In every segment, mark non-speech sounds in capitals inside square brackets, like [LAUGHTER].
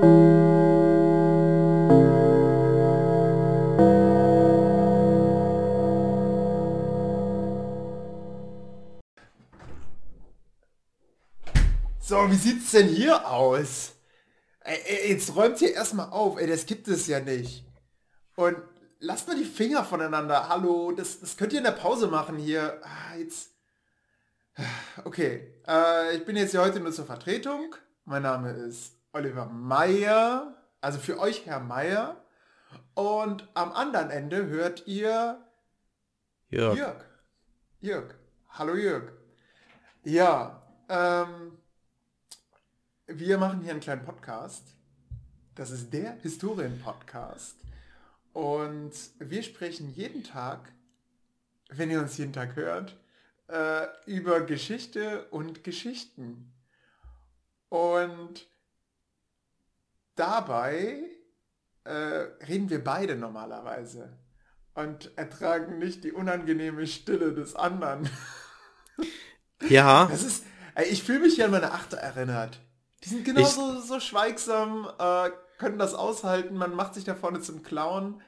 So, wie sieht's denn hier aus? Jetzt räumt hier erstmal auf, ey, das gibt es ja nicht. Und lasst mal die Finger voneinander. Hallo, das, das könnt ihr in der Pause machen hier. Ah, jetzt. Okay, äh, ich bin jetzt hier heute nur zur Vertretung. Mein Name ist Oliver Meyer, also für euch Herr Meyer. Und am anderen Ende hört ihr Jörg. Jörg. Jörg. Hallo Jörg. Ja, ähm, wir machen hier einen kleinen Podcast. Das ist der Historien-Podcast. Und wir sprechen jeden Tag, wenn ihr uns jeden Tag hört, äh, über Geschichte und Geschichten. Und dabei äh, reden wir beide normalerweise und ertragen nicht die unangenehme Stille des anderen. [LAUGHS] Ja, Das ist, ey, ich fühle mich hier an meine Achter erinnert. Die sind genauso so schweigsam, äh, können das aushalten, man macht sich da vorne zum Clown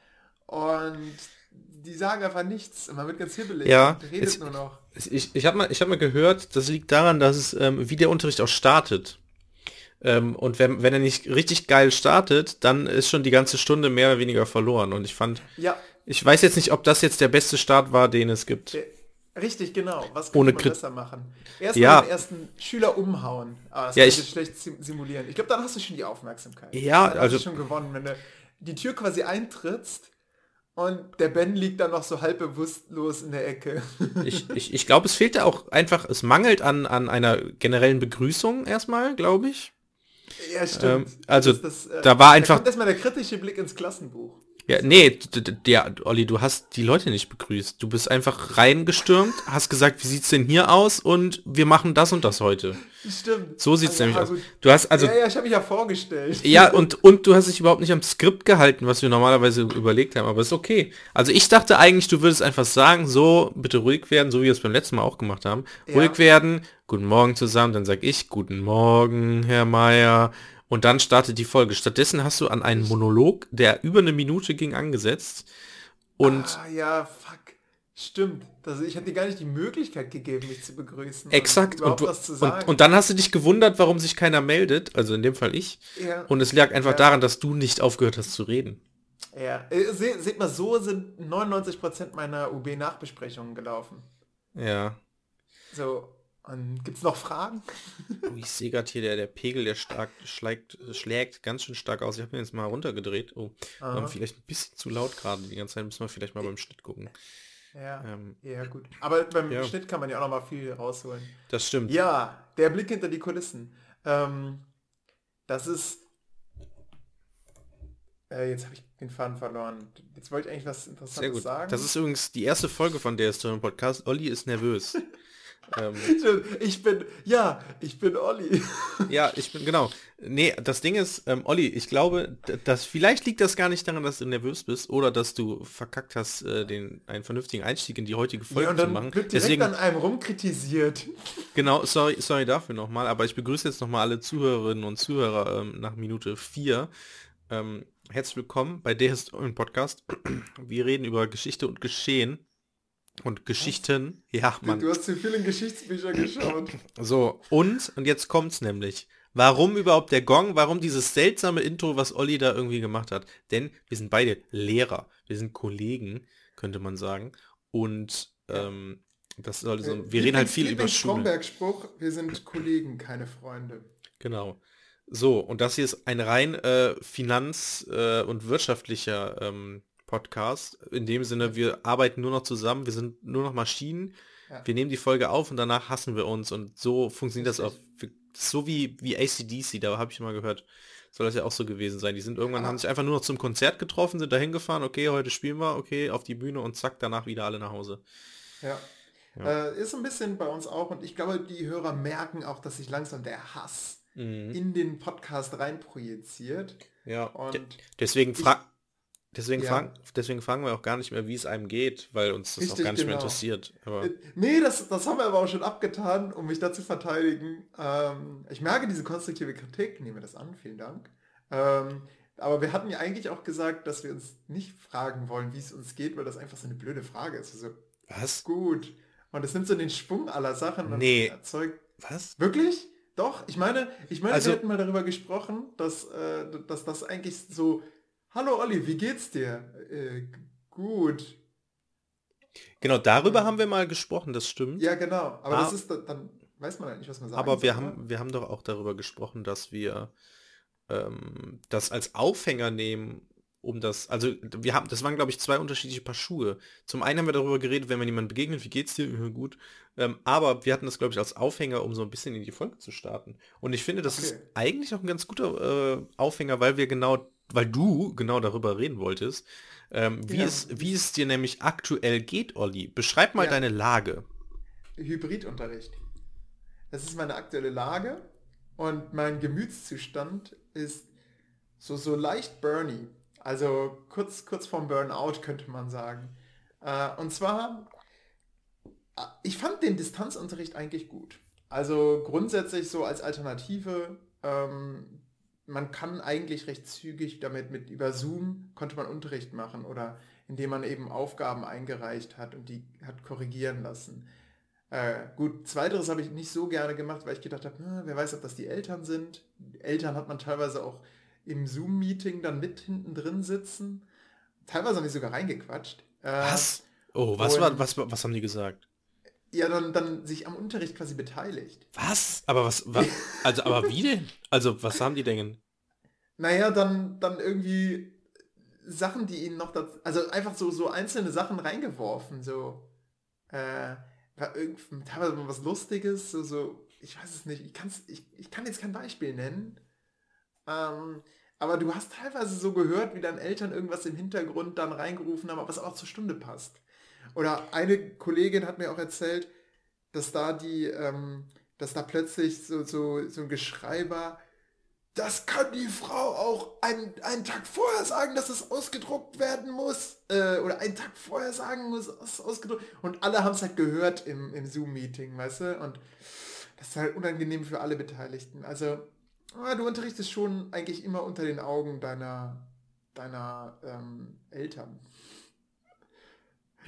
und die sagen einfach nichts. Man wird ganz hibbelig Ja, und redet es- nur noch. ich, ich habe mal, ich hab mal gehört, das liegt daran, dass es, ähm, wie der Unterricht auch startet. Ähm, und wenn, wenn er nicht richtig geil startet, dann ist schon die ganze Stunde mehr oder weniger verloren. Und ich fand, Ja, ich weiß jetzt nicht, ob das jetzt der beste Start war, den es gibt. richtig, genau. Was könnte Ohne man besser machen? Erstmal Ja. den ersten Schüler umhauen. Ah, das Ja, ich- schlecht sim- simulieren. Ich glaube, dann hast du schon die Aufmerksamkeit. Ja, dann also- hast du schon gewonnen, wenn du die Tür quasi eintrittst und der Ben liegt dann noch so halb bewusstlos in der Ecke. [LAUGHS] Ich, ich, ich glaube, es fehlte auch einfach, es mangelt an, an einer generellen Begrüßung erstmal, glaube ich. Ja, stimmt. Ähm, also, Das- das, äh, da war einfach- Da kommt erstmal der kritische Blick ins Klassenbuch. Ja, nee, der, Olli, du hast die Leute nicht begrüßt. Du bist einfach reingestürmt, hast gesagt, wie sieht's denn hier aus und wir machen das und das heute. Stimmt. So sieht's Ah, nämlich ja, aus. Du hast also ja, ja, ich habe mich ja vorgestellt. ja und und du hast dich überhaupt nicht am Skript gehalten, was wir normalerweise überlegt haben, aber ist okay. Also ich dachte eigentlich, du würdest einfach sagen, so bitte ruhig werden, so wie wir es beim letzten Mal auch gemacht haben. Ja. Ruhig werden, guten Morgen zusammen, dann sag ich guten Morgen, Herr Meier. Und dann startet die Folge. Stattdessen hast du an einen Monolog, der über eine Minute ging, angesetzt. Und ah, ja, fuck. Stimmt. Also ich habe dir gar nicht die Möglichkeit gegeben, mich zu begrüßen. und Exakt. Und, du, und, sagen. und dann hast du dich gewundert, warum sich keiner meldet. Also in dem Fall ich. ja, Und es lag einfach Ja. daran, dass du nicht aufgehört hast zu reden. ja. Äh, Se, seht mal, so sind 99% meiner UB-Nachbesprechungen gelaufen. Ja. So, und gibt's noch Fragen? Oh, ich sehe gerade hier, der, der Pegel, der stark schlägt, schlägt ganz schön stark aus. Ich habe mir jetzt mal runtergedreht. Oh, ähm, vielleicht ein bisschen zu laut gerade die ganze Zeit. Müssen wir vielleicht mal beim Schnitt gucken. Ja, Ähm, ja gut. Aber beim ja. Schnitt kann man ja auch noch mal viel rausholen. das stimmt. Ja, der Blick hinter die Kulissen. Ähm, das ist... Äh, jetzt habe ich den Faden verloren. Jetzt wollte ich eigentlich was Interessantes Sehr gut. sagen. Das ist übrigens die erste Folge von der Historien Podcast. Olli ist nervös. [LAUGHS] ähm, [LAUGHS] Ich bin, ja, ich bin Olli. Ja, ich bin, genau. Nee, das Ding ist, ähm, Olli, ich glaube, dass vielleicht liegt das gar nicht daran, dass du nervös bist oder dass du verkackt hast, äh, den, einen vernünftigen Einstieg in die heutige Folge Ja, und zu machen. wird direkt Deswegen, an einem rumkritisiert. [LAUGHS] genau, sorry, sorry dafür nochmal, aber ich begrüße jetzt nochmal alle Zuhörerinnen und Zuhörer ähm, nach Minute 4. Ähm, herzlich willkommen bei der Historien Podcast. Wir reden über Geschichte und Geschehen und Geschichten. Ja, Mann. Du hast zu viel in Geschichtsbücher [CLEARS THROAT] geschaut. So, und, und jetzt kommt's nämlich. Warum überhaupt der Gong? Warum dieses seltsame Intro, was Olli da irgendwie gemacht hat? Denn wir sind beide Lehrer. Wir sind Kollegen, könnte man sagen. Und ähm, das soll so, wir reden halt viel über Schule. Stromberg-Spruch, wir sind Kollegen, keine Freunde. Genau. So, und das hier ist ein rein äh, finanz- äh, und wirtschaftlicher ähm, Podcast. In dem Sinne, wir arbeiten nur noch zusammen, wir sind nur noch Maschinen. Ja. Wir nehmen die Folge auf und danach hassen wir uns. Und so funktioniert das auch. So wie, wie ACDC, da habe ich mal gehört, soll das ja auch so gewesen sein. Die sind irgendwann, Ah. haben sich einfach nur noch zum Konzert getroffen, sind dahin gefahren, okay, heute spielen wir, okay, auf die Bühne und zack, danach wieder alle nach Hause. Ja. Äh, ist ein bisschen bei uns auch und ich glaube, die Hörer merken auch, dass sich langsam der Hass Mhm. in den Podcast reinprojiziert. Ja, Und de- deswegen fra deswegen, Ja. fragen, deswegen fragen wir auch gar nicht mehr, wie es einem geht, weil uns das auch Richtig, gar nicht mehr genau. interessiert. Aber Äh, Nee, das, das haben wir aber auch schon abgetan, um mich da zu verteidigen. Ähm, ich merke diese konstruktive Kritik, nehme das an, vielen Dank. Ähm, aber wir hatten ja eigentlich auch gesagt, dass wir uns nicht fragen wollen, wie es uns geht, weil das einfach so eine blöde Frage ist. Also, Was? gut. Und es nimmt so den Schwung aller Sachen und Nee. erzeugt. Was? Wirklich? Doch, ich meine, ich meine, Also- wir hatten mal darüber gesprochen, dass, äh, dass das eigentlich so, hallo Olli, wie geht's dir? Äh, gut. Genau, darüber haben wir mal gesprochen, das stimmt. Ja, genau. Aber Ah. das ist, da- dann weiß man halt nicht, was man sagt. Aber wir haben, wir haben doch auch darüber gesprochen, dass wir ähm, das als Aufhänger nehmen, um das, also wir haben, das waren glaube ich zwei unterschiedliche Paar Schuhe. Zum einen haben wir darüber geredet, wenn man jemandem begegnet, wie geht's dir? Ja, gut. Ähm, aber wir hatten das glaube ich als Aufhänger, um so ein bisschen in die Folge zu starten. Und ich finde, das ist Okay. eigentlich auch ein ganz guter äh, Aufhänger, weil wir genau, weil du genau darüber reden wolltest, ähm, wie, Ja. es, wie es dir nämlich aktuell geht, Olli. Beschreib mal Ja. deine Lage. Hybridunterricht. Das ist meine aktuelle Lage und mein Gemütszustand ist so, so leicht Bernie. Also kurz, kurz vorm Burnout könnte man sagen. Äh, und zwar, äh, ich fand den Distanzunterricht eigentlich gut. Also grundsätzlich so als Alternative, ähm, man kann eigentlich recht zügig damit mit über Zoom konnte man Unterricht machen oder indem man eben Aufgaben eingereicht hat und die hat korrigieren lassen. Äh, gut, zweiteres habe ich nicht so gerne gemacht, weil ich gedacht habe, hm, wer weiß, ob das die Eltern sind. Eltern hat man teilweise auch im Zoom-Meeting dann mit hinten drin sitzen. Teilweise haben die sogar reingequatscht. Äh, Was? Oh, was war, was, was haben die gesagt? Ja, dann, dann sich am Unterricht quasi beteiligt. Was? Aber was, was also aber wie denn? Also was haben die denn? Naja, dann, dann irgendwie Sachen, die ihnen noch dazu, also einfach so, so einzelne Sachen reingeworfen, so, äh, teilweise was Lustiges, so, so, ich weiß es nicht, ich, kann's, ich, ich kann jetzt kein Beispiel nennen, ähm, aber du hast teilweise so gehört, wie deine Eltern irgendwas im Hintergrund dann reingerufen haben, es auch zur Stunde passt. Oder eine Kollegin hat mir auch erzählt, dass da die, ähm, dass da plötzlich so, so, so ein Geschrei war, das kann die Frau auch einen, einen Tag vorher sagen, dass es ausgedruckt werden muss. Äh, oder einen Tag vorher sagen muss, es ist ausgedruckt. Und alle haben es halt gehört im, im Zoom-Meeting, weißt du? Und das ist halt unangenehm für alle Beteiligten. Also, ah, du unterrichtest schon eigentlich immer unter den Augen deiner, deiner ähm, Eltern.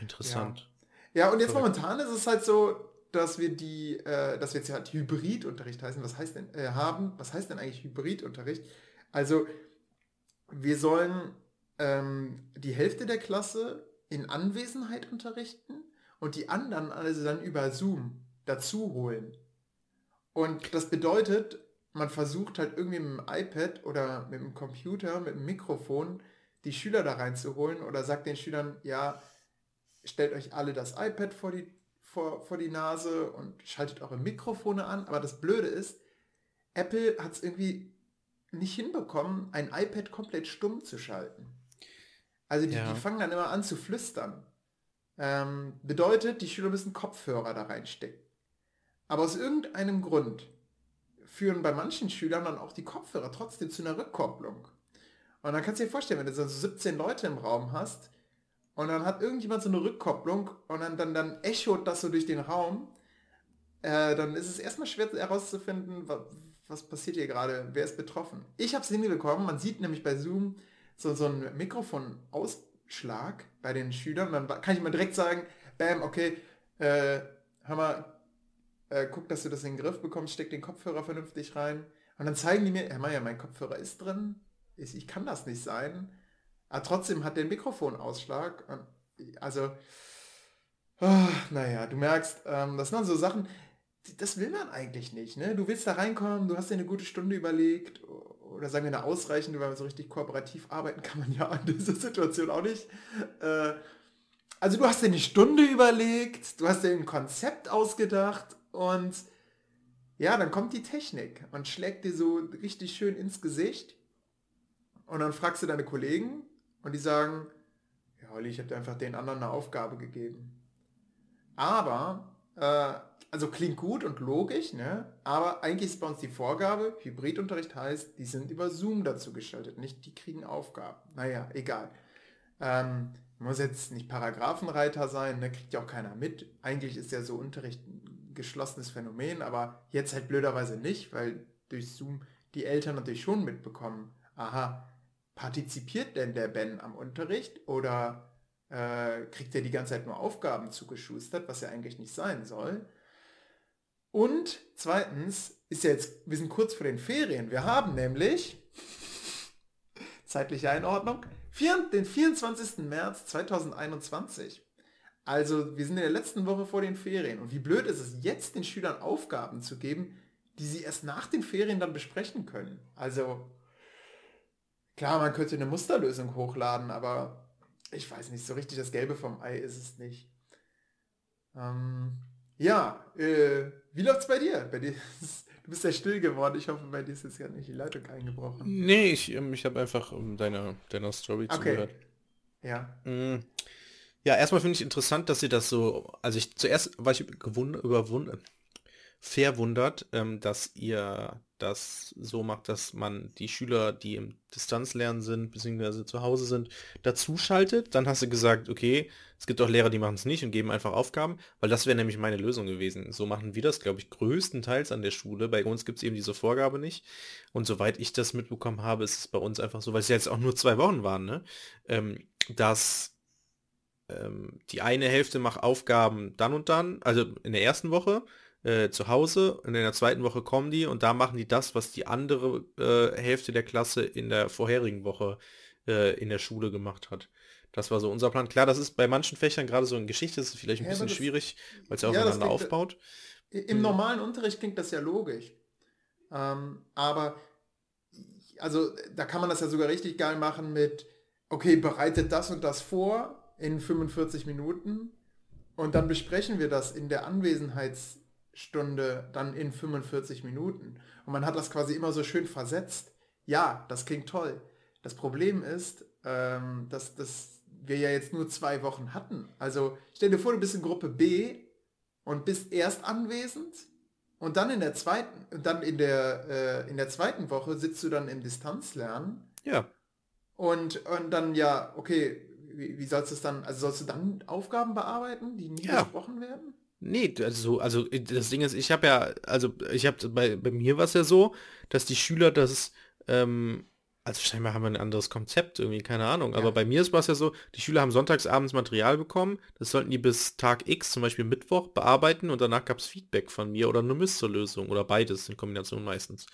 Interessant. Ja, und jetzt Verrückt. momentan ist es halt so, dass wir die, äh, dass wir jetzt halt Hybridunterricht heißen. Was heißt denn, äh, haben? Was heißt denn eigentlich Hybridunterricht? Also, wir sollen ähm, die Hälfte der Klasse in Anwesenheit unterrichten und die anderen also dann über Zoom dazu holen. Und das bedeutet, man versucht halt irgendwie mit dem iPad oder mit dem Computer, mit dem Mikrofon die Schüler da reinzuholen oder sagt den Schülern, ja, stellt euch alle das iPad vor die, vor, vor die Nase und schaltet eure Mikrofone an. Aber das Blöde ist, Apple hat es irgendwie nicht hinbekommen, ein iPad komplett stumm zu schalten. Also die, Ja. die fangen dann immer an zu flüstern. Ähm, bedeutet, die Schüler müssen Kopfhörer da reinstecken. Aber aus irgendeinem Grund führen bei manchen Schülern dann auch die Kopfhörer trotzdem zu einer Rückkopplung. Und dann kannst du dir vorstellen, wenn du so 17 Leute im Raum hast und dann hat irgendjemand so eine Rückkopplung und dann, dann, dann echot das so durch den Raum, äh, dann ist es erstmal schwer herauszufinden, was, was passiert hier gerade, wer ist betroffen. Ich habe es hinbekommen, man sieht nämlich bei Zoom so, so einen Mikrofonausschlag bei den Schülern, dann kann ich mal direkt sagen, bam, okay, äh, hör mal, äh, guck, dass du das in den Griff bekommst, steck den Kopfhörer vernünftig rein. Und dann zeigen die mir, Herr Meier, mein Kopfhörer ist drin, ich, ich kann das nicht sein. Aber trotzdem hat der Mikrofonausschlag. Und, also, ah, naja, du merkst, ähm, das sind dann so Sachen, das will man eigentlich nicht. Ne? Du willst da reinkommen, du hast dir eine gute Stunde überlegt oder sagen wir eine ausreichende, weil man so richtig kooperativ arbeiten kann man ja [LAUGHS] in dieser Situation auch nicht. Äh, also du hast dir eine Stunde überlegt, du hast dir ein Konzept ausgedacht und ja, dann kommt die Technik und schlägt dir so richtig schön ins Gesicht und dann fragst du deine Kollegen und die sagen, ja Olli, ich habe dir einfach den anderen eine Aufgabe gegeben. Aber, äh, also klingt gut und logisch, ne? aber eigentlich ist bei uns die Vorgabe, Hybridunterricht heißt, die sind über Zoom dazu geschaltet, nicht die kriegen Aufgaben. Naja, egal. Ähm, muss jetzt nicht Paragraphenreiter sein, ne? kriegt ja auch keiner mit. Eigentlich ist ja so Unterricht ein geschlossenes Phänomen, aber jetzt halt blöderweise nicht, weil durch Zoom die Eltern natürlich schon mitbekommen, aha, partizipiert denn der Ben am Unterricht oder äh, kriegt er die ganze Zeit nur Aufgaben zugeschustert, was ja eigentlich nicht sein soll. Und zweitens ist ja jetzt, wir sind kurz vor den Ferien. Wir haben nämlich, [LAUGHS] zeitliche Einordnung, den 24. März 2021. Also wir sind in der letzten Woche vor den Ferien. Und wie blöd ist es, jetzt den Schülern Aufgaben zu geben, die sie erst nach den Ferien dann besprechen können. Also klar, man könnte eine Musterlösung hochladen, aber ich weiß nicht, so richtig das Gelbe vom Ei ist es nicht. Ähm, ja, äh, wie läuft's bei dir? Bei dir du bist ja still geworden. Ich hoffe, bei dir ist jetzt ja nicht die Leitung eingebrochen. Nee, ich, ähm, ich habe einfach um, deiner, deiner Story okay. zugehört. Ja. Mm. Ja, erstmal finde ich interessant, dass sie das so, also ich zuerst war ich gewundert, überwunden, verwundert, ähm, dass ihr das so macht, dass man die Schüler, die im Distanzlernen sind, beziehungsweise zu Hause sind, dazu schaltet. Dann hast du gesagt, okay, es gibt auch Lehrer, die machen es nicht und geben einfach Aufgaben, weil das wäre nämlich meine Lösung gewesen. So machen wir das, glaube ich, größtenteils an der Schule. Bei uns gibt es eben diese Vorgabe nicht. Und soweit ich das mitbekommen habe, ist es bei uns einfach so, weil es jetzt auch nur zwei Wochen waren, ne? Ähm, dass ähm, die eine Hälfte macht Aufgaben dann und dann, also in der ersten Woche äh, zu Hause und in der zweiten Woche kommen die und da machen die das, was die andere äh, Hälfte der Klasse in der vorherigen Woche äh, in der Schule gemacht hat. Das war so unser Plan. Klar, das ist bei manchen Fächern, gerade so in Geschichte, ist es vielleicht ein ja, bisschen das, schwierig, weil es ja aufeinander aufbaut. Im hm. normalen Unterricht klingt das ja logisch. Ähm, aber also da kann man das ja sogar richtig geil machen mit, okay, bereitet das und das vor in 45 Minuten und dann besprechen wir das in der Anwesenheits- Stunde dann in 45 Minuten. Und man hat das quasi immer so schön versetzt. Ja, das klingt toll. Das Problem ist, ähm, dass, dass wir ja jetzt nur zwei Wochen hatten. Also stell dir vor, du bist in Gruppe B und bist erst anwesend und dann in der zweiten, dann in der, äh, in der zweiten Woche sitzt du dann im Distanzlernen. Ja. Und, und dann ja, okay, wie, wie sollst du es dann, also sollst du dann Aufgaben bearbeiten, die nie ja. besprochen werden? Nee, also, also das Ding ist, ich habe ja, also ich habe bei, bei mir war es ja so, dass die Schüler das, ähm, also scheinbar haben wir ein anderes Konzept, irgendwie, keine Ahnung. Ja. Aber bei mir war es ja so, die Schüler haben sonntagsabends Material bekommen, das sollten die bis Tag X, zum Beispiel Mittwoch, bearbeiten und danach gab es Feedback von mir oder eine Musterlösung oder beides in Kombination meistens.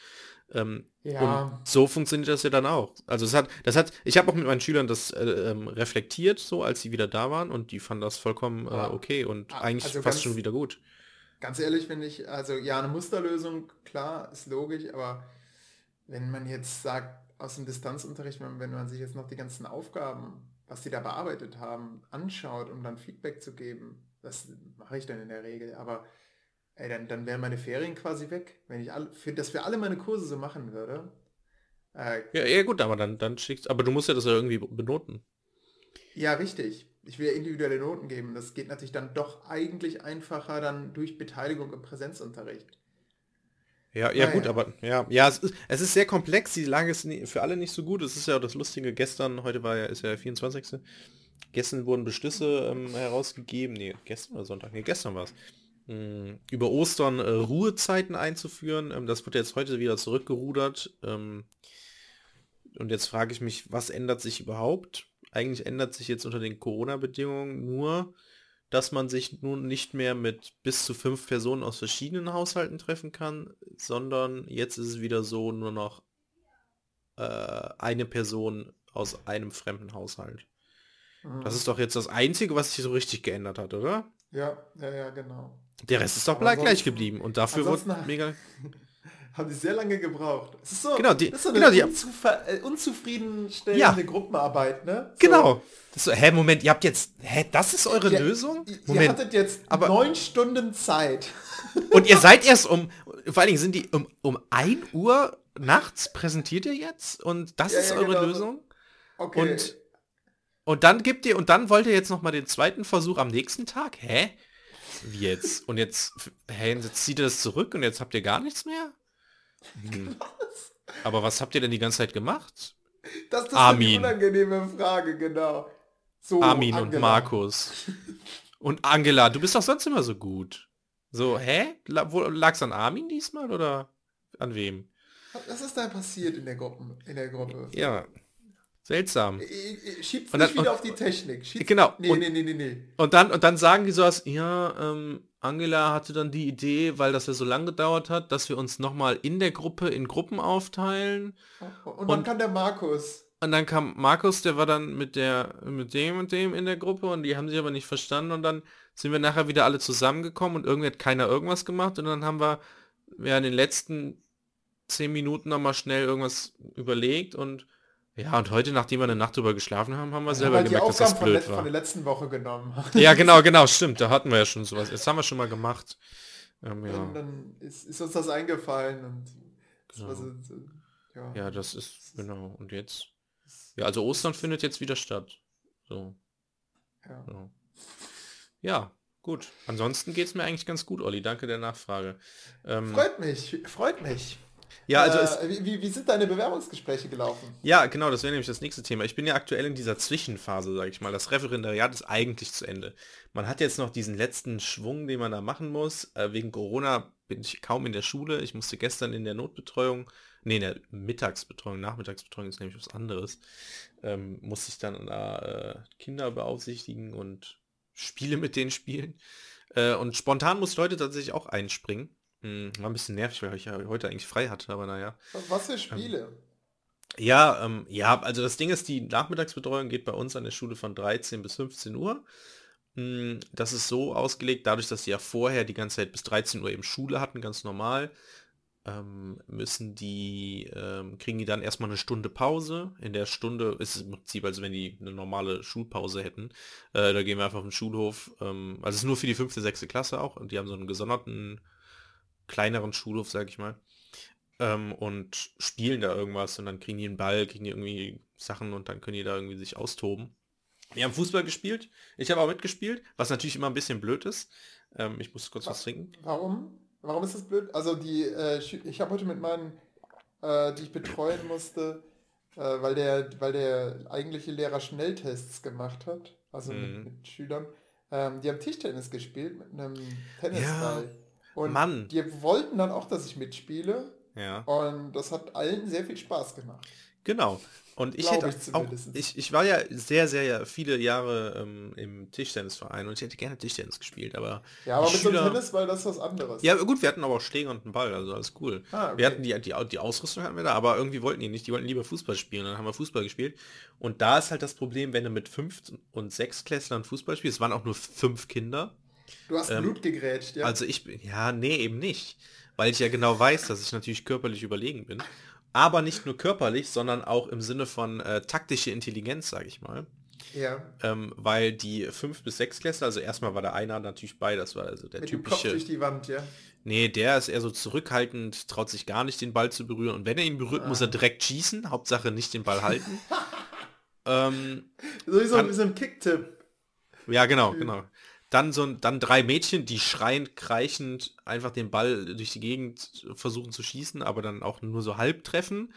Ähm, ja. Und so funktioniert das ja dann auch. Also es hat, das hat, ich habe auch mit meinen Schülern das äh, ähm, reflektiert, so als sie wieder da waren und die fanden das vollkommen äh, okay und ah, eigentlich also fast ganz, schon wieder gut. Ganz ehrlich finde ich, also ja, eine Musterlösung, klar, ist logisch, aber wenn man jetzt sagt, aus dem Distanzunterricht, wenn man sich jetzt noch die ganzen Aufgaben, was die da bearbeitet haben, anschaut, um dann Feedback zu geben, das mache ich dann in der Regel, aber ey, dann, dann wären meine Ferien quasi weg. Wenn ich alle, für, dass wir alle meine Kurse so machen würde. Äh, ja, ja, gut, aber dann, dann schickst, aber du musst ja das ja irgendwie benoten. Ja, richtig. Ich will ja individuelle Noten geben. Das geht natürlich dann doch eigentlich einfacher dann durch Beteiligung im Präsenzunterricht. Ja, ja, naja. gut, aber ja, ja, es ist, es ist sehr komplex. Die Lage ist nie, für alle nicht so gut. Es ist ja das Lustige. Gestern, heute war ja, ist ja der 24. Gestern wurden Beschlüsse ähm, herausgegeben. Nee, gestern oder Sonntag? Nee, gestern war es über Ostern äh, Ruhezeiten einzuführen. Ähm, das wird jetzt heute wieder zurückgerudert. Ähm, und jetzt frage ich mich, was ändert sich überhaupt? Eigentlich ändert sich jetzt unter den Corona-Bedingungen nur, dass man sich nun nicht mehr mit bis zu fünf Personen aus verschiedenen Haushalten treffen kann, sondern jetzt ist es wieder so nur noch äh, eine Person aus einem fremden Haushalt. Mhm. Das ist doch jetzt das Einzige, was sich so richtig geändert hat, oder? Ja, ja, ja, genau. Der Rest ist doch sonst, gleich geblieben und dafür wurde mega... [LAUGHS] Haben die sehr lange gebraucht. Es ist so, genau, die, das ist so eine genau, unzuver äh, unzufriedenstellende ja. Gruppenarbeit, ne? So. Genau. Das so, hä, Moment, ihr habt jetzt, hä, das ist eure ihr, Lösung? Moment. Ihr hattet jetzt aber, neun Stunden Zeit. [LAUGHS] Und ihr [LAUGHS] seid erst um, vor allen Dingen sind die um, um 1 Uhr nachts präsentiert ihr jetzt und das ja, ist ja, eure genau. Lösung? Okay. Und, und dann gibt ihr, und dann wollt ihr jetzt noch mal den zweiten Versuch am nächsten Tag? Hä? Wie jetzt? Und jetzt, hä, jetzt zieht ihr das zurück und jetzt habt ihr gar nichts mehr? Hm. Aber was habt ihr denn die ganze Zeit gemacht? Das, das Armin. ist eine unangenehme Frage, genau. So, Armin Angela. und Markus. Und Angela, du bist doch sonst immer so gut. So, hä? Lag es an Armin diesmal oder an wem? Was ist da passiert in der Gruppe? In der Gruppe? Ja. Seltsam. Schieb's nicht wieder auf die Technik. Schieb's, genau. Nee, und, nee, nee, nee, nee. Und dann, und dann sagen die sowas, ja, ähm, Angela hatte dann die Idee, weil das ja so lange gedauert hat, dass wir uns nochmal in der Gruppe in Gruppen aufteilen. Und dann und, kam der Markus. Und dann kam Markus, der war dann mit der, mit dem und dem in der Gruppe und die haben sich aber nicht verstanden und dann sind wir nachher wieder alle zusammengekommen und irgendwie hat keiner irgendwas gemacht und dann haben wir ja in den letzten zehn Minuten nochmal schnell irgendwas überlegt und ja, und heute, nachdem wir eine Nacht drüber geschlafen haben, haben wir selber halt gemerkt, dass das blöd von, war. von der letzten Woche genommen. Ja, [LAUGHS] genau, genau, stimmt. Da hatten wir ja schon sowas. Das haben wir schon mal gemacht. Ähm, ja. Und dann ist, ist, uns das eingefallen und das genau. so, ja. ja, das ist, genau. Und jetzt, ja, also Ostern findet jetzt wieder statt. So. Ja. So. Ja, gut. Ansonsten geht es mir eigentlich ganz gut, Olli. Danke der Nachfrage. Ähm, freut mich, freut mich. Ja, also äh, wie, wie sind deine Bewerbungsgespräche gelaufen? Ja, genau, das wäre nämlich das nächste Thema. Ich bin ja aktuell in dieser Zwischenphase, sage ich mal. Das Referendariat ist eigentlich zu Ende. Man hat jetzt noch diesen letzten Schwung, den man da machen muss. Äh, wegen Corona bin ich kaum in der Schule. Ich musste gestern in der Notbetreuung, nee, in der Mittagsbetreuung, Nachmittagsbetreuung ist nämlich was anderes, ähm, musste ich dann da äh, Kinder beaufsichtigen und Spiele mit denen spielen. Äh, und spontan musste heute tatsächlich auch einspringen. Hm, war ein bisschen nervig, weil ich ja heute eigentlich frei hatte, aber naja. Was für Spiele? Ähm, ja, ähm, ja, also das Ding ist, die Nachmittagsbetreuung geht bei uns an der Schule von 13 bis 15 Uhr. Hm, das ist so ausgelegt, dadurch, dass sie ja vorher die ganze Zeit bis 13 Uhr eben Schule hatten, ganz normal, ähm, müssen die, ähm, kriegen die dann erstmal eine Stunde Pause. In der Stunde ist es im Prinzip, als wenn die eine normale Schulpause hätten. Äh, da gehen wir einfach auf den Schulhof. Ähm, also es ist nur für die fünfte, sechste Klasse auch und die haben so einen gesonderten kleineren Schulhof, sag ich mal. Ähm, und spielen da irgendwas und dann kriegen die einen Ball, kriegen die irgendwie Sachen und dann können die da irgendwie sich austoben. Wir haben Fußball gespielt. Ich habe auch mitgespielt, was natürlich immer ein bisschen blöd ist. Ähm, ich muss kurz was trinken. Warum? Warum ist das blöd? Also die, äh, ich habe heute mit meinen, äh, die ich betreuen musste, äh, weil der, weil der eigentliche Lehrer Schnelltests gemacht hat, also mhm. mit, mit, Schülern. Ähm, die haben Tischtennis gespielt mit einem Tennisball. Ja. Und Mann. die wollten dann auch, dass ich mitspiele. Ja. Und das hat allen sehr viel Spaß gemacht. Genau. Und ich hätte ich auch, ich, ich war ja sehr, sehr viele Jahre ähm, im Tischtennisverein und ich hätte gerne Tischtennis gespielt, aber Ja, aber mit Schüler, so Tennis, weil das was anderes. Ja, gut, wir hatten aber auch Schläger und einen Ball, also alles cool. Ah, okay. Wir hatten die, die, die Ausrüstung hatten wir da, aber irgendwie wollten die nicht, die wollten lieber Fußball spielen, dann haben wir Fußball gespielt. Und da ist halt das Problem, wenn du mit fünf und sechs Klässlern Fußball spielst, es waren auch nur fünf Kinder, Du hast ähm, Blut gegrätscht, ja? Also ich bin, ja, nee, eben nicht. Weil ich ja genau weiß, dass ich natürlich körperlich überlegen bin. Aber nicht nur körperlich, sondern auch im Sinne von äh, taktische Intelligenz, sage ich mal. Ja. Ähm, weil die fünf bis sechs Klässler, also erstmal war der einer natürlich bei, das war also der Mit typische. Dem Kopf durch die Wand, ja. Nee, der ist eher so zurückhaltend, traut sich gar nicht den Ball zu berühren. Und wenn er ihn berührt, ah. muss er direkt schießen. Hauptsache nicht den Ball halten. [LAUGHS] ähm, so wie so, kann, so ein Kicktipp. Ja, genau, genau. Dann so dann drei Mädchen, die schreiend, kreichend einfach den Ball durch die Gegend versuchen zu schießen, aber dann auch nur so halb treffen.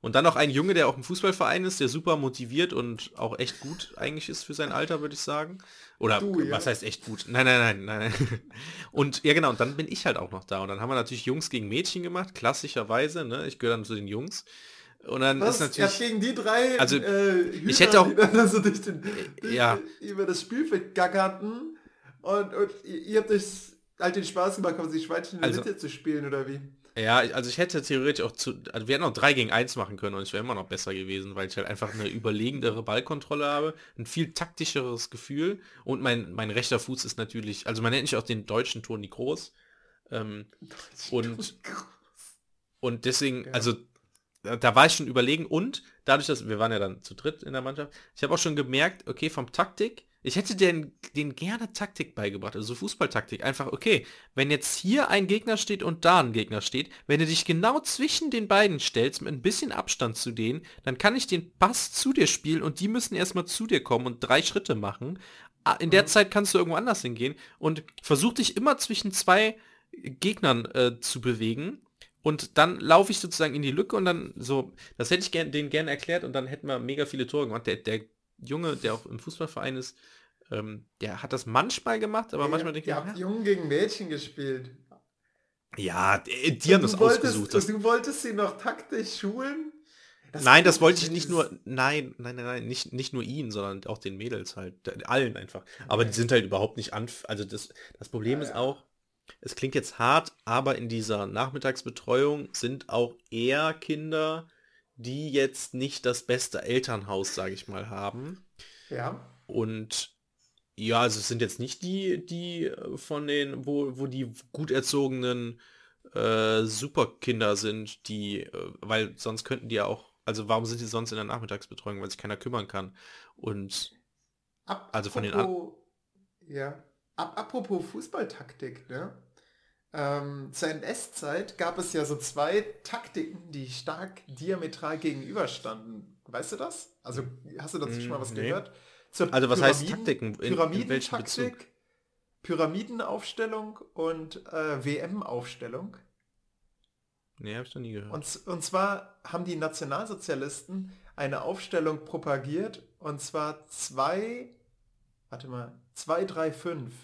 Und dann noch ein Junge, der auch im Fußballverein ist, der super motiviert und auch echt gut eigentlich ist für sein Alter, würde ich sagen. Oder du, ja. was heißt echt gut? Nein, nein, nein, nein. [LAUGHS] Und ja genau, und dann bin ich halt auch noch da. Und dann haben wir natürlich Jungs gegen Mädchen gemacht, klassischerweise. Ne? Ich gehöre dann zu den Jungs. Und dann Was? ist natürlich. Ja, gegen die drei also, äh, Hühner, ich hätte auch. so durch den, durch ja. [LAUGHS] über das Spielfeld gackerten. Und, und ihr habt euch halt den Spaß gemacht, quasi Schweinchen in der also, Mitte zu spielen, oder wie? Ja, also ich hätte theoretisch auch zu, also wir hätten auch 3 gegen 1 machen können und ich wäre immer noch besser gewesen, weil ich halt einfach eine überlegendere Ballkontrolle habe, ein viel taktischeres Gefühl und mein, mein rechter Fuß ist natürlich, also man nennt mich auch den deutschen Toni Groß. Ähm, und, und deswegen, ja. also da war ich schon überlegen und dadurch, dass wir waren ja dann zu dritt in der Mannschaft, ich habe auch schon gemerkt, okay, vom Taktik ich hätte den, den gerne Taktik beigebracht, also Fußballtaktik. Einfach, okay, wenn jetzt hier ein Gegner steht und da ein Gegner steht, wenn du dich genau zwischen den beiden stellst, mit ein bisschen Abstand zu denen, dann kann ich den Pass zu dir spielen und die müssen erstmal zu dir kommen und drei Schritte machen. Ah, in der mhm. Zeit kannst du irgendwo anders hingehen und versuch dich immer zwischen zwei Gegnern äh, zu bewegen. Und dann laufe ich sozusagen in die Lücke und dann so, das hätte ich gern, denen gerne erklärt und dann hätten wir mega viele Tore gemacht. Der, der Junge, der auch im Fußballverein ist, ähm, der hat das manchmal gemacht, aber ja, manchmal denke ich... Ihr habt Jungen gegen Mädchen gespielt. Ja, die, die haben das wolltest, ausgesucht. Das, Du wolltest sie noch taktisch schulen? nein, das wollte ich das nicht nur, nein, nein, nein, nein, nicht, nicht nur ihn, sondern auch den Mädels halt, allen einfach. Aber die sind halt überhaupt nicht anf... Also das, das Problem ist auch, es klingt jetzt hart, aber in dieser Nachmittagsbetreuung sind auch eher Kinder, die jetzt nicht das beste Elternhaus, sage ich mal, haben. Ja. Und ja, also es sind jetzt nicht die, die äh, von den, wo, wo die gut erzogenen äh, Superkinder sind, die, äh, weil sonst könnten die ja auch, also warum sind die sonst in der Nachmittagsbetreuung, weil sich keiner kümmern kann. Und Ab, Also von den An- Ja. Ab, apropos Fußballtaktik, ne? Ähm, zur NS-Zeit gab es ja so zwei Taktiken, die stark diametral gegenüberstanden. Weißt du das? Also hast du dazu schon mal was Mm, nee. gehört? Zur Also was heißt Pyramiden- Taktiken? In- in Pyramidentaktik, Pyramidenaufstellung und äh, WM-Aufstellung. nee, habe ich noch nie gehört. Und, und zwar haben die Nationalsozialisten eine Aufstellung propagiert und zwar zwei, warte mal, zwei, drei, fünf.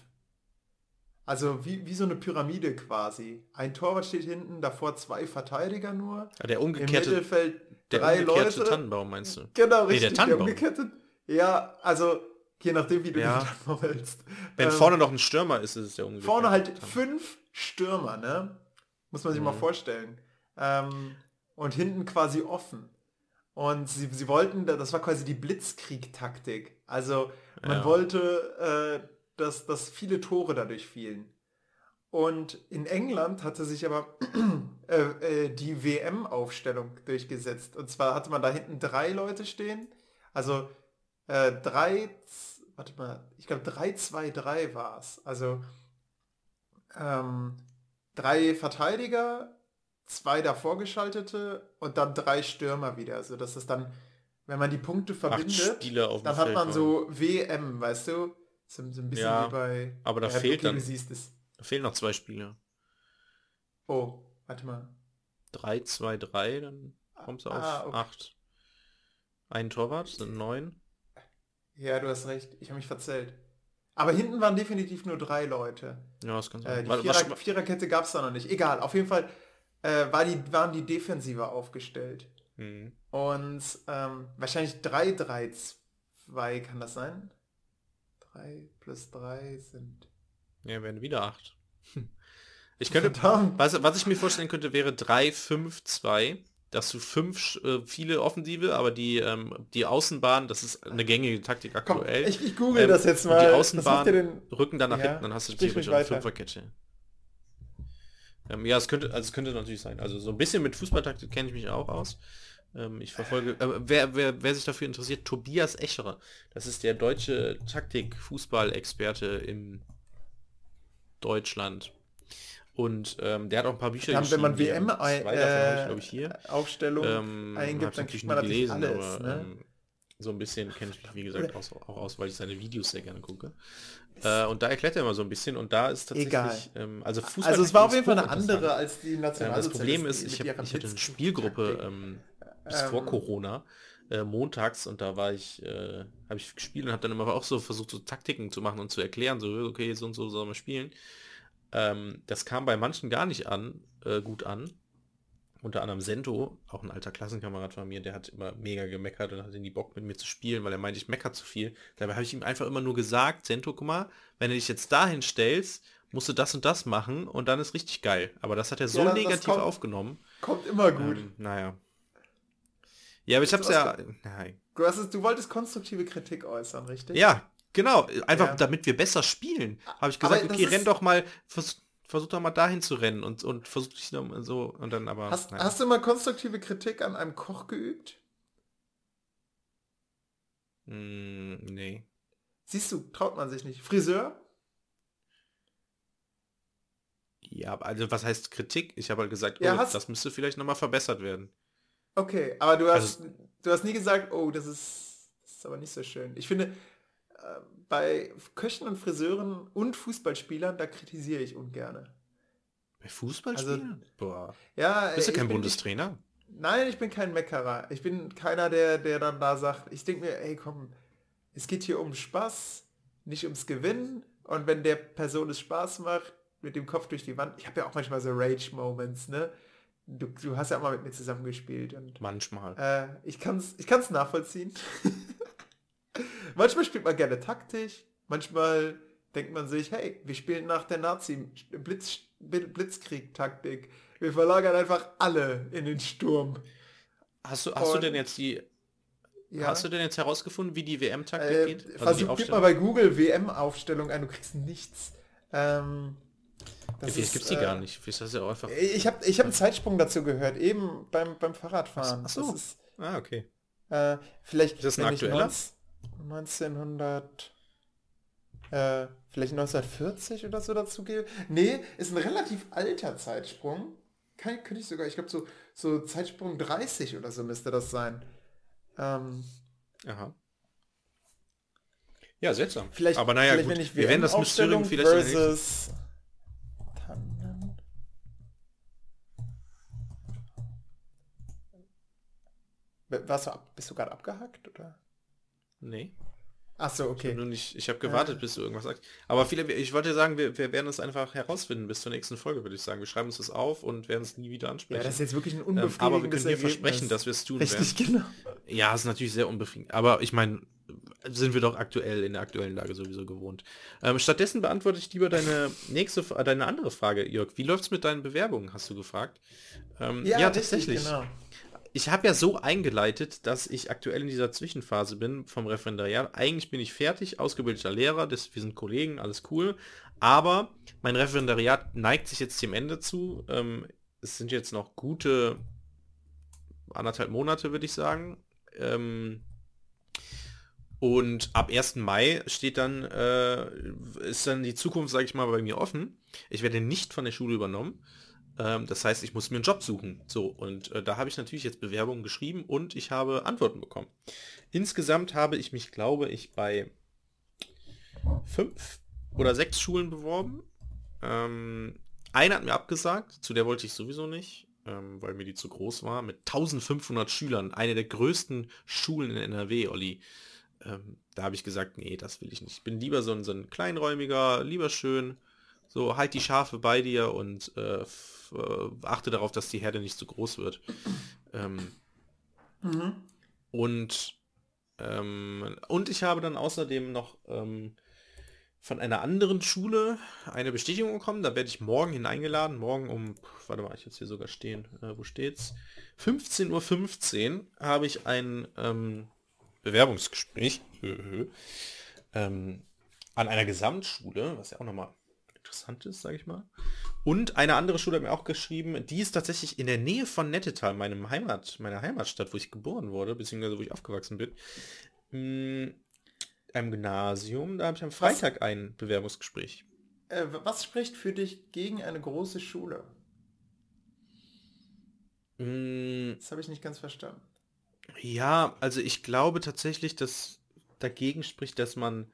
Also wie, wie so eine Pyramide quasi. Ein Torwart steht hinten, davor zwei Verteidiger nur. Ah, der Im umgekehrte, Mittelfeld der drei umgekehrte Leute. Tannenbaum meinst du? Genau, Nee, der richtig. Tannenbaum. umgekehrte. Ja, also je nachdem, wie du Ja. den Tannenbaum hältst. Wenn Ähm, vorne noch ein Stürmer ist, ist es der umgekehrte Vorne halt Tannenbaum. fünf Stürmer, ne? Muss man sich mal Mhm. vorstellen. Ähm, und hinten quasi offen. Und sie, sie wollten, das war quasi die Blitzkrieg-Taktik. Also man Ja. wollte, äh, dass, dass viele Tore dadurch fielen. Und in England hatte sich aber [CLEARS THROAT] äh, äh, die WM-Aufstellung durchgesetzt. Und zwar hatte man da hinten drei Leute stehen. Also äh, drei, warte mal, ich glaube 3-2-3 war es. Also ähm, drei Verteidiger, zwei davor geschaltete und dann drei Stürmer wieder. Also das ist dann, wenn man die Punkte verbindet, dann hat man waren. so WM, weißt du? So, so ein bisschen Ja, wie bei... aber da Ja, fehlt okay, dann- Du siehst es. Da fehlen noch zwei Spieler. Oh, warte mal. 3, 2, 3, dann kommst du auf Ah, okay. 8. Ein Torwart sind 9. Ja, du hast recht. Ich habe mich verzählt. Aber hinten waren definitiv nur drei Leute. Ja, das kann Äh, sein. die Was- Vierer, Viererkette gab es da noch nicht. Egal, auf jeden Fall äh, war die, waren die defensiver aufgestellt. Hm. Und ähm, wahrscheinlich 3-3-2 kann das sein? 3 plus 3 sind... Ja, werden wieder 8. Ich könnte, [LAUGHS] Verdammt. was, was ich mir vorstellen könnte, wäre 3, 5, 2. Dass du fünf äh, viele Offensive, aber die, ähm, die Außenbahn, das ist eine gängige Taktik Komm, aktuell. ich, ich google Ähm, das jetzt mal. die Außenbahn denn? rücken dann nach Ja, hinten, dann hast du theoretisch ruhig eine. Fünferkette. Ähm, ja, es könnte, also es könnte natürlich sein. Also so ein bisschen mit Fußballtaktik kenne ich mich auch aus. Ähm, ich verfolge, äh, wer, wer, wer sich dafür interessiert, Tobias Escherer. Das ist der deutsche Taktik-Fußball-Experte in Deutschland. Und ähm, der hat auch ein paar Bücher Dann, wenn man geschrieben, WM äh, glaube ich, hier. Aufstellung Ähm, eingibt, dann kriegt man natürlich gelesen, alles. aber ne? ähm, so ein bisschen kenne ich mich, wie gesagt, aus, auch aus, weil ich seine Videos sehr gerne gucke. Äh, und da erklärt er immer so ein bisschen und da ist tatsächlich, Egal. ähm, also Fußball also es war auf jeden Fall eine andere als die Ähm, Nationalsozialisten. das Problem ist, ich, hab, ich hatte eine Spielgruppe ähm, bis vor Ähm. Corona, äh, montags und da war ich, äh, habe ich gespielt und habe dann immer auch so versucht, so Taktiken zu machen und zu erklären, so, okay, so und so sollen wir spielen. Ähm, das kam bei manchen gar nicht an, äh, gut an. Unter anderem Sento, auch ein alter Klassenkamerad von mir, der hat immer mega gemeckert und hatte nie Bock mit mir zu spielen, weil er meinte, ich mecker zu viel. Dabei habe ich ihm einfach immer nur gesagt, Sento, guck mal, wenn du dich jetzt dahin stellst, musst du das und das machen und dann ist richtig geil. Aber das hat er so Ja, negativ kommt- aufgenommen. Kommt immer gut. Ähm, naja. Ja, aber ich hab's ja. Nein. Du, hast es, du wolltest konstruktive Kritik äußern, richtig? Ja, genau. Einfach Ja. damit wir besser spielen. Habe ich gesagt, okay, renn doch mal, vers versuch doch mal dahin zu rennen und, und versuch dich mal so und dann aber. Hast, hast du mal konstruktive Kritik an einem Koch geübt? Mm, nee. Siehst du, traut man sich nicht. Friseur? Ja, also was heißt Kritik? Ich habe halt gesagt, Ja, oh, das müsste vielleicht nochmal verbessert werden. Okay, aber du hast, Also- du hast nie gesagt, oh, das ist, das ist aber nicht so schön. Ich finde, äh, bei Köchen und Friseuren und Fußballspielern, da kritisiere ich ungerne. Bei Fußballspielen? Boah. Ja, Bist du kein ich bin- Bundestrainer? Nein, ich bin kein Meckerer. Ich bin keiner, der, der dann da sagt, ich denke mir, ey komm, es geht hier um Spaß, nicht ums Gewinnen. Und wenn der Person es Spaß macht, mit dem Kopf durch die Wand. Ich habe ja auch manchmal so Rage-Moments, ne? Du, du hast ja auch mal mit mir zusammengespielt und Manchmal. äh, ich kann es ich kann's nachvollziehen. [LAUGHS] manchmal spielt man gerne taktisch, manchmal denkt man sich, hey, wir spielen nach der Nazi-Blitz, Blitzkrieg-Taktik. Wir verlagern einfach alle in den Sturm. Hast du, hast du Und- denn jetzt die, Ja. hast du denn jetzt herausgefunden, wie die WM-Taktik Äh, geht? Also versuch, gib mal bei Google WM-Aufstellung ein, du kriegst nichts. Ähm, das Vielleicht ist, gibt's die äh, gar nicht. Vielleicht das ja auch einfach. Ich habe ich hab einen Zeitsprung dazu gehört, eben beim, beim Fahrradfahren. Ach so. Ist, Ah, okay. äh, vielleicht Ist das ein aktueller? 19 1900, äh, vielleicht 1940 oder so dazu gebe. Nee, ist ein relativ alter Zeitsprung. Kann, könnte ich sogar, ich glaube so, so Zeitsprung 30 oder so müsste das sein. Ähm, Aha. Ja, seltsam. Vielleicht, Aber naja, gut. wenn ich wir werden das Mysterium vielleicht in versus Tannen. Warst du ab, bist du gerade abgehackt oder? Nee. Ach so, okay. Nicht, ich habe gewartet, bis du irgendwas sagst. Aber viele, ich wollte sagen, wir, wir werden es einfach herausfinden bis zur nächsten Folge, würde ich sagen. Wir schreiben uns das auf und werden es nie wieder Ja, ansprechen. das ist jetzt wirklich ein ähm, unbefriedigendes aber wir können dir Ergebnis. versprechen, dass wir es tun werden. Richtig, genau. Ja, ist natürlich sehr unbefriedigend. Aber ich meine, sind wir doch aktuell in der aktuellen Lage sowieso gewohnt. Ähm, stattdessen beantworte ich lieber deine nächste, äh, deine andere Frage, Jörg. Wie läuft's mit deinen Bewerbungen, hast du gefragt? Ähm, ja, richtig, tatsächlich. Genau. Ich habe ja so eingeleitet, dass ich aktuell in dieser Zwischenphase bin vom Referendariat. Eigentlich bin ich fertig, ausgebildeter Lehrer, das, wir sind Kollegen, alles cool. Aber mein Referendariat neigt sich jetzt dem Ende zu. Ähm, es sind jetzt noch gute anderthalb Monate, würde ich sagen. Ähm, und ab 1. Mai steht dann, äh, ist dann die Zukunft, sage ich mal, bei mir offen. Ich werde nicht von der Schule übernommen. Ähm, das heißt, ich muss mir einen Job suchen. So, und äh, da habe ich natürlich jetzt Bewerbungen geschrieben und ich habe Antworten bekommen. Insgesamt habe ich mich, glaube ich, bei fünf oder sechs Schulen beworben. Ähm, eine hat mir abgesagt, zu der wollte ich sowieso nicht, ähm, weil mir die zu groß war, mit 1500 Schülern, eine der größten Schulen in NRW, Olli. Ähm, da habe ich gesagt, nee, das will ich nicht. Ich bin lieber so ein, so ein kleinräumiger, lieber schön, so halt die Schafe bei dir und äh, äh, achte darauf, dass die Herde nicht zu groß wird. Ähm, und, ähm, und ich habe dann außerdem noch ähm, von einer anderen Schule eine Bestätigung bekommen. Da werde ich morgen hineingeladen. Morgen um, warte mal, ich jetzt hier sogar stehen. Äh, wo steht's? 15.15 Uhr habe ich ein ähm, Bewerbungsgespräch [LAUGHS] ähm, an einer Gesamtschule, was ja auch nochmal interessant ist, sage ich mal. Und eine andere Schule hat mir auch geschrieben, die ist tatsächlich in der Nähe von Nettetal, meinem Heimat, meiner Heimatstadt, wo ich geboren wurde, beziehungsweise wo ich aufgewachsen bin. Mm, Einem Gymnasium, da habe ich am Freitag ein Bewerbungsgespräch. Äh, was spricht für dich gegen eine große Schule? Mm, Das habe ich nicht ganz verstanden. Ja, also ich glaube tatsächlich, dass dagegen spricht, dass man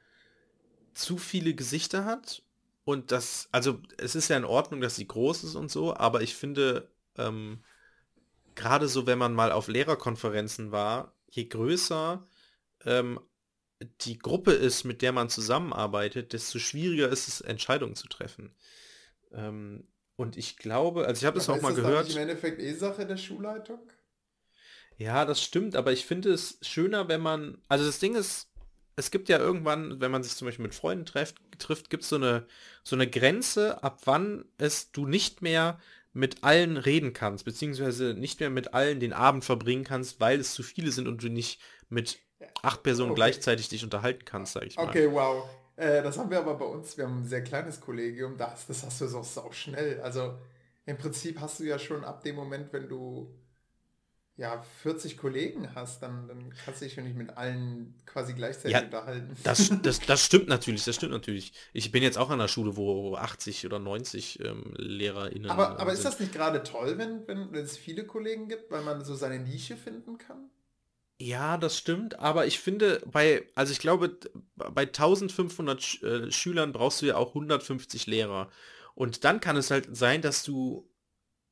zu viele Gesichter hat und das, also es ist ja in Ordnung, dass sie groß ist und so, aber ich finde, ähm, gerade so, wenn man mal auf Lehrerkonferenzen war, je größer ähm, die Gruppe ist, mit der man zusammenarbeitet, desto schwieriger ist es, Entscheidungen zu treffen. Ähm, und ich glaube, also ich habe das auch ist mal das gehört. nicht im Endeffekt eh Sache der Schulleitung? Ja, das stimmt, aber ich finde es schöner, wenn man, also das Ding ist, es gibt ja irgendwann, wenn man sich zum Beispiel mit Freunden trifft, trifft gibt es so eine, so eine Grenze, ab wann es du nicht mehr mit allen reden kannst, beziehungsweise nicht mehr mit allen den Abend verbringen kannst, weil es zu viele sind und du nicht mit acht Personen Okay. gleichzeitig dich unterhalten kannst, sag ich mal. Okay, wow. Äh, das haben wir aber bei uns, wir haben ein sehr kleines Kollegium, das, das hast du so sau schnell. Also im Prinzip hast du ja schon ab dem Moment, wenn du ja 40 Kollegen hast, dann, dann kannst du dich schon nicht mit allen quasi gleichzeitig Ja, unterhalten. Das, das, [LAUGHS] das stimmt natürlich, das stimmt natürlich. Ich bin jetzt auch an einer Schule, wo 80 oder 90 ähm, LehrerInnen aber, aber äh, ist sind. das nicht gerade toll, wenn, wenn, es viele Kollegen gibt, weil man so seine Nische finden kann? Ja, das stimmt, aber ich finde, bei, also ich glaube, bei 1500 Sch äh, Schülern brauchst du ja auch 150 Lehrer. Und dann kann es halt sein, dass du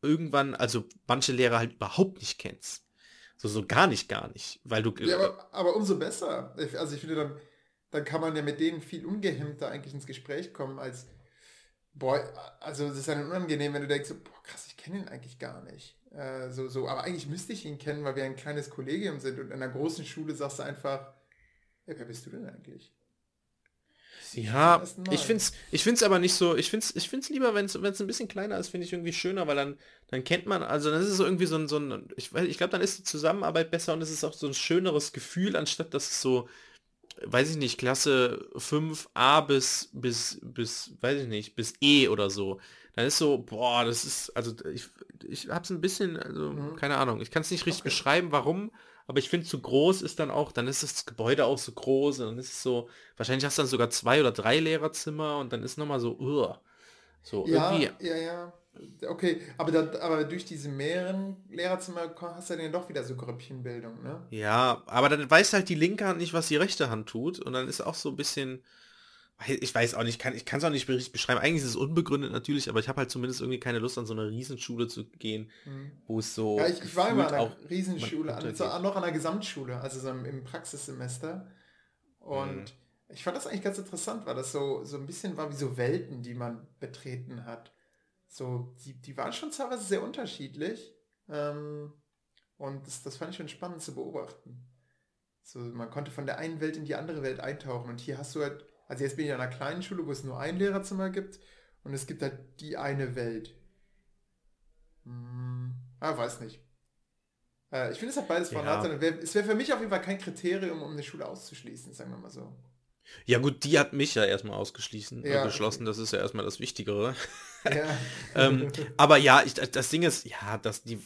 irgendwann, also manche Lehrer halt überhaupt nicht kennst. So, so gar nicht, gar nicht. Weil du, Ja, aber, aber umso besser. Also ich finde, dann, dann kann man ja mit denen viel ungehemmter eigentlich ins Gespräch kommen, als Boah, also das ist dann unangenehm, wenn du denkst, boah krass, ich kenne ihn eigentlich gar nicht. Äh, so, so, aber eigentlich müsste ich ihn kennen, weil wir ein kleines Kollegium sind und in einer großen Schule sagst du einfach, ja, wer bist du denn eigentlich? Ja, ich finde es ich find's aber nicht so, ich finde es ich find's lieber, wenn es ein bisschen kleiner ist, finde ich irgendwie schöner, weil dann, dann kennt man, also dann ist es so irgendwie so ein, so ein ich, ich glaube, dann ist die Zusammenarbeit besser und es ist auch so ein schöneres Gefühl, anstatt dass es so, weiß ich nicht, Klasse 5a bis, bis, bis, weiß ich nicht, bis E oder so. Dann ist so, boah, das ist, also ich, ich habe es ein bisschen, also mhm. keine Ahnung, ich kann es nicht richtig okay. beschreiben, warum, aber ich finde, zu groß ist dann auch, dann ist das Gebäude auch so groß und dann ist es so, wahrscheinlich hast du dann sogar zwei oder drei Lehrerzimmer und dann ist nochmal so, uh, so ja, irgendwie. Ja, ja. Okay, aber, da, aber durch diese mehreren Lehrerzimmer hast du dann doch wieder so Grüppchenbildung, ne? Ja, aber dann weiß halt die linke Hand nicht, was die rechte Hand tut und dann ist auch so ein bisschen, ich weiß auch nicht, kann, ich kann es auch nicht richtig beschreiben. Eigentlich ist es unbegründet natürlich, aber ich habe halt zumindest irgendwie keine Lust, an so eine Riesenschule zu gehen, mhm. wo es so. Ja, ich, ich war immer an einer Riesenschule, an, so, noch an der Gesamtschule, also so im, im Praxissemester. Und mhm. ich fand das eigentlich ganz interessant, weil das so, so ein bisschen war wie so Welten, die man betreten hat. So, die, die waren schon teilweise sehr unterschiedlich. Ähm, und das, das fand ich schon spannend zu beobachten. So, man konnte von der einen Welt in die andere Welt eintauchen. Und hier hast du halt also jetzt bin ich in einer kleinen Schule, wo es nur ein Lehrerzimmer gibt und es gibt halt die eine Welt. Hm, ah, weiß nicht. Äh, ich finde es halt beides von ja. Es wäre für mich auf jeden Fall kein Kriterium, um eine Schule auszuschließen, sagen wir mal so. Ja gut, die hat mich ja erstmal ausgeschlossen. Ja, geschlossen. Das ist ja erstmal das Wichtigere. [LAUGHS] Ja. [LAUGHS] ähm, aber ja, ich, das Ding ist, ja, dass die,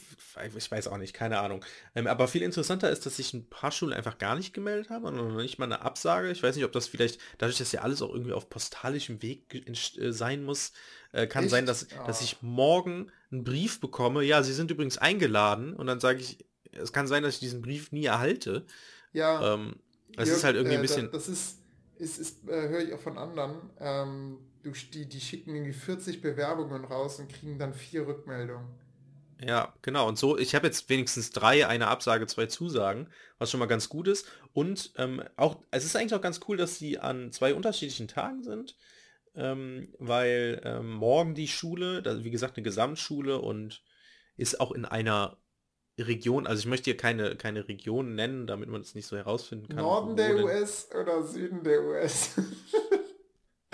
ich weiß auch nicht, keine Ahnung. Ähm, aber viel interessanter ist, dass sich ein paar Schulen einfach gar nicht gemeldet haben und noch nicht mal eine Absage. Ich weiß nicht, ob das vielleicht, dadurch, dass ja alles auch irgendwie auf postalischem Weg äh, sein muss, äh, kann Echt? sein, dass, oh. dass ich morgen einen Brief bekomme. Ja, sie sind übrigens eingeladen und dann sage ich, es kann sein, dass ich diesen Brief nie erhalte. Ja. Ähm, das Jörg, ist halt irgendwie ein äh, bisschen. Das ist ist, ist äh, höre ich auch von anderen, ähm, du, die, die schicken irgendwie 40 Bewerbungen raus und kriegen dann vier Rückmeldungen. Ja, genau. Und so, ich habe jetzt wenigstens drei, eine Absage, zwei Zusagen, was schon mal ganz gut ist. Und ähm, auch, es ist eigentlich auch ganz cool, dass sie an zwei unterschiedlichen Tagen sind, ähm, weil ähm, morgen die Schule, wie gesagt, eine Gesamtschule und ist auch in einer Region, also ich möchte hier keine, keine Region nennen, damit man es nicht so herausfinden kann. Norden der US oder Süden der US? [LAUGHS]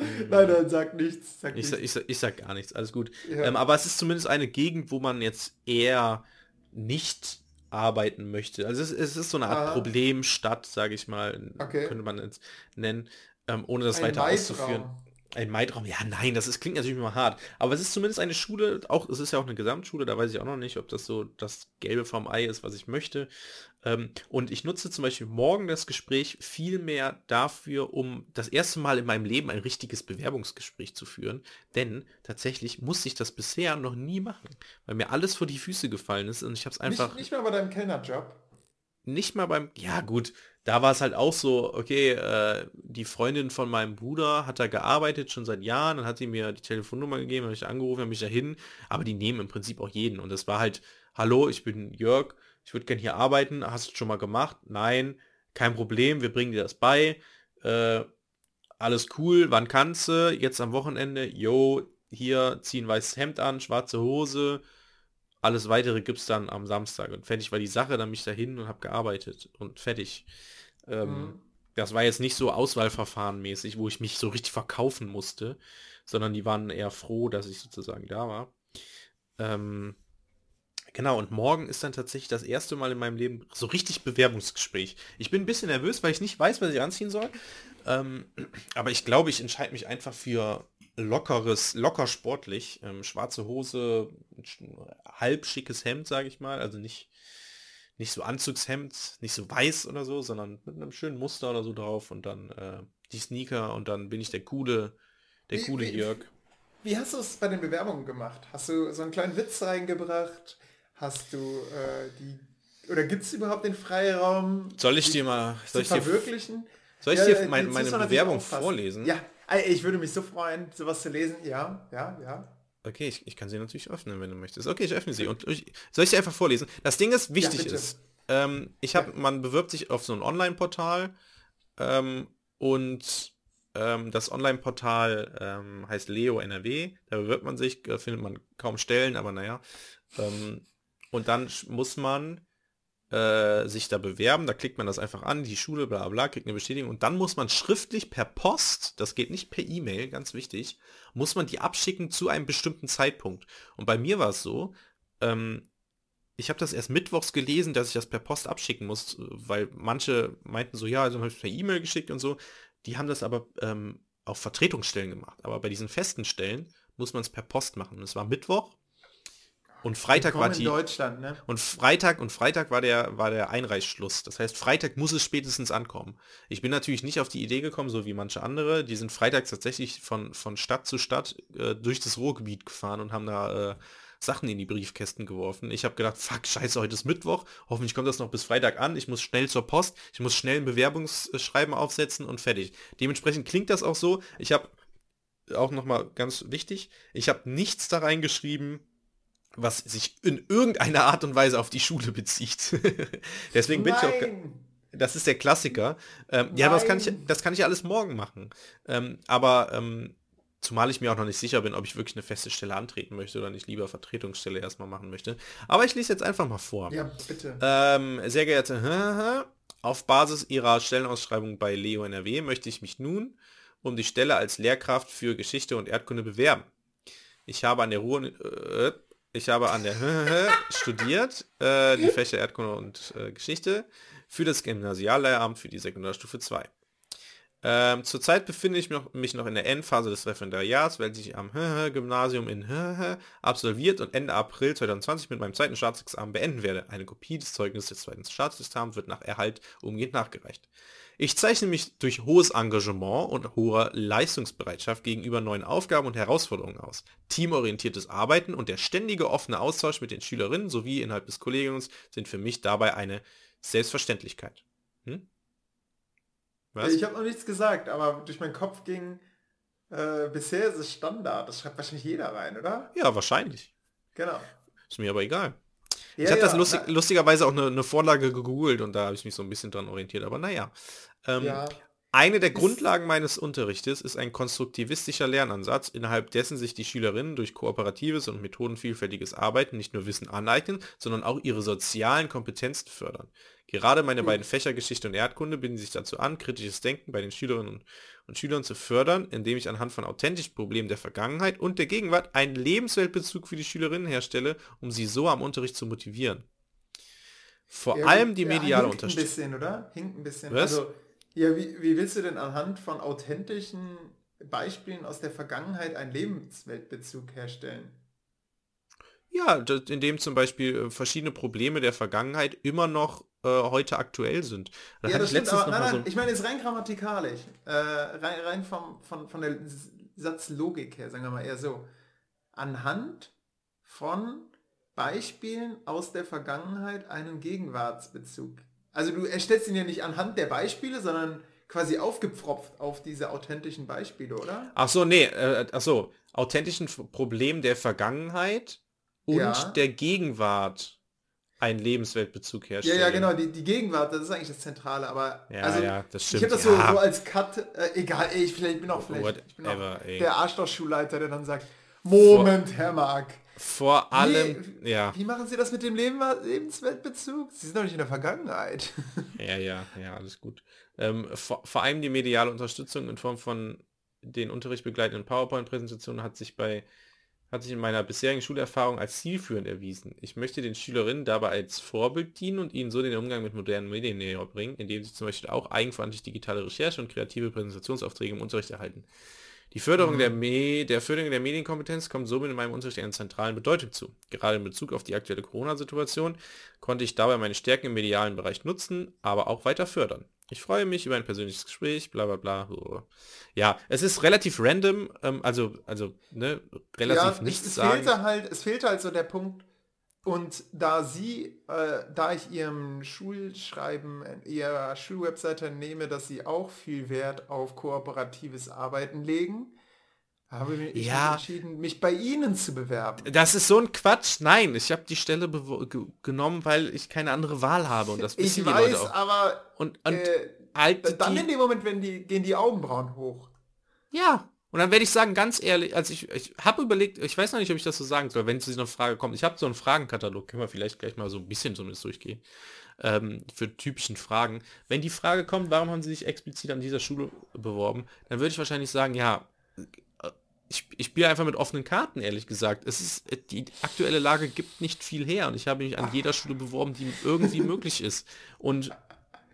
[LAUGHS] nein, nein, sag nichts. Sag ich, nichts. Ich, ich, ich, sag gar nichts, alles gut. Ja. Ähm, aber es ist zumindest eine Gegend, wo man jetzt eher nicht arbeiten möchte. Also es, es ist so eine Art Aha. Problemstadt, sage ich mal, okay. könnte man es nennen, ähm, ohne das Ein weiter Maitraum. auszuführen. Ein Maitraum, ja nein, das ist, klingt natürlich immer hart. Aber es ist zumindest eine Schule, auch es ist ja auch eine Gesamtschule, da weiß ich auch noch nicht, ob das so das Gelbe vom Ei ist, was ich möchte. Ähm, und ich nutze zum Beispiel morgen das Gespräch viel mehr dafür, um das erste Mal in meinem Leben ein richtiges Bewerbungsgespräch zu führen. Denn tatsächlich musste ich das bisher noch nie machen, weil mir alles vor die Füße gefallen ist und ich habe es einfach... Nicht, nicht mal bei deinem Kellnerjob? Nicht mal beim... Ja gut, da war es halt auch so, okay, äh, die Freundin von meinem Bruder hat da gearbeitet schon seit Jahren, dann hat sie mir die Telefonnummer gegeben, habe ich angerufen, habe mich dahin, aber die nehmen im Prinzip auch jeden. Und das war halt, hallo, ich bin Jörg, ich würde gerne hier arbeiten, hast du schon mal gemacht? Nein, kein Problem, wir bringen dir das bei. Äh, alles cool, wann kannst du? Jetzt am Wochenende, yo, hier zieh ein weißes Hemd an, schwarze Hose, alles weitere gibt es dann am Samstag. Und fertig war die Sache, dann mich dahin und habe gearbeitet und fertig. Ähm, mhm. Das war jetzt nicht so Auswahlverfahren mäßig, wo ich mich so richtig verkaufen musste, sondern die waren eher froh, dass ich sozusagen da war. Ähm, genau, und morgen ist dann tatsächlich das erste Mal in meinem Leben so richtig Bewerbungsgespräch. Ich bin ein bisschen nervös, weil ich nicht weiß, was ich anziehen soll. Ähm, aber ich glaube, ich entscheide mich einfach für lockeres, locker sportlich. Ähm, schwarze Hose, halb schickes Hemd, sage ich mal. Also nicht, nicht so Anzugshemd, nicht so weiß oder so, sondern mit einem schönen Muster oder so drauf und dann äh, die Sneaker und dann bin ich der coole, der wie, coole wie, Jörg. Wie hast du es bei den Bewerbungen gemacht? Hast du so einen kleinen Witz reingebracht? Hast du äh, die oder gibt es überhaupt den Freiraum? Soll ich dir mal soll ich dir, verwirklichen? Soll ich dir meine, meine Bewerbung vorlesen? Ja, ich würde mich so freuen, sowas zu lesen. Ja, ja, ja. Okay, ich, ich kann sie natürlich öffnen, wenn du möchtest. Okay, ich öffne sie. Und ich, soll ich sie einfach vorlesen? Das Ding ist, wichtig ja, ist, ähm, ich habe, ja. man bewirbt sich auf so ein Online-Portal ähm, und Ähm, das Online-Portal ähm, heißt Leo NRW. Da bewirbt man sich, da findet man kaum Stellen, aber naja. Ähm, und dann muss man äh, sich da bewerben, da klickt man das einfach an, die Schule, bla bla, kriegt eine Bestätigung und dann muss man schriftlich per Post, das geht nicht per E-Mail, ganz wichtig, muss man die abschicken zu einem bestimmten Zeitpunkt. Und bei mir war es so, ähm, ich habe das erst mittwochs gelesen, dass ich das per Post abschicken muss, weil manche meinten so, ja, also habe ich per E-Mail geschickt und so. Die haben das aber ähm, auf Vertretungsstellen gemacht. Aber bei diesen festen Stellen muss man es per Post machen. Und es war Mittwoch und Freitag war die Deutschland, ne? und Freitag und Freitag war der war der Einreichschluss. Das heißt, Freitag muss es spätestens ankommen. Ich bin natürlich nicht auf die Idee gekommen, so wie manche andere. Die sind freitags tatsächlich von von Stadt zu Stadt äh, durch das Ruhrgebiet gefahren und haben da äh, Sachen in die Briefkästen geworfen. Ich habe gedacht, fuck, scheiße, heute ist Mittwoch. Hoffentlich kommt das noch bis Freitag an. Ich muss schnell zur Post. Ich muss schnell ein Bewerbungsschreiben aufsetzen und fertig. Dementsprechend klingt das auch so. Ich habe auch nochmal ganz wichtig, ich habe nichts da reingeschrieben, was sich in irgendeiner Art und Weise auf die Schule bezieht. [LAUGHS] Deswegen bin Nein. ich auch... Das ist der Klassiker. Ähm, ja, das kann ich, das kann ich alles morgen machen. Ähm, aber ähm, zumal ich mir auch noch nicht sicher bin, ob ich wirklich eine feste Stelle antreten möchte oder nicht lieber Vertretungsstelle erstmal machen möchte. Aber ich lese jetzt einfach mal vor. Ja, bitte. Ähm, sehr geehrte, [LAUGHS] auf Basis Ihrer Stellenausschreibung bei Leo NRW möchte ich mich nun um die Stelle als Lehrkraft für Geschichte und Erdkunde bewerben. Ich habe an der Ruhr, äh, ich habe an der studiert, äh, die Fächer Erdkunde und äh, Geschichte, für das Gymnasiallehramt für die Sekundarstufe 2. Ähm, zurzeit befinde ich mich noch in der Endphase des Referendariats, welches ich am Gymnasium in absolviert und Ende April 2020 mit meinem zweiten Staatsexamen beenden werde. Eine Kopie des Zeugnisses des zweiten Staatsexamens wird nach Erhalt umgehend nachgereicht. Ich zeichne mich durch hohes Engagement und hohe Leistungsbereitschaft gegenüber neuen Aufgaben und Herausforderungen aus. Teamorientiertes Arbeiten und der ständige offene Austausch mit den Schülerinnen sowie innerhalb des Kollegiums sind für mich dabei eine Selbstverständlichkeit. Hm? Was? Ich habe noch nichts gesagt, aber durch meinen Kopf ging, äh, bisher ist es Standard. Das schreibt wahrscheinlich jeder rein, oder? Ja, wahrscheinlich. Genau. Ist mir aber egal. Ja, ich habe ja, das lustig, lustigerweise auch eine, eine, Vorlage gegoogelt und da habe ich mich so ein bisschen dran orientiert. Aber naja. Ähm, ja. Eine der Grundlagen meines Unterrichtes ist ein konstruktivistischer Lernansatz, innerhalb dessen sich die Schülerinnen durch kooperatives und methodenvielfältiges Arbeiten nicht nur Wissen aneignen, sondern auch ihre sozialen Kompetenzen fördern. Gerade meine beiden Fächer Geschichte und Erdkunde binden sich dazu an, kritisches Denken bei den Schülerinnen und Schülern zu fördern, indem ich anhand von authentischen Problemen der Vergangenheit und der Gegenwart einen Lebensweltbezug für die Schülerinnen herstelle, um sie so am Unterricht zu motivieren. Vor ja, allem die mediale ja, Unterstützung. ein bisschen, oder? Hinkt ein bisschen. Was? Also, ja, wie, wie willst du denn anhand von authentischen Beispielen aus der Vergangenheit einen Lebensweltbezug herstellen? Ja, indem zum Beispiel äh, verschiedene Probleme der Vergangenheit immer noch äh, heute aktuell sind. Da ja, das stimmt, aber, nein, nein, so ich meine jetzt rein grammatikalisch, äh, rein, rein vom, von, von der Satzlogik her, sagen wir mal eher so. Anhand von Beispielen aus der Vergangenheit einen Gegenwartsbezug. Also du erstellst ihn ja nicht anhand der Beispiele, sondern quasi aufgepfropft auf diese authentischen Beispiele, oder? Ach so, nee, äh, ach so, authentischen Problem der Vergangenheit und ja. der Gegenwart einen Lebensweltbezug herstellen. Ja, ja, genau, die, die Gegenwart, das ist eigentlich das Zentrale, aber ja, also, ja, das stimmt. Ich habe das so, ja. so als Cut, äh, egal, ey, ich, vielleicht, bin auch vielleicht ich bin auch der Arschloch-Schulleiter, der dann sagt, Moment, Vor, Herr Mark. Vor allem, wie, ja. Wie machen Sie das mit dem Leben, Lebensweltbezug? Sie sind doch nicht in der Vergangenheit. [LAUGHS] ja, ja, ja, alles gut. Ähm, vor, vor allem die mediale Unterstützung in Form von den unterrichtbegleitenden PowerPoint-Präsentationen hat sich bei hat sich in meiner bisherigen Schulerfahrung als zielführend erwiesen. Ich möchte den Schülerinnen dabei als Vorbild dienen und ihnen so den Umgang mit modernen Medien näher bringen, indem sie zum Beispiel auch eigenverantwortlich digitale Recherche und kreative Präsentationsaufträge im Unterricht erhalten. Die Förderung, mhm. der, Me der Förderung der Medienkompetenz kommt somit in meinem Unterricht einer zentralen Bedeutung zu. Gerade in Bezug auf die aktuelle Corona-Situation konnte ich dabei meine Stärken im medialen Bereich nutzen, aber auch weiter fördern. Ich freue mich über ein persönliches Gespräch, bla bla bla. Ja, es ist relativ random, ähm, also, also, ne, relativ ja, nichts es, es sagen. Fehlte halt, es fehlte halt so der Punkt, und da sie, äh, da ich ihrem Schulschreiben, ihrer Schulwebseite nehme, dass sie auch viel Wert auf kooperatives Arbeiten legen, habe ich ja. entschieden, mich bei Ihnen zu bewerben. Das ist so ein Quatsch. Nein, ich habe die Stelle genommen, weil ich keine andere Wahl habe und das wissen ich die weiß, Leute auch. aber und, und äh, halt dann die in dem Moment, wenn die gehen die Augenbrauen hoch. Ja. Und dann werde ich sagen, ganz ehrlich, also ich, ich habe überlegt, ich weiß noch nicht, ob ich das so sagen soll, wenn zu einer Frage kommt. Ich habe so einen Fragenkatalog, können wir vielleicht gleich mal so ein bisschen zumindest durchgehen, ähm, für typischen Fragen. Wenn die Frage kommt, warum haben Sie sich explizit an dieser Schule beworben, dann würde ich wahrscheinlich sagen, ja, ich, ich spiele einfach mit offenen Karten, ehrlich gesagt. Es ist, die aktuelle Lage gibt nicht viel her und ich habe mich an jeder Schule beworben, die irgendwie möglich ist. Und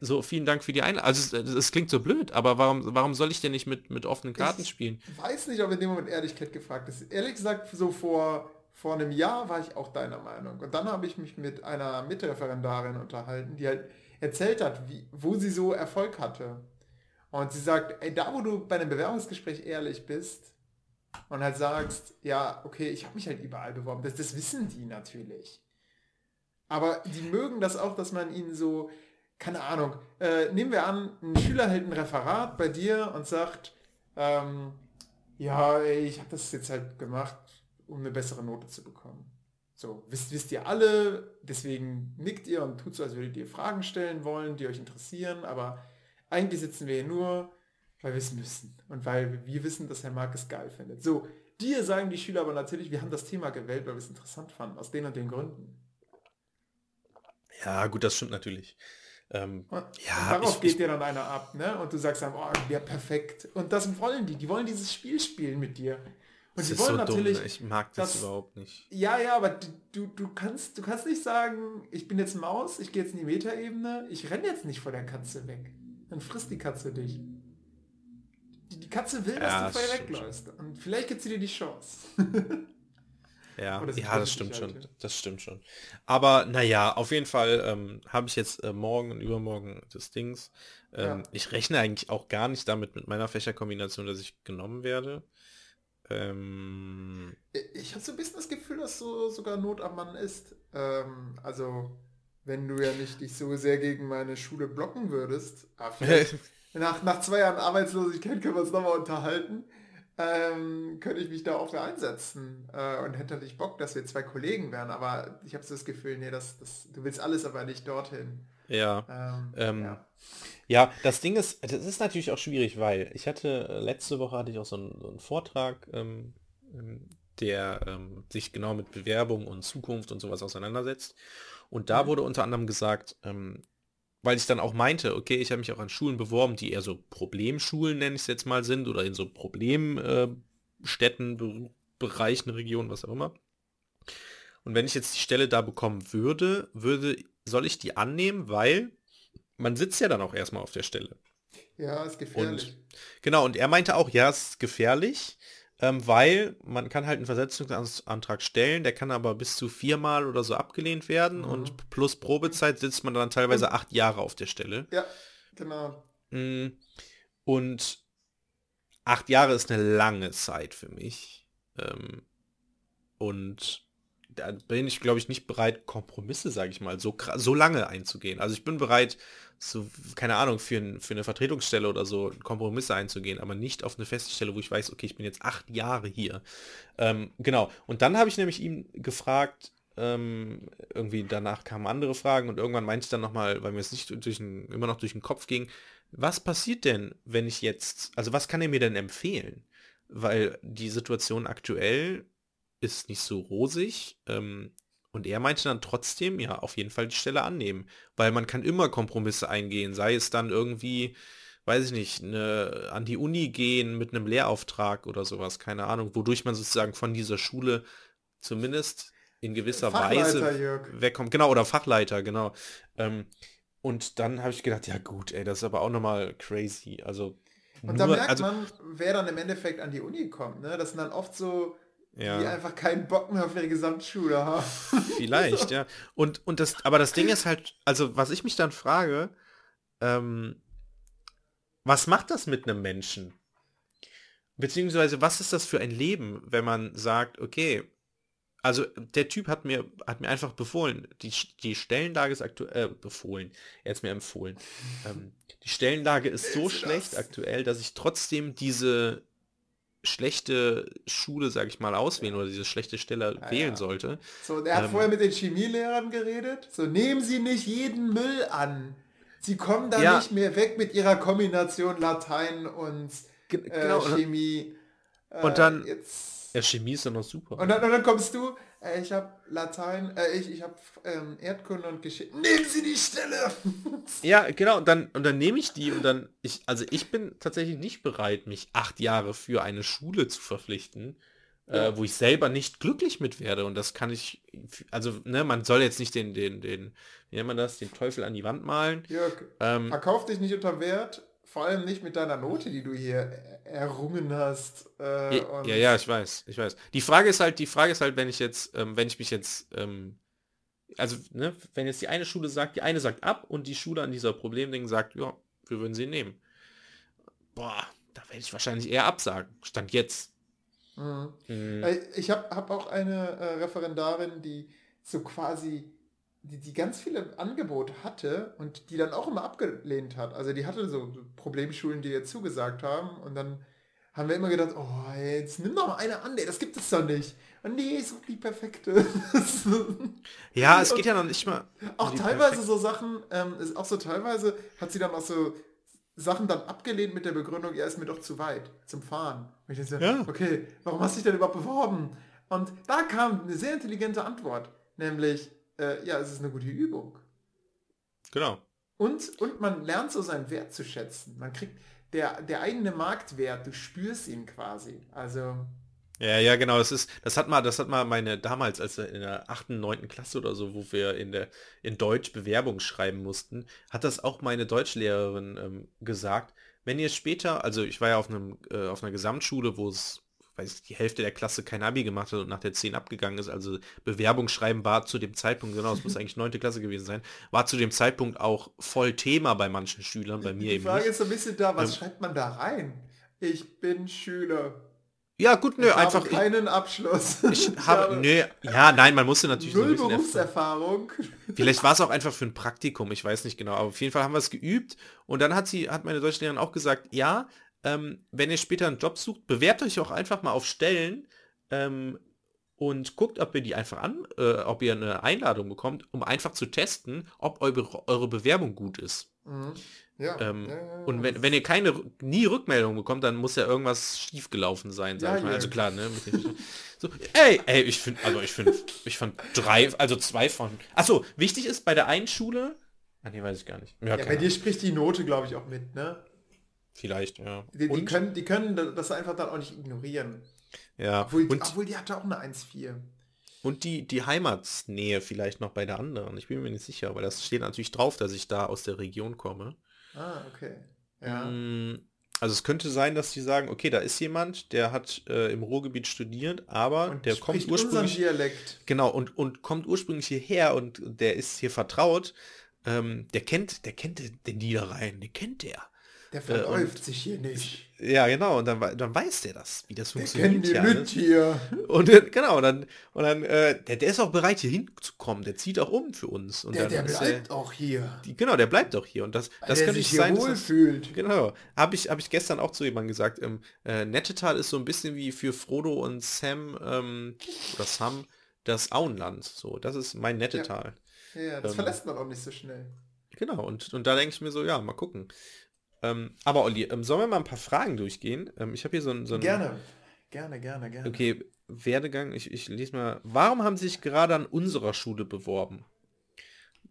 so, vielen Dank für die Einladung. Also es, klingt so blöd, aber warum, warum soll ich denn nicht mit, mit offenen Karten ich spielen? Ich weiß nicht, ob in dem Moment Ehrlichkeit gefragt ist. Ehrlich gesagt, so vor, vor einem Jahr war ich auch deiner Meinung. Und dann habe ich mich mit einer Mitreferendarin unterhalten, die halt erzählt hat, wie, wo sie so Erfolg hatte. Und sie sagt, ey, da wo du bei einem Bewerbungsgespräch ehrlich bist, und halt sagst, ja, okay, ich habe mich halt überall beworben. Das, das wissen die natürlich. Aber die mögen das auch, dass man ihnen so, keine Ahnung, äh, nehmen wir an, ein Schüler hält ein Referat bei dir und sagt, ähm, ja, ich habe das jetzt halt gemacht, um eine bessere Note zu bekommen. So, wisst, wisst ihr alle, deswegen nickt ihr und tut so, als würdet ihr Fragen stellen wollen, die euch interessieren, aber eigentlich sitzen wir hier nur, weil wir es müssen und weil wir wissen, dass Herr Mark es geil findet. So, dir sagen die Schüler aber natürlich, wir haben das Thema gewählt, weil wir es interessant fanden, aus den und den Gründen. Ja, gut, das stimmt natürlich. Ähm, ja, darauf ich, geht dir dann einer ab, ne? Und du sagst dann, oh, ja, perfekt. Und das wollen die. Die wollen dieses Spiel spielen mit dir. Und das die wollen so natürlich. Dumm, ich mag das, das, überhaupt nicht. Ja, ja, aber du, du, kannst, du kannst nicht sagen, ich bin jetzt Maus, ich gehe jetzt in die Metaebene, ich renne jetzt nicht vor der Katze weg. Dann frisst die Katze dich. Die, die Katze will, dass ja, du vorher wegläufst. Und vielleicht gibt sie dir die Chance. [LAUGHS] ja, das, ja, das stimmt schon. Das stimmt schon. Aber naja, auf jeden Fall ähm, habe ich jetzt äh, morgen und übermorgen des Dings. Ähm, ja. Ich rechne eigentlich auch gar nicht damit mit meiner Fächerkombination, dass ich genommen werde. Ähm, ich habe so ein bisschen das Gefühl, dass so sogar Not am Mann ist. Ähm, also wenn du ja nicht dich so sehr gegen meine Schule blocken würdest, ah, [LAUGHS] nach, nach zwei Jahren Arbeitslosigkeit können wir uns nochmal unterhalten, ähm, könnte ich mich da auch für einsetzen äh, und hätte natürlich Bock, dass wir zwei Kollegen wären, aber ich habe so das Gefühl, nee, das, das, du willst alles aber nicht dorthin. Ja. Ähm, ähm, ja. ja. das Ding ist, das ist natürlich auch schwierig, weil ich hatte, äh, letzte Woche hatte ich auch so einen, so einen Vortrag, ähm, ähm, der ähm, sich genau mit Bewerbung und Zukunft und sowas auseinandersetzt. Und da mhm. wurde unter anderem gesagt, ähm, weil ich dann auch meinte, okay, ich habe mich auch an Schulen beworben, die eher so Problemschulen, nenne ich es jetzt mal, sind oder in so Problemstädten, äh, Bereichen, Regionen, was auch immer. Und wenn ich jetzt die Stelle da bekommen würde, würde, soll ich die annehmen, weil man sitzt ja dann auch erstmal auf der Stelle. Ja, ist gefährlich. Und, genau, und er meinte auch, ja, es ist gefährlich, ähm, weil man kann halt einen Versetzungsantrag stellen, der kann aber bis zu viermal oder so abgelehnt werden mhm. und plus Probezeit sitzt man dann teilweise acht Jahre auf der Stelle. Ja, genau. Mm, und acht Jahre ist eine lange Zeit für mich. Ähm, und da bin ich, glaube ich, nicht bereit, Kompromisse, sage ich mal, so, so lange einzugehen. Also ich bin bereit, so, keine Ahnung, für, ein, für eine Vertretungsstelle oder so Kompromisse einzugehen, aber nicht auf eine feste Stelle, wo ich weiß, okay, ich bin jetzt acht Jahre hier. Ähm, genau. Und dann habe ich nämlich ihm gefragt, ähm, irgendwie danach kamen andere Fragen und irgendwann meinte ich dann nochmal, weil mir es nicht durch ein, immer noch durch den Kopf ging, was passiert denn, wenn ich jetzt, also was kann er mir denn empfehlen? Weil die Situation aktuell ist nicht so rosig. Ähm, und er meinte dann trotzdem, ja, auf jeden Fall die Stelle annehmen, weil man kann immer Kompromisse eingehen, sei es dann irgendwie, weiß ich nicht, eine, an die Uni gehen mit einem Lehrauftrag oder sowas, keine Ahnung, wodurch man sozusagen von dieser Schule zumindest in gewisser Weise Jörg. wegkommt. Genau, oder Fachleiter, genau. Ähm, und dann habe ich gedacht, ja gut, ey, das ist aber auch nochmal crazy. Also. Und da merkt also, man, wer dann im Endeffekt an die Uni kommt, ne? Das sind dann oft so ja. die einfach keinen Bock mehr auf ihre Gesamtschule haben. [LAUGHS] Vielleicht, ja. Und, und das, aber das Ding ist halt, also was ich mich dann frage, ähm, was macht das mit einem Menschen? Beziehungsweise, was ist das für ein Leben, wenn man sagt, okay, also der Typ hat mir, hat mir einfach befohlen, die, die Stellenlage ist aktuell, äh, befohlen, er hat mir empfohlen. Ähm, die Stellenlage ist so schlecht aktuell, dass ich trotzdem diese schlechte Schule, sag ich mal, auswählen oder diese schlechte Stelle ja, wählen ja. sollte. So, er hat ähm, vorher mit den Chemielehrern geredet. So, nehmen Sie nicht jeden Müll an. Sie kommen da ja. nicht mehr weg mit ihrer Kombination Latein und äh, genau, Chemie. Äh, und dann- Jetzt, Ja, Chemie ist doch noch super. und, dann, und dann kommst du, äh, ich habe Latein, äh, ich, ich habe ähm, Erdkunde und Geschichte. Nehmen Sie die Stelle! [LAUGHS] Ja, genau, und dann, und dann nehme ich die und dann, ich, also ich bin tatsächlich nicht bereit, mich acht Jahre für eine Schule zu verpflichten, Ja. äh, wo ich selber nicht glücklich mit werde. Und das kann ich, also, ne, man soll jetzt nicht den, den, den, wie nennt man das, den Teufel an die Wand malen. Jörg, Ähm, verkauf dich nicht unter Wert, vor allem nicht mit deiner Note, die du hier er- errungen hast. Äh, ja, ja, ja, ich weiß, ich weiß. Die Frage ist halt, die Frage ist halt, wenn ich jetzt, ähm, wenn ich mich jetzt, ähm, also, ne, wenn jetzt die eine Schule sagt, die eine sagt ab und die Schule an dieser Problemding sagt, ja, wir würden sie nehmen. Boah, da werde ich wahrscheinlich eher absagen. Stand jetzt. Mhm. Hm. Äh, Ich habe hab auch eine äh, Referendarin, die so quasi, die, die ganz viele Angebote hatte und die dann auch immer abgelehnt hat. Also die hatte so Problemschulen, die ihr zugesagt haben und dann haben wir immer gedacht, oh, jetzt nimm doch mal eine an, das gibt es doch nicht. Und nee, ist doch die perfekte. [LAUGHS] Ja, es geht ja noch nicht mal. auch um die teilweise perfek- so Sachen, ähm, ist auch so teilweise hat sie dann auch so Sachen dann abgelehnt mit der Begründung, ja, ist mir doch zu weit zum Fahren. Und ich dachte, Ja. okay, warum hast du dich denn überhaupt beworben? Und da kam eine sehr intelligente Antwort, nämlich, äh, ja, es ist eine gute Übung. Genau. Und, und man lernt so seinen Wert zu schätzen. Man kriegt der, der eigene Marktwert, du spürst ihn quasi. Also, Ja, ja, genau. Das ist, das hat mal, das hat mal meine damals, als wir in der achten, neunten Klasse oder so, wo wir in der in Deutsch Bewerbung schreiben mussten, hat das auch meine Deutschlehrerin ähm, gesagt. Wenn ihr später, also ich war ja auf einem äh, auf einer Gesamtschule, wo es weiß ich, die Hälfte der Klasse kein Abi gemacht hat und nach der 10 abgegangen ist, also Bewerbung schreiben war zu dem Zeitpunkt, genau, es muss [LAUGHS] eigentlich neunte Klasse gewesen sein, war zu dem Zeitpunkt auch voll Thema bei manchen Schülern, bei mir die eben Frage nicht. ist so ein bisschen da, was Ähm, schreibt man da rein? Ich bin Schüler. Ja, gut, nö, ich einfach habe keinen Abschluss. [LAUGHS] ich, ich habe, nö, ja, nein, man musste natürlich so ein null erf- Berufserfahrung. Vielleicht war es auch einfach für ein Praktikum, ich weiß nicht genau, aber auf jeden Fall haben wir es geübt und dann hat sie, hat meine Deutschlehrerin auch gesagt, ja, ähm, wenn ihr später einen Job sucht, bewerbt euch auch einfach mal auf Stellen ähm, und guckt, ob ihr die einfach an, äh, ob ihr eine Einladung bekommt, um einfach zu testen, ob eure, eure Bewerbung gut ist. Mhm. Ja, Ähm, ja, ja. Und wenn, wenn ihr keine, nie Rückmeldung bekommt, dann muss ja irgendwas schiefgelaufen sein, sag ich mal. Also klar, ne? [LAUGHS] So, ey, ey, ich finde, also ich finde, ich fand drei, also zwei von. Achso, wichtig ist bei der einen Schule, ah nee, weiß ich gar nicht. Ja, bei dir spricht die Note, glaube ich, auch mit, ne? Vielleicht, ja. Die, die, können, die können das einfach dann auch nicht ignorieren. ja. Obwohl, und, obwohl die hatte auch eine 1,4. und die, die Heimatsnähe vielleicht noch bei der anderen. Ich bin mir nicht sicher, aber das steht natürlich drauf, dass ich da aus der Region komme. Ah, okay. Ja. Mm, Also es könnte sein, dass die sagen, okay, da ist jemand, der hat äh, im Ruhrgebiet studiert, aber Und der kommt ursprünglich Dialekt. Genau, und, und kommt ursprünglich hierher und der ist hier vertraut. Ähm, der kennt, der kennt den- den Niederrhein, den kennt der. Der Äh, verläuft sich hier nicht. Ja, genau, und dann, dann weiß der das, wie das funktioniert. kennen die hier. Und äh, genau, und dann, und dann äh, der, der ist auch bereit, hier hinzukommen. Der zieht auch um für uns. Und Der, der bleibt auch hier. die, genau, der bleibt auch hier. Und das, das der könnte sich hier sein. dass das- wohlfühlt. Genau. Habe ich, hab ich gestern auch zu jemandem gesagt. Ähm, äh, Nettetal ist so ein bisschen wie für Frodo und Sam ähm, oder Sam das Auenland. So, das ist mein Nettetal. Ja, das Ähm, verlässt man auch nicht so schnell. Genau, und, und da denke ich mir so, ja, mal gucken. Ähm, aber Olli, ähm, sollen wir mal ein paar Fragen durchgehen? Ähm, ich habe hier so ein, so Gerne. Gerne, gerne, gerne. Okay, Werdegang, ich, ich lese mal. Warum haben Sie sich gerade an unserer Schule beworben?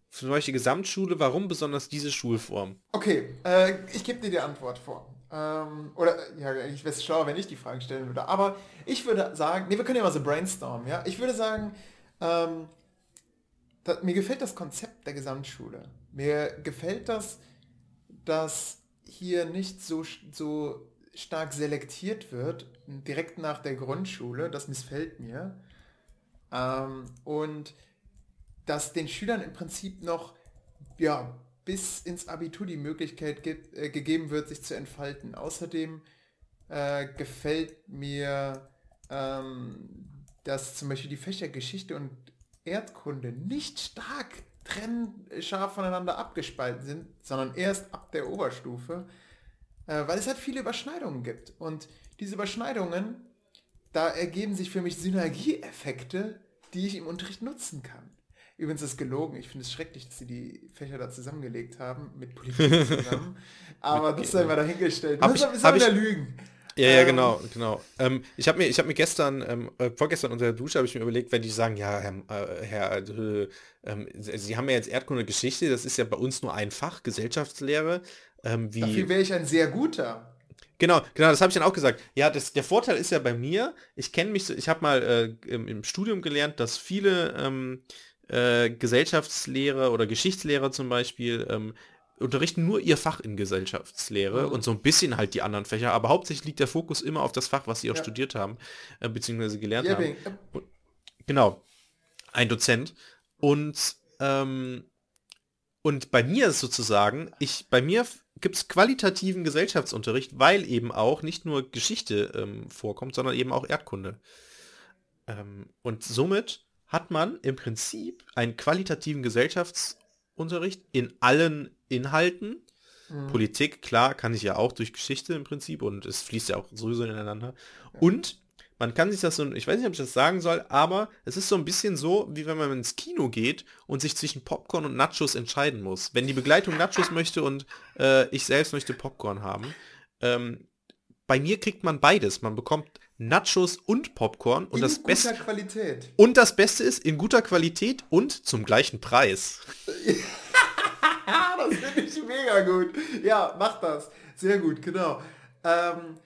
Zum Beispiel Gesamtschule, warum besonders diese Schulform? Okay, äh, ich gebe dir die Antwort vor. Ähm, oder, ja, ich wäre es schlauer, wenn ich die Fragen stellen würde. Aber ich würde sagen, nee, wir können ja mal so brainstormen, ja. Ich würde sagen, ähm, da, mir gefällt das Konzept der Gesamtschule. Mir gefällt das, dass hier nicht so, so stark selektiert wird, direkt nach der Grundschule. Das missfällt mir. Ähm, und dass den Schülern im Prinzip noch ja, bis ins Abitur die Möglichkeit gibt, äh, gegeben wird, sich zu entfalten. Außerdem äh, gefällt mir, ähm, dass zum Beispiel die Fächer Geschichte und Erdkunde nicht stark trennscharf voneinander abgespalten sind, sondern erst ab der Oberstufe, äh, weil es halt viele Überschneidungen gibt. Und diese Überschneidungen, da ergeben sich für mich Synergieeffekte, die ich im Unterricht nutzen kann. Übrigens ist gelogen. Ich finde es schrecklich, dass sie die Fächer da zusammengelegt haben, mit Politik [LAUGHS] zusammen. Aber das sei mal dahingestellt. Hab das ich- ist hab wieder ich- Lügen. Ja, ja, Ähm, genau, genau. Ähm, ich habe mir, ich habe mir gestern, ähm, äh, vorgestern unter der Dusche habe ich mir überlegt, wenn die sagen, ja, Herr, äh, Herr äh, ähm, Sie haben ja jetzt Erdkunde Geschichte, das ist ja bei uns nur ein Fach, Gesellschaftslehre. Ähm, wie, Dafür wäre ich ein sehr guter. Genau, genau, das habe ich dann auch gesagt. Ja, das, der Vorteil ist ja bei mir, ich kenne mich, ich habe mal äh, im, im Studium gelernt, dass viele ähm, äh, Gesellschaftslehrer oder Geschichtslehrer zum Beispiel ähm, unterrichten nur ihr Fach in Gesellschaftslehre Mhm. und so ein bisschen halt die anderen Fächer, aber hauptsächlich liegt der Fokus immer auf das Fach, was sie auch Ja. studiert haben, äh, beziehungsweise gelernt Ja, haben. wegen, Genau. Ein Dozent. Und, ähm, und bei mir ist sozusagen, ich, bei mir gibt es qualitativen Gesellschaftsunterricht, weil eben auch nicht nur Geschichte ähm, vorkommt, sondern eben auch Erdkunde. Ähm, und somit hat man im Prinzip einen qualitativen Gesellschaftsunterricht in allen Inhalten. Mhm. Politik, klar, kann ich ja auch durch Geschichte im Prinzip und es fließt ja auch sowieso ineinander. Und man kann sich das so, ich weiß nicht, ob ich das sagen soll, aber es ist so ein bisschen so, wie wenn man ins Kino geht und sich zwischen Popcorn und Nachos entscheiden muss. Wenn die Begleitung Nachos möchte und äh, ich selbst möchte Popcorn haben, ähm, bei mir kriegt man beides. Man bekommt Nachos und Popcorn und in das Beste Qualität. und das Beste ist in guter Qualität und zum gleichen Preis. [LAUGHS] Das finde ich mega gut. Ja, mach das. Sehr gut, genau. Ähm,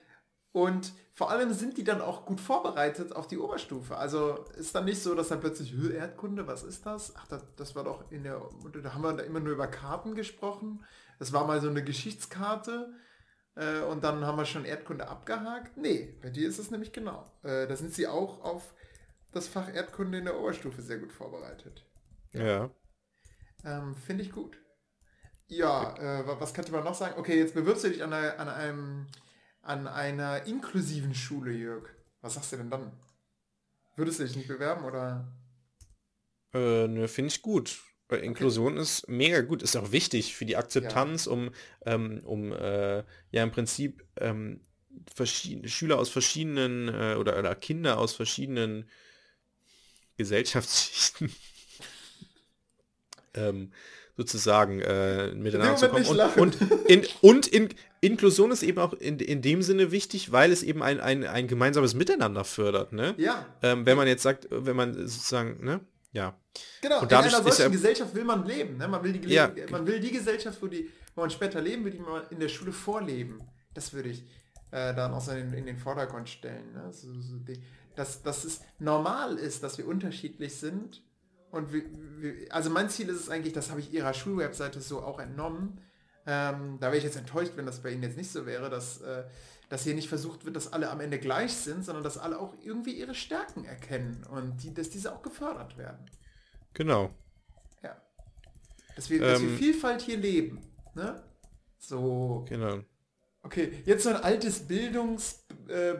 und vor allem sind die dann auch gut vorbereitet auf die Oberstufe. Also ist dann nicht so, dass dann plötzlich, "Hö, Erdkunde, was ist das? Ach, das, das war doch in der, da haben wir da immer nur über Karten gesprochen. Das war mal so eine Geschichtskarte. Äh, und dann haben wir schon Erdkunde abgehakt. Nee, bei dir ist es nämlich genau. Äh, da sind sie auch auf das Fach Erdkunde in der Oberstufe sehr gut vorbereitet. Ja. Ähm, Finde ich gut. Ja, äh, wa- was könnte man noch sagen? Okay, jetzt bewirbst du dich an, einer, an, einem, an einer inklusiven Schule, Jörg. Was sagst du denn dann? Würdest du dich nicht bewerben oder? Äh, ne, finde ich gut. Weil Inklusion ist mega gut, ist auch wichtig für die Akzeptanz, um, ähm, um äh, ja im Prinzip ähm, Schüler aus verschiedenen äh, oder, oder Kinder aus verschiedenen Gesellschaftsschichten [LAUGHS] ähm, sozusagen äh, miteinander zu kommen. Und, und, in, und in, Inklusion ist eben auch in, in dem Sinne wichtig, weil es eben ein, ein, ein gemeinsames Miteinander fördert. Ne? Ja, Ähm, wenn man jetzt sagt, wenn man sozusagen, ne? Ja. genau. Und dadurch in einer solchen ja- Gesellschaft will man leben. Ne? Man, will die, Gele- Ja. man will die Gesellschaft, wo, die, wo man später leben will, die man in der Schule vorleben. Das würde ich äh, dann auch so in, in den Vordergrund stellen. Ne? So, so die, dass, dass es normal ist, dass wir unterschiedlich sind. Und wir, wir, also mein Ziel ist es eigentlich, das habe ich ihrer Schulwebseite so auch entnommen. Ähm, da wäre ich jetzt enttäuscht, wenn das bei Ihnen jetzt nicht so wäre, dass, äh, dass hier nicht versucht wird, dass alle am Ende gleich sind, sondern dass alle auch irgendwie ihre Stärken erkennen und die, dass diese auch gefördert werden. Genau. Ja. Dass wir, dass wir Ähm, Vielfalt hier leben. Ne? So. Genau. Okay, jetzt so ein altes Bildungs, äh,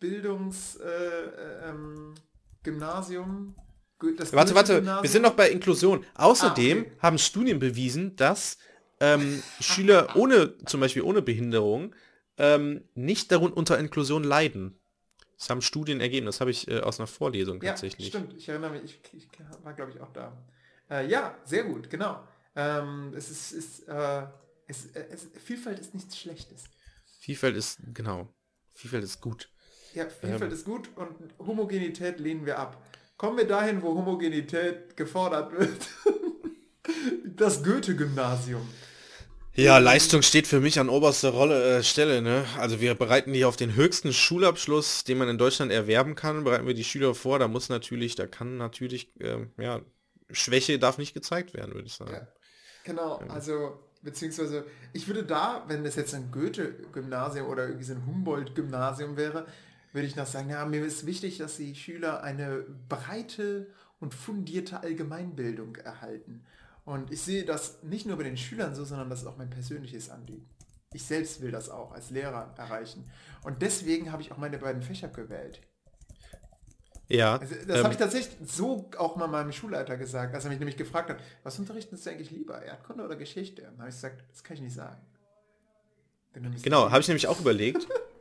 Bildungs, äh, äh, ähm, Gymnasium. Warte, warte, Goethe-Gymnasium. wir sind noch bei Inklusion. Außerdem Ah, okay. haben Studien bewiesen, dass ähm, Schüler [LAUGHS] ohne, zum Beispiel ohne Behinderung, ähm, nicht darunter unter Inklusion leiden. Das haben Studien ergeben, das habe ich äh, aus einer Vorlesung Ja, tatsächlich. stimmt. Ich erinnere mich, ich, ich war glaube ich auch da. Äh, ja, sehr gut, genau. Ähm, es ist, ist äh, es, äh, es, Vielfalt ist nichts Schlechtes. Vielfalt ist, genau, Vielfalt ist gut. Ja, Vielfalt Ähm. ist gut und Homogenität lehnen wir ab. Kommen wir dahin, wo Homogenität gefordert wird. [LAUGHS] Das Goethe-Gymnasium. Ja, Leistung steht für mich an oberster Rolle, äh, Stelle. Ne? Also wir bereiten die auf den höchsten Schulabschluss, den man in Deutschland erwerben kann, bereiten wir die Schüler vor. Da muss natürlich, da kann natürlich, ähm, ja, Schwäche darf nicht gezeigt werden, würde ich sagen. Ja. Genau, also beziehungsweise ich würde da, wenn das jetzt ein Goethe-Gymnasium oder irgendwie so ein Humboldt-Gymnasium wäre, würde ich noch sagen, ja, mir ist wichtig, dass die Schüler eine breite und fundierte Allgemeinbildung erhalten. Und ich sehe das nicht nur bei den Schülern so, sondern das ist auch mein persönliches Anliegen. Ich selbst will das auch als Lehrer erreichen. Und deswegen habe ich auch meine beiden Fächer gewählt. Ja, Also das ähm, habe ich tatsächlich so auch mal meinem Schulleiter gesagt, als er mich nämlich gefragt hat, was unterrichten Sie eigentlich lieber, Erdkunde oder Geschichte? Und dann habe ich gesagt, das kann ich nicht sagen. Genau, habe ich nämlich auch überlegt. [LAUGHS]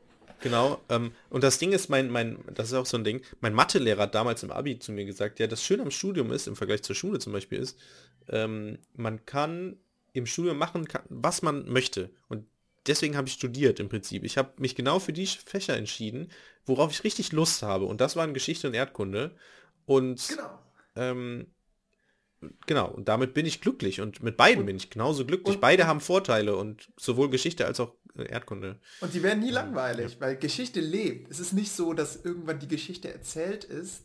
Genau. Ähm, und das Ding ist, mein, mein, das ist auch so ein Ding, mein Mathelehrer hat damals im Abi zu mir gesagt, ja, das Schöne am Studium ist, im Vergleich zur Schule zum Beispiel ist, ähm, man kann im Studium machen, kann, was man möchte. Und deswegen habe ich studiert im Prinzip. Ich habe mich genau für die Fächer entschieden, worauf ich richtig Lust habe. Und das waren Geschichte und Erdkunde. Und Genau. ähm, genau, und damit bin ich glücklich. Und mit beiden Und- bin ich genauso glücklich. und- Beide haben Vorteile und sowohl Geschichte als auch äh, Erdkunde. Und die werden nie langweilig, weil Geschichte lebt. Es ist nicht so, dass irgendwann die Geschichte erzählt ist.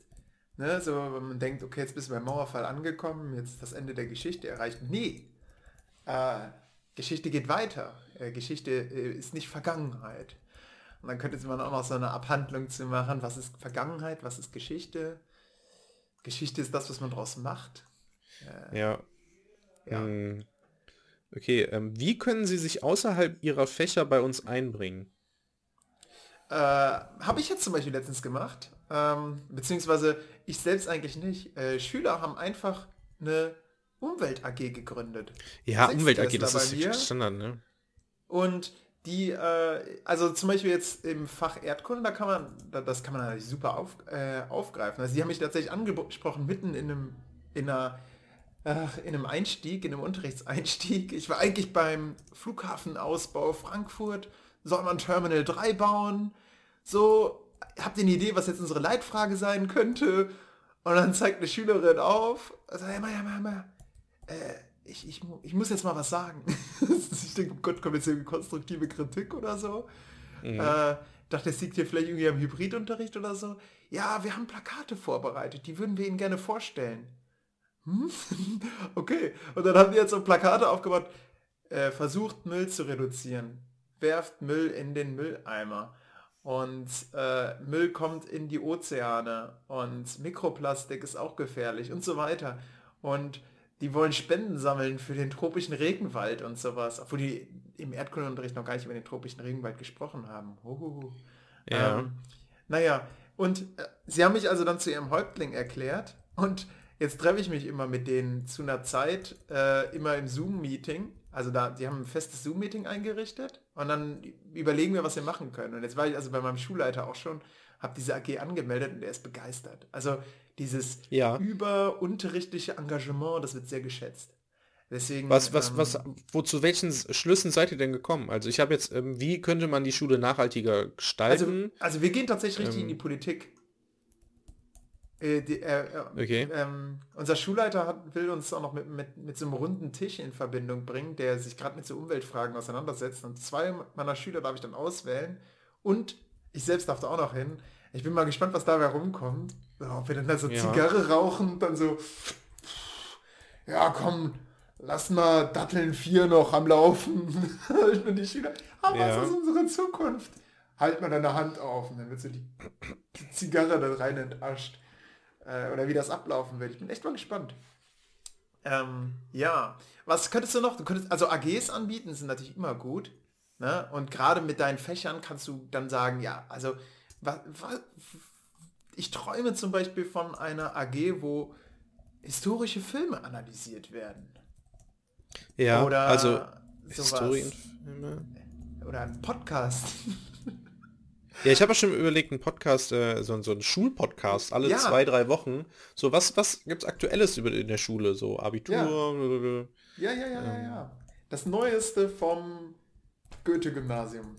Ne? So, wenn man denkt, okay, jetzt bist du beim Mauerfall angekommen, jetzt das Ende der Geschichte erreicht. Nee. Äh, Geschichte geht weiter. Äh, Geschichte äh, ist nicht Vergangenheit. Und dann könnte man auch noch so eine Abhandlung zu machen, was ist Vergangenheit, was ist Geschichte. Geschichte ist das, was man daraus macht. Ja. Ja. Hm. Okay, ähm, wie können Sie sich außerhalb Ihrer Fächer bei uns einbringen? Äh, habe ich jetzt zum Beispiel letztens gemacht, ähm, beziehungsweise ich selbst eigentlich nicht. Äh, Schüler haben einfach eine Umwelt AG gegründet. Ja, Umwelt AG, das ist mir. Standard, ne? Und die, äh, also zum Beispiel jetzt im Fach Erdkunde, da kann man, da, das kann man natürlich super auf, äh, aufgreifen. Also die haben mich tatsächlich angesprochen, mitten in einem, in einer, ach, in einem Einstieg, in einem Unterrichtseinstieg. Ich war eigentlich beim Flughafenausbau Frankfurt, soll man Terminal 3 bauen? So, habt ihr eine Idee, was jetzt unsere Leitfrage sein könnte? Und dann zeigt eine Schülerin auf, also, ja, ja, ja, ja, äh, ich, ich, ich muss jetzt mal was sagen. [LAUGHS] ich denke, oh Gott, kommt jetzt irgendwie konstruktive Kritik oder so. Äh, dachte, es liegt hier vielleicht irgendwie am Hybridunterricht oder so. Ja, wir haben Plakate vorbereitet, die würden wir Ihnen gerne vorstellen. Hm? [LAUGHS] okay. Und dann haben die jetzt so Plakate aufgebaut. Äh, versucht Müll zu reduzieren. Werft Müll in den Mülleimer. Und äh, Müll kommt in die Ozeane. Und Mikroplastik ist auch gefährlich und so weiter. Und die wollen Spenden sammeln für den tropischen Regenwald und sowas. Obwohl die im Erdkundeunterricht noch gar nicht über den tropischen Regenwald gesprochen haben. Huhuhu. Ja. Ähm, naja, und äh, sie haben mich also dann zu ihrem Häuptling erklärt und jetzt treffe ich mich immer mit denen zu einer Zeit, äh, immer im Zoom-Meeting. Also da, die haben ein festes Zoom-Meeting eingerichtet und dann überlegen wir, was wir machen können. Und jetzt war ich also bei meinem Schulleiter auch schon, habe diese AG angemeldet und der ist begeistert. Also dieses Ja. überunterrichtliche Engagement, das wird sehr geschätzt. Deswegen, Was, was, ähm, was, wo zu welchen Schlüssen seid ihr denn gekommen? Also ich habe jetzt, ähm, wie könnte man die Schule nachhaltiger Also, gestalten? also wir gehen tatsächlich richtig in Ähm. die Politik. Äh, die, äh, äh, Okay. ähm, unser Schulleiter hat, will uns auch noch mit, mit, mit so einem runden Tisch in Verbindung bringen, der sich gerade mit so Umweltfragen auseinandersetzt. Und zwei meiner Schüler darf ich dann auswählen. Und ich selbst darf da auch noch hin. Ich bin mal gespannt, was dabei rumkommt. Ob wir dann da so Ja. Zigarre rauchen und dann so, ja komm, lass mal Datteln 4 noch am Laufen. [LAUGHS] und die Schüler, aber Ja. was ist unsere Zukunft? Halt mal deine Hand auf und dann wird so die, die Zigarre da rein entascht. Äh, oder wie das ablaufen wird. Ich bin echt mal gespannt. Ähm, ja, was könntest du noch? Du könntest, also AGs anbieten sind natürlich immer gut. Ne? Und gerade mit deinen Fächern kannst du dann sagen, ja, also wa, wa, ich träume zum Beispiel von einer AG, wo historische Filme analysiert werden. ja, Oder also sowas. Historienfilme. Oder ein Podcast. [LAUGHS] Ja, ich habe auch schon überlegt, einen Podcast, äh, so, so einen Schulpodcast, alle Ja. zwei, drei Wochen. So, was, was gibt's Aktuelles über in der Schule? So Abitur? Ja, ja, ja, ja, ja. Das Neueste vom Goethe-Gymnasium.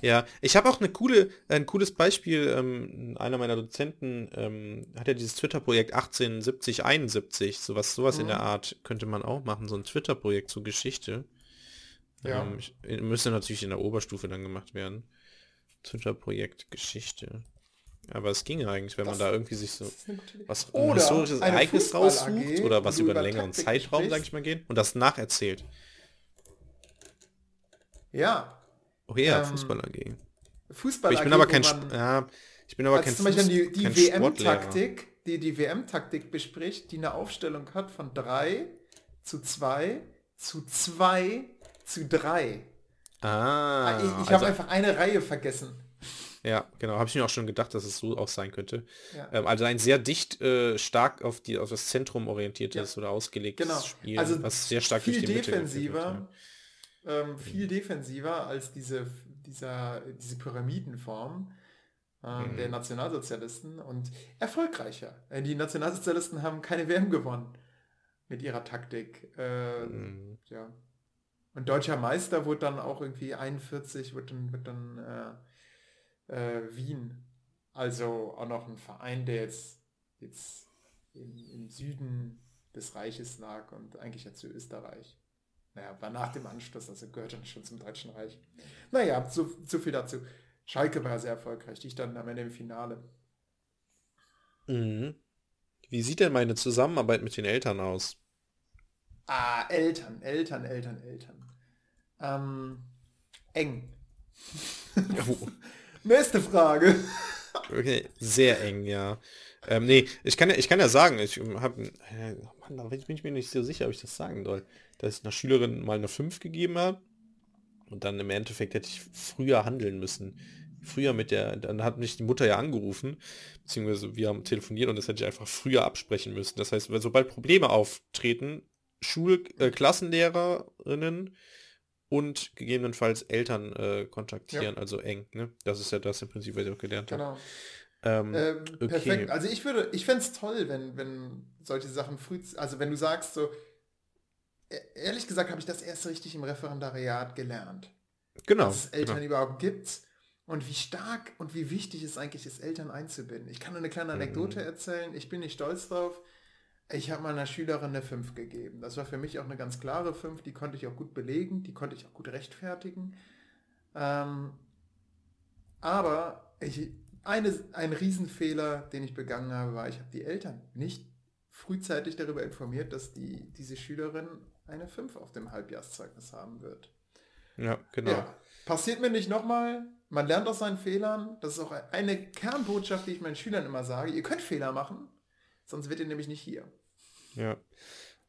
Ja, ich habe auch eine coole, ein cooles Beispiel. Ähm, einer meiner Dozenten ähm, hat ja dieses Twitter-Projekt 187071, sowas, sowas in Mhm. der Art könnte man auch machen, so ein Twitter-Projekt zur Geschichte. Ja. Ähm, ich, müsste natürlich in der Oberstufe dann gemacht werden. Twitter-Projekt Geschichte. Aber es ginge eigentlich, wenn man Das- da irgendwie sich so was ein historisches Ereignis raussucht oder was über einen längeren Taktik Zeitraum, sprichst. sag ich mal, gehen und das nacherzählt. Ja, Oh ja, Ähm, Fußball AG. Fußball Ich bin aber kein, man, ja, ich bin aber als kein, zum Beispiel die, die. WM-Taktik, die die WM-Taktik bespricht, die eine Aufstellung hat von 3 zu 2 zu 2 zu 3. Ah, ich ich also, habe einfach eine Reihe vergessen. ja, genau, habe ich mir auch schon gedacht, dass es so auch sein könnte. Ja. Ähm, also ein sehr dicht, äh, stark auf die auf das Zentrum orientiertes oder ausgelegtes Genau. Spiel, Also was sehr stark viel defensiver. wird, ähm, viel defensiver als diese, dieser, diese Pyramidenform äh, Mhm. der Nationalsozialisten und erfolgreicher. Äh, Die Nationalsozialisten haben keine WM gewonnen mit ihrer Taktik. Äh, Mhm. ja. Und deutscher Meister wurde dann auch irgendwie 41, wird dann, wird dann äh, äh, Wien. Also auch noch ein Verein, der jetzt, jetzt im, im Süden des Reiches lag und eigentlich ja zu Österreich. Naja, war nach dem Anschluss, also gehört dann schon zum Deutschen Reich. Naja, so, so viel dazu. Schalke war sehr erfolgreich, die standen am Ende im Finale. Mhm. Wie sieht denn meine Zusammenarbeit mit den Eltern aus? Ah, Eltern, Eltern, Eltern, Eltern. Ähm, eng. [LAUGHS] Oh, Nächste Frage. okay, sehr eng, ja. Ähm, nee, ich kann ja, ich kann ja sagen, ich habe, äh, Mann, da bin ich mir nicht so sicher, ob ich das sagen soll, dass ich einer Schülerin mal eine 5 gegeben habe und dann im Endeffekt hätte ich früher handeln müssen. Früher mit der, dann hat mich die Mutter ja angerufen, beziehungsweise wir haben telefoniert und das hätte ich einfach früher absprechen müssen. Das heißt, sobald Probleme auftreten, Schul, äh, Klassenlehrerinnen und gegebenenfalls Eltern äh, kontaktieren, also eng, ne? Das ist ja das im Prinzip, was ich auch gelernt habe. Genau. Ähm, Ähm, okay. Perfekt. Also ich würde, ich fände es toll, wenn, wenn solche Sachen früh, also wenn du sagst so, e- ehrlich gesagt habe ich das erst richtig im Referendariat gelernt, genau. dass es Eltern genau. überhaupt gibt und wie stark und wie wichtig es eigentlich ist, Eltern einzubinden. Ich kann nur eine kleine Anekdote Mhm. erzählen, ich bin nicht stolz drauf. Ich habe meiner Schülerin eine 5 gegeben. Das war für mich auch eine ganz klare 5, die konnte ich auch gut belegen, die konnte ich auch gut rechtfertigen. Ähm, aber ich, eine, ein Riesenfehler, den ich begangen habe, war, ich habe die Eltern nicht frühzeitig darüber informiert, dass die, diese Schülerin eine 5 auf dem Halbjahrszeugnis haben wird. Ja, genau. Ja, passiert mir nicht nochmal. Man lernt aus seinen Fehlern. Das ist auch eine Kernbotschaft, die ich meinen Schülern immer sage. Ihr könnt Fehler machen, sonst wird ihr nämlich nicht hier. Ja.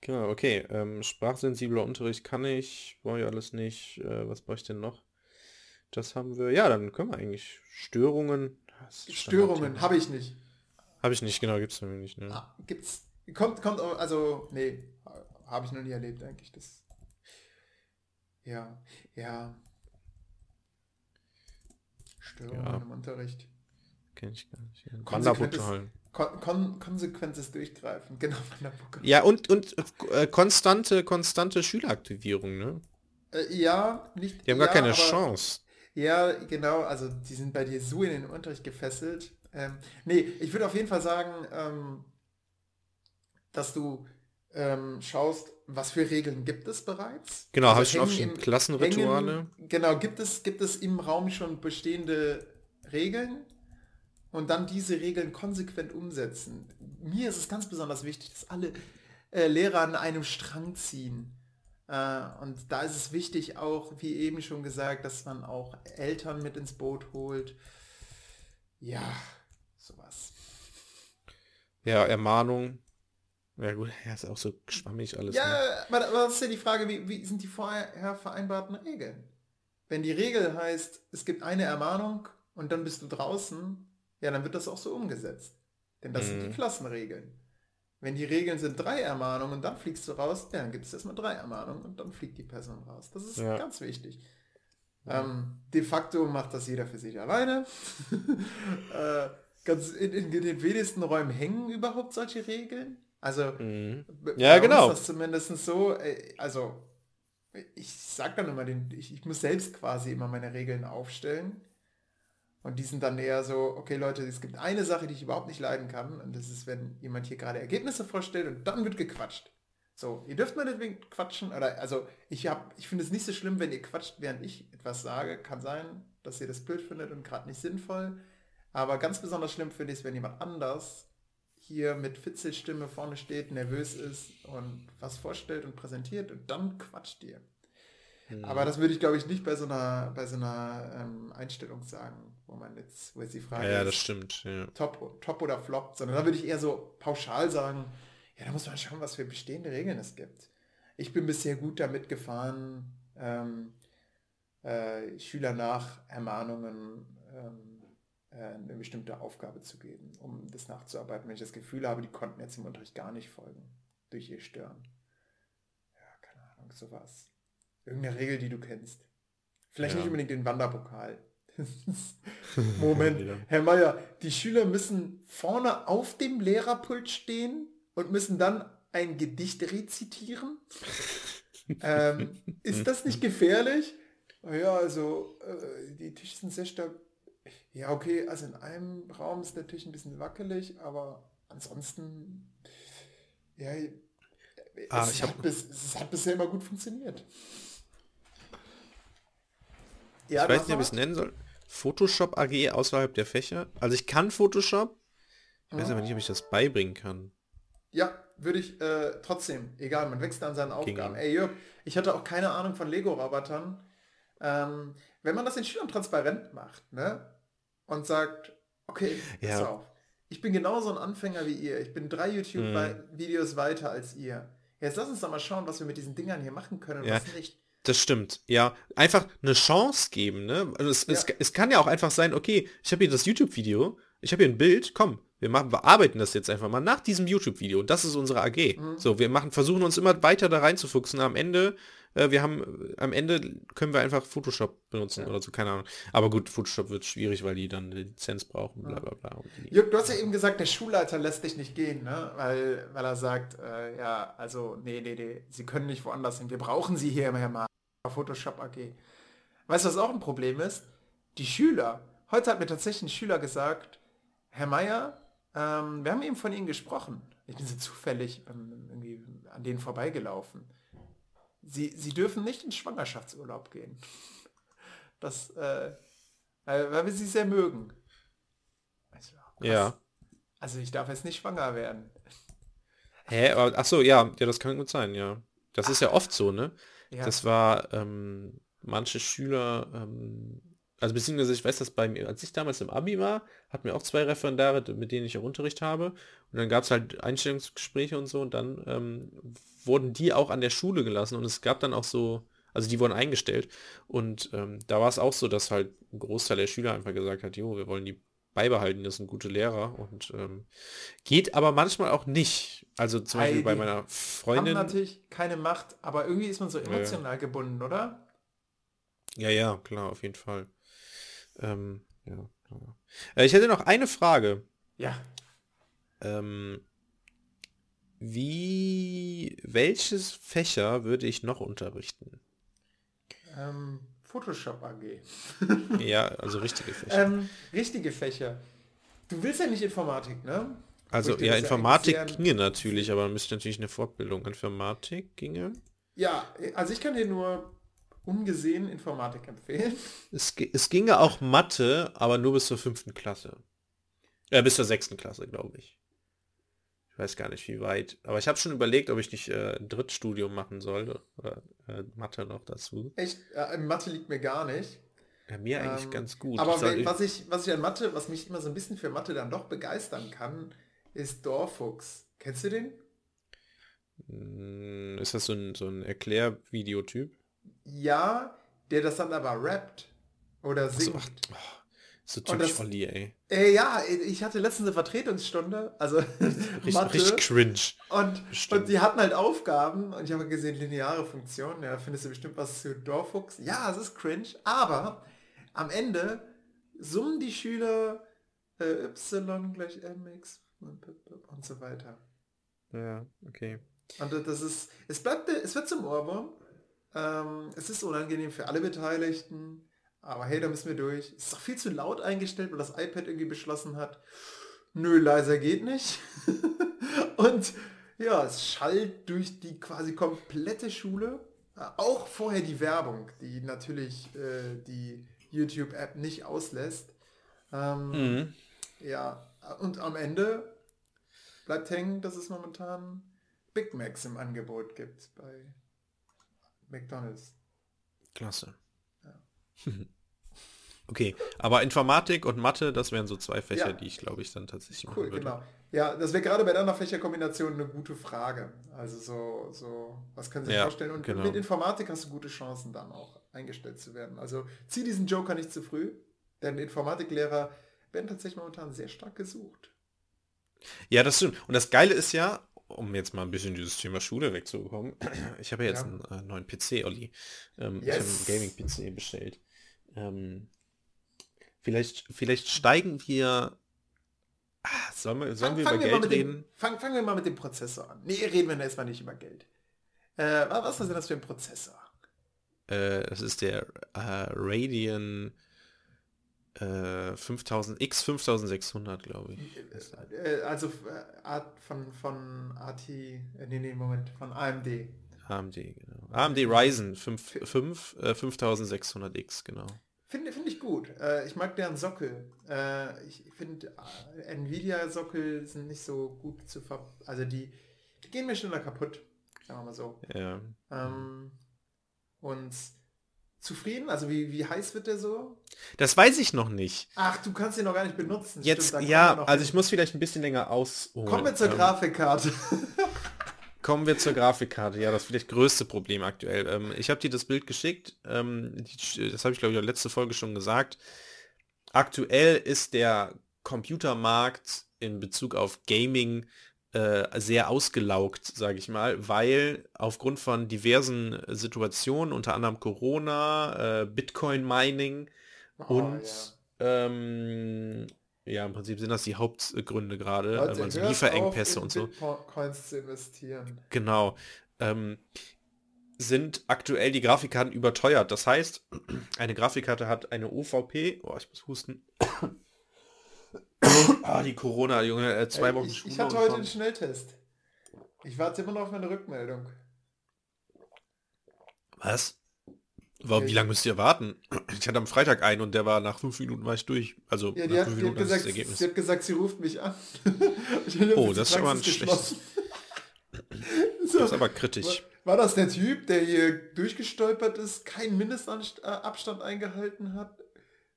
Genau, okay. Ähm, sprachsensibler Unterricht kann ich, brauche ich alles nicht. Äh, was brauche ich denn noch? Das haben wir. Ja, dann können wir eigentlich Störungen. ist Störungen habe ich nicht. Habe ich nicht, genau, gibt es nämlich nicht. Ne? Ah, gibt's. Kommt, kommt, also, nee, habe ich noch nie erlebt eigentlich. Das. Ja, ja. Störungen Ja. im Unterricht. Kenn ich gar nicht. Konsequentes-. Kon kon konsequentes Durchgreifen, [LAUGHS] genau. Ja, und, und äh, konstante, konstante Schüleraktivierung, ne? Äh, ja, nicht. Die haben gar ja, keine aber- Chance. Ja, genau, also die sind bei dir so in den Unterricht gefesselt. Ähm, nee, ich würde auf jeden Fall sagen, ähm, dass du ähm, schaust, was für Regeln gibt es bereits. Genau, habe Also ich schon aufgeschrieben. Klassenrituale. Hängen, genau, gibt es, gibt es im Raum schon bestehende Regeln und dann diese Regeln konsequent umsetzen. Mir ist es ganz besonders wichtig, dass alle äh, Lehrer an einem Strang ziehen. Äh, und da ist es wichtig auch, wie eben schon gesagt, dass man auch Eltern mit ins Boot holt. Ja, sowas. Ja, Ermahnung. Ja gut, ja, ist auch so schwammig alles. Ja, Ne? aber aber das ist ja die Frage, wie, wie sind die vorher vereinbarten Regeln? Wenn die Regel heißt, es gibt eine Ermahnung und dann bist du draußen, ja, dann wird das auch so umgesetzt. Denn das sind die Mhm. Klassenregeln. Wenn die Regeln sind drei Ermahnungen und dann fliegst du raus, ja, dann gibt es erstmal drei Ermahnungen und dann fliegt die Person raus. Das ist Ja. ganz wichtig. Ähm, de facto macht das jeder für sich alleine. [LAUGHS] äh, ganz in, in den wenigsten Räumen hängen überhaupt solche Regeln. Also Mhm. Ja, genau. Ist das zumindest so, äh, also ich sag dann immer, den, ich, ich muss selbst quasi immer meine Regeln aufstellen. Und die sind dann eher so, okay Leute, es gibt eine Sache, die ich überhaupt nicht leiden kann. Und das ist, wenn jemand hier gerade Ergebnisse vorstellt und dann wird gequatscht. So, ihr dürft meinetwegen quatschen. Oder also ich hab, ich finde es nicht so schlimm, wenn ihr quatscht, während ich etwas sage. Kann sein, dass ihr das blöd findet und gerade nicht sinnvoll. Aber ganz besonders schlimm finde ich es, wenn jemand anders hier mit Fitzelstimme vorne steht, nervös ist und was vorstellt und präsentiert und dann quatscht ihr. Mhm. Aber das würde ich, glaube ich, nicht bei so einer, bei so einer ähm, Einstellung sagen, wo man jetzt, wo jetzt die Frage Ja, ja, das ist, stimmt. Ja. top, top oder flop, sondern da würde ich eher so pauschal sagen, ja, da muss man schauen, was für bestehende Regeln es gibt. Ich bin bisher gut damit gefahren, ähm, äh, Schüler nach Ermahnungen ähm, äh, eine bestimmte Aufgabe zu geben, um das nachzuarbeiten, wenn ich das Gefühl habe, die konnten jetzt im Unterricht gar nicht folgen durch ihr Stören. Ja, keine Ahnung, sowas. Irgendeine Regel, die du kennst. Vielleicht Ja. nicht unbedingt den Wanderpokal. [LAUGHS] Moment, Herr Meier, die Schüler müssen vorne auf dem Lehrerpult stehen und müssen dann ein Gedicht rezitieren. [LAUGHS] ähm, ist das nicht gefährlich? "Ah Ja, also äh, die Tische sind sehr stabil. Ja, okay, also in einem Raum ist der Tisch ein bisschen wackelig, aber ansonsten, ja, Ah, es, hat hab- bis, es hat bisher immer gut funktioniert. Ich Ja, du weiß nicht, ob ich es nennen soll. Photoshop AG außerhalb der Fächer. Also ich kann Photoshop. Ich weiß aber nicht, ob ich das beibringen kann. Ja, würde ich äh, trotzdem, egal, man wächst an seinen Aufgaben. Ey, Jörg, ich hatte auch keine Ahnung von Lego-Robotern. Ähm, wenn man das den Schülern transparent macht, ne? Und sagt, okay, pass Ja. auf, ich bin genauso ein Anfänger wie ihr. Ich bin drei Mhm. YouTube-Videos weiter als ihr. Jetzt lass uns doch mal schauen, was wir mit diesen Dingern hier machen können und Ja. was nicht. Das stimmt, ja. Einfach eine Chance geben, ne? Also es, es, Ja. es kann ja auch einfach sein, okay, ich habe hier das YouTube-Video, ich habe hier ein Bild, komm, wir machen, wir arbeiten das jetzt einfach mal nach diesem YouTube-Video. Das ist unsere AG. Mhm. So, wir machen, versuchen uns immer weiter da reinzufuchsen. Am Ende, äh, wir haben, am Ende können wir einfach Photoshop benutzen oder so, keine Ahnung. Aber gut, Photoshop wird schwierig, weil die dann eine Lizenz brauchen, bla bla bla. Jörg, du hast ja eben gesagt, der Schulleiter lässt dich nicht gehen, ne? weil, weil er sagt, äh, ja, also, nee, nee, nee, Sie können nicht woanders hin. Wir brauchen Sie hier, Herr Mal. Photoshop AG. Weißt du, was auch ein Problem ist? Die Schüler. Heute hat mir tatsächlich ein Schüler gesagt, Herr Meier, ähm, wir haben eben von Ihnen gesprochen. Ich bin so zufällig ähm, an denen vorbeigelaufen. Sie, Sie dürfen nicht in Schwangerschaftsurlaub gehen. Das, äh, weil wir Sie sehr mögen. Also, krass. Ja. Also ich darf jetzt nicht schwanger werden. Hä? Ach so, ja, ja, das kann gut sein, ja. Das ist ja oft so, ne? Ja. Das war ähm, manche Schüler, ähm, also beziehungsweise ich weiß das bei mir, als ich damals im Abi war, hatten wir auch zwei Referendare, mit denen ich auch Unterricht habe. Und dann gab es halt Einstellungsgespräche und so und dann ähm, wurden die auch an der Schule gelassen und es gab dann auch so, also die wurden eingestellt. Und ähm, da war es auch so, dass halt ein Großteil der Schüler einfach gesagt hat, jo, wir wollen die beibehalten, das sind gute Lehrer und ähm, geht aber manchmal auch nicht. Also zum Beispiel Heidi. bei meiner Haben Freundin. natürlich keine Macht, aber irgendwie ist man so emotional gebunden, oder? Ja, ja, klar, auf jeden Fall. Ähm, ja. Äh, ich hätte noch eine Frage. Ja. Ähm, wie, welches Fächer würde ich noch unterrichten? Ähm, Photoshop AG. [LAUGHS] Ja, also richtige Fächer. Ähm, richtige Fächer. Du willst ja nicht Informatik, ne? also ja, ja Informatik sehr- ginge natürlich, aber man müsste natürlich eine Fortbildung. Informatik ginge. Ja, also ich kann dir nur ungesehen Informatik empfehlen. Es, es ginge auch Mathe, aber nur bis zur fünften Klasse. Äh, bis zur sechsten Klasse, glaube ich. Ich weiß gar nicht, wie weit. Aber ich habe schon überlegt, ob ich nicht äh, ein Drittstudium machen sollte. Oder äh, Mathe noch dazu. Echt, äh, Mathe liegt mir gar nicht. Ja, mir eigentlich Ähm, ganz gut. Aber Ich was ich, was ich an Mathe, was mich immer so ein bisschen für Mathe dann doch begeistern kann, ist Dorfuchs. Kennst du den? Mm, Ist das so ein, so ein Erklärvideotyp? Ja, der das dann aber rappt oder So, singt. ach, oh, so typisch das- Olli, ey. Äh, ja, ich hatte letztens eine Vertretungsstunde, also [LAUGHS] Richtig, Mathe. richtig cringe. Und, Bestimmt. und die hatten halt Aufgaben und ich habe gesehen, lineare Funktionen, ja, findest du bestimmt was zu Dorfuchs. Ja, es ist cringe, aber am Ende summen die Schüler äh, y gleich mx und und so weiter. Ja, okay. Und das ist, es bleibt, es wird zum Ohrwurm. Ähm, es ist unangenehm für alle Beteiligten, aber hey, da müssen wir durch. Es ist doch viel zu laut eingestellt, weil das iPad irgendwie beschlossen hat, nö, leiser geht nicht. [LAUGHS] Und ja, es schallt durch die quasi komplette Schule. Äh, Auch vorher die Werbung, die natürlich äh, die YouTube-App nicht auslässt. Ähm, Mhm. ja, und am Ende bleibt hängen, dass es momentan Big Macs im Angebot gibt bei McDonald's. Klasse. [LAUGHS] okay, aber Informatik und Mathe, das wären so zwei Fächer, Ja. die ich glaube ich dann tatsächlich Cool, genau. Ja, das wäre gerade bei deiner Fächerkombination eine gute Frage. Also so, so, was können Sie sich Ja, vorstellen? Und genau. mit Informatik hast du gute Chancen dann auch eingestellt zu werden. Also zieh diesen Joker nicht zu früh, denn Informatiklehrer werden tatsächlich momentan sehr stark gesucht. Ja, das stimmt. Und das Geile ist ja, um jetzt mal ein bisschen dieses Thema Schule wegzubekommen. [CLEARS THROAT] Ich habe ja jetzt Ja. einen äh, neuen PC, Olli. Ähm, Ich habe einen Yes. Gaming-PC bestellt. Ähm, vielleicht, vielleicht steigen wir... Ah, sollen wir, sollen wir über mal Geld mit reden? Dem, fang, fangen wir mal mit dem Prozessor an. Nee, reden wir erstmal nicht über Geld. Äh, wa- was ist denn das für ein Prozessor? Äh, das ist der äh, Radeon äh, 5000 X 5600, glaube ich. Äh, also äh, Art von, von AT, äh, nee, nee, Moment, von AMD. AMD, genau. AMD Ryzen 5, 5, äh, 5600X, genau. Finde find ich gut. Äh, ich mag deren Sockel. Äh, ich finde, äh, Nvidia-Sockel sind nicht so gut zu ver... Also die, die gehen mir schneller kaputt. Sagen wir mal so. Ja. Ähm, und zufrieden? Also wie, wie heiß wird der so? Das weiß ich noch nicht. Ach, du kannst ihn noch gar nicht benutzen. Jetzt, Stimmt, ja, also hin. ich muss vielleicht ein bisschen länger ausholen. Kommen wir zur Ähm, Grafikkarte. [LAUGHS] Kommen wir zur Grafikkarte. Ja, das vielleicht größte Problem aktuell. Ähm, ich habe dir das Bild geschickt. Ähm, die, das habe ich glaube ich in der letzten Folge schon gesagt. Aktuell ist der Computermarkt in Bezug auf Gaming äh, sehr ausgelaugt, sage ich mal, weil aufgrund von diversen Situationen, unter anderem Corona, äh, Bitcoin-Mining Oh, und ähm, ja, im Prinzip sind das die Hauptgründe gerade, also Lieferengpässe auf, und so. Bitcoins zu investieren. Genau. Ähm, sind aktuell die Grafikkarten überteuert. Das heißt, eine Grafikkarte hat eine OVP. Oh, ich muss husten. Ah, die Corona, Junge, äh, zwei Ey, Wochen ich, Schule ich hatte heute schon- einen Schnelltest. Ich warte immer noch auf meine Rückmeldung. Was? Warum, wie Ich- lange müsst ihr warten? Ich hatte am Freitag einen und der war nach fünf Minuten war ich durch. Also Ja, die nach hat, fünf die, hat Minuten ist gesagt, das Ergebnis. sie hat gesagt, sie ruft mich an. [LAUGHS] Oh, das ist aber ein Praxis schlechtes- geschlossen. Das so, ist aber kritisch. war, war das der Typ, der hier durchgestolpert ist, keinen Mindestabstand eingehalten hat,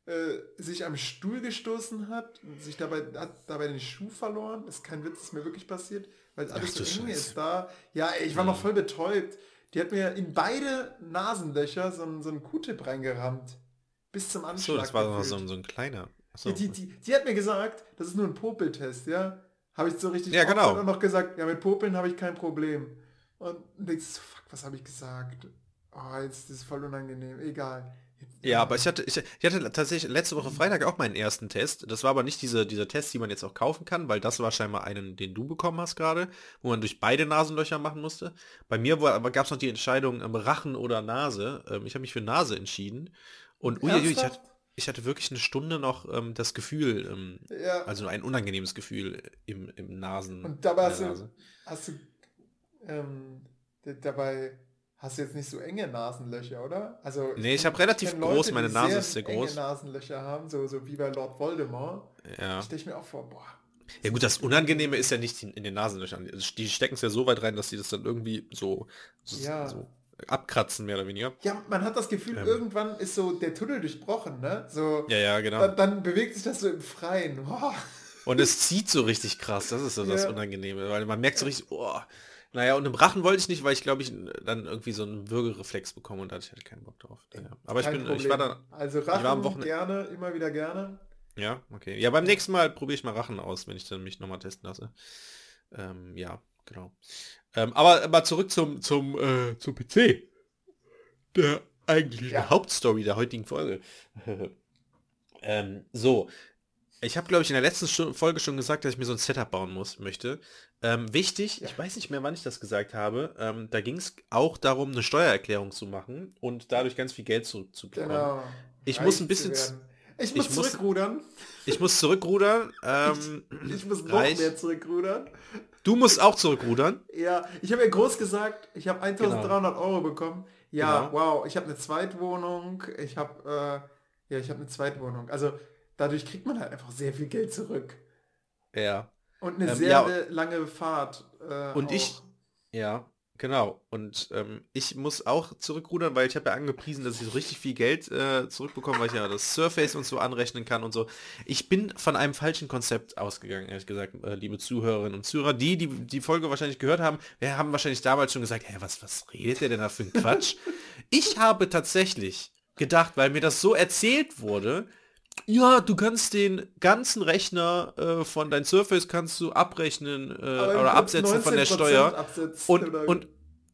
äh, sich am Stuhl gestoßen hat, und sich dabei hat dabei den Schuh verloren? ist kein Witz, ist mir wirklich passiert, weil alles Ach so eng ist da. Ja, ey, ich war noch voll betäubt. Die hat mir in beide Nasenlöcher so, einen- so einen Q-Tip reingerammt. Bis zum Anschlag. So, das war noch gefühlt. so, ein- so ein kleiner. Achso. Die, die, die, die hat mir gesagt, das ist nur ein Popeltest, ja. Habe ich so richtig Ja, genau. und noch gesagt, ja, mit Popeln habe ich kein Problem. Und denkst so, fuck, was habe ich gesagt? Oh, jetzt ist es voll unangenehm. Egal. Ja, aber ich hatte, ich, ich hatte tatsächlich letzte Woche Freitag auch meinen ersten Test. Das war aber nicht diese, dieser Test, die man jetzt auch kaufen kann, weil das war scheinbar einen, den du bekommen hast gerade, wo man durch beide Nasenlöcher machen musste. Bei mir gab es noch die Entscheidung ähm, Rachen oder Nase. Ähm, ich habe mich für Nase entschieden. Und uiuiui, ich, hatte, ich hatte wirklich eine Stunde noch ähm, das Gefühl, ähm, Ja. also ein unangenehmes Gefühl im, im Nasen. und dabei hast du, hast du ähm, dabei hast du jetzt nicht so enge Nasenlöcher, oder? Also Nee, ich kenn- hab relativ kenn groß, Leute, meine Nase ist sehr enge groß. Nasenlöcher haben, so, so wie bei Lord Voldemort. Ja. Stell ich mir auch vor, boah. Ja gut, das Unangenehme ist ja nicht in, den Nasenlöchern. Die stecken es ja so weit rein, dass sie das dann irgendwie so, so, Ja. so abkratzen, mehr oder weniger. Ja, man hat das Gefühl, Ähm. irgendwann ist so der Tunnel durchbrochen, ne? So, Ja, ja, genau. dann, dann bewegt sich das so im Freien. Boah. [LAUGHS] Und es zieht so richtig krass, das ist so das Ja. Unangenehme, weil man merkt so richtig, oh. Naja, und im Rachen wollte ich nicht, weil ich glaube ich dann irgendwie so einen Würgereflex bekomme und da hatte ich halt keinen Bock drauf. Ja. Aber ich Kein bin, ich war da, Also war am Rachen Wochenende- gerne, immer wieder gerne. ja, okay. Ja, beim nächsten Mal probiere ich mal Rachen aus, wenn ich dann mich nochmal testen lasse. Ähm, ja, genau. Ähm, aber, aber zurück zum, zum, äh, zum PC. Der eigentlichen Ja. Hauptstory der heutigen Folge. [LAUGHS] ähm, so. Ich habe, glaube ich, in der letzten Stu- Folge schon gesagt, dass ich mir so ein Setup bauen muss, möchte. Ähm, wichtig, ich weiß nicht mehr, wann ich das gesagt habe, ähm, da ging es auch darum, eine Steuererklärung zu machen und dadurch ganz viel Geld zurückzubekommen. Genau. Ich Reich muss ein bisschen. Ich muss ich muss- zurückrudern. Ich muss zurückrudern. [LAUGHS] Ähm, Ich muss noch Reich. mehr zurückrudern. Du musst auch zurückrudern. Ja, ich habe ja groß gesagt, ich habe 1300 Euro bekommen. Ja, Genau. wow, ich habe eine Zweitwohnung, ich habe äh, ja, ich habe eine Zweitwohnung. Also dadurch kriegt man halt einfach sehr viel Geld zurück. Ja. Und eine Ähm, sehr ja. lange Fahrt. Äh, Und ich- auch. Ja, genau. Und ähm, ich muss auch zurückrudern, weil ich habe ja angepriesen, dass ich so richtig viel Geld äh, zurückbekomme, weil ich ja das Surface und so anrechnen kann und so. Ich bin von einem falschen Konzept ausgegangen, ehrlich gesagt, äh, liebe Zuhörerinnen und Zuhörer. Die, die die Folge wahrscheinlich gehört haben, wir haben wahrscheinlich damals schon gesagt, hä, was, was redet der denn da für ein Quatsch? ich habe tatsächlich gedacht, weil mir das so erzählt wurde, ja, du kannst den ganzen Rechner äh, von dein Surface kannst du abrechnen äh, oder absetzen von der Steuer. Und, und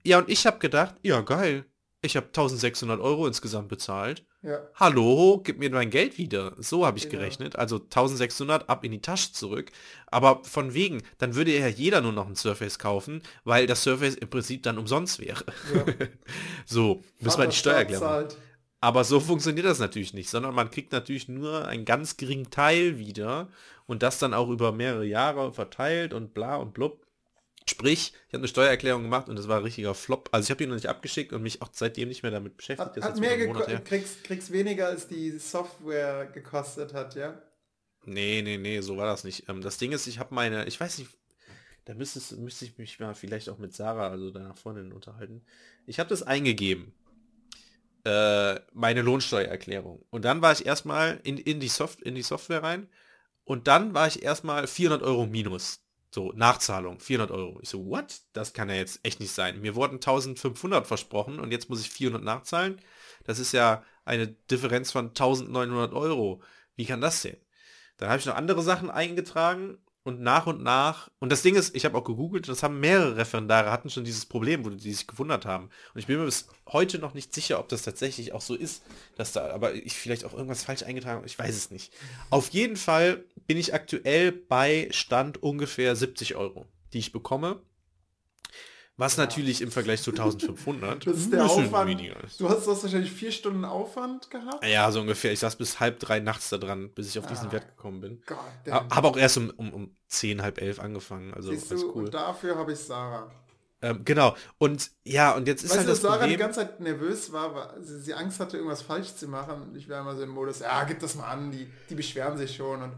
ja, und ich habe gedacht, ja geil, ich habe 1600 Euro insgesamt bezahlt. Ja. Hallo, gib mir mein Geld wieder. So habe ich genau. gerechnet. Also 1600 ab in die Tasche zurück. Aber von wegen, dann würde ja jeder nur noch ein Surface kaufen, weil das Surface im Prinzip dann umsonst wäre. Ja. [LAUGHS] so, müssen wir die Steuererklärung. Aber so funktioniert das natürlich nicht, sondern man kriegt natürlich nur einen ganz geringen Teil wieder und das dann auch über mehrere Jahre verteilt und bla und blub. Sprich, ich habe eine Steuererklärung gemacht und das war ein richtiger Flop. Also ich habe ihn noch nicht abgeschickt und mich auch seitdem nicht mehr damit beschäftigt. Hat, hat mehr kriegst, kriegst weniger als die Software gekostet hat, ja? Nee, nee, nee, so war das nicht. Ähm, das Ding ist, ich habe meine, ich weiß nicht, da müsste, müsste ich mich mal vielleicht auch mit Sarah, also deiner Freundin, unterhalten. Ich habe das eingegeben. Äh, meine Lohnsteuererklärung. Und dann war ich erstmal in, in, die Soft, in die Software rein und dann war ich erstmal 400 Euro minus. So, Nachzahlung, 400 Euro. Ich so, what? Das kann ja jetzt echt nicht sein. Mir wurden 1500 versprochen und jetzt muss ich 400 nachzahlen. Das ist ja eine Differenz von 1900 Euro. Wie kann das denn? Dann habe ich noch andere Sachen eingetragen und nach und nach, und das Ding ist, ich habe auch gegoogelt, das haben mehrere Referendare, hatten schon dieses Problem, wo die sich gewundert haben. Und ich bin mir bis heute noch nicht sicher, ob das tatsächlich auch so ist, dass da, aber ich vielleicht auch irgendwas falsch eingetragen habe, ich weiß es nicht. Auf jeden Fall bin ich aktuell bei Stand ungefähr 70 Euro, die ich bekomme. Was ja. natürlich im Vergleich zu 1500 das ist der Aufwand. weniger ist. Du hast, du hast wahrscheinlich vier Stunden Aufwand gehabt? Ja, so ungefähr. Ich saß bis halb drei nachts da dran, bis ich auf diesen ah, Wert gekommen bin. Habe auch erst um, um, um zehn, halb elf angefangen. Also Siehst du, cool. Und dafür habe ich Sarah. Ähm, genau. Und ja, und jetzt ist weißt halt du, das Sarah Problem... die ganze Zeit nervös war, weil sie, sie Angst hatte, irgendwas falsch zu machen. Ich war immer so im Modus, ja, gib das mal an, die, die beschweren sich schon. Und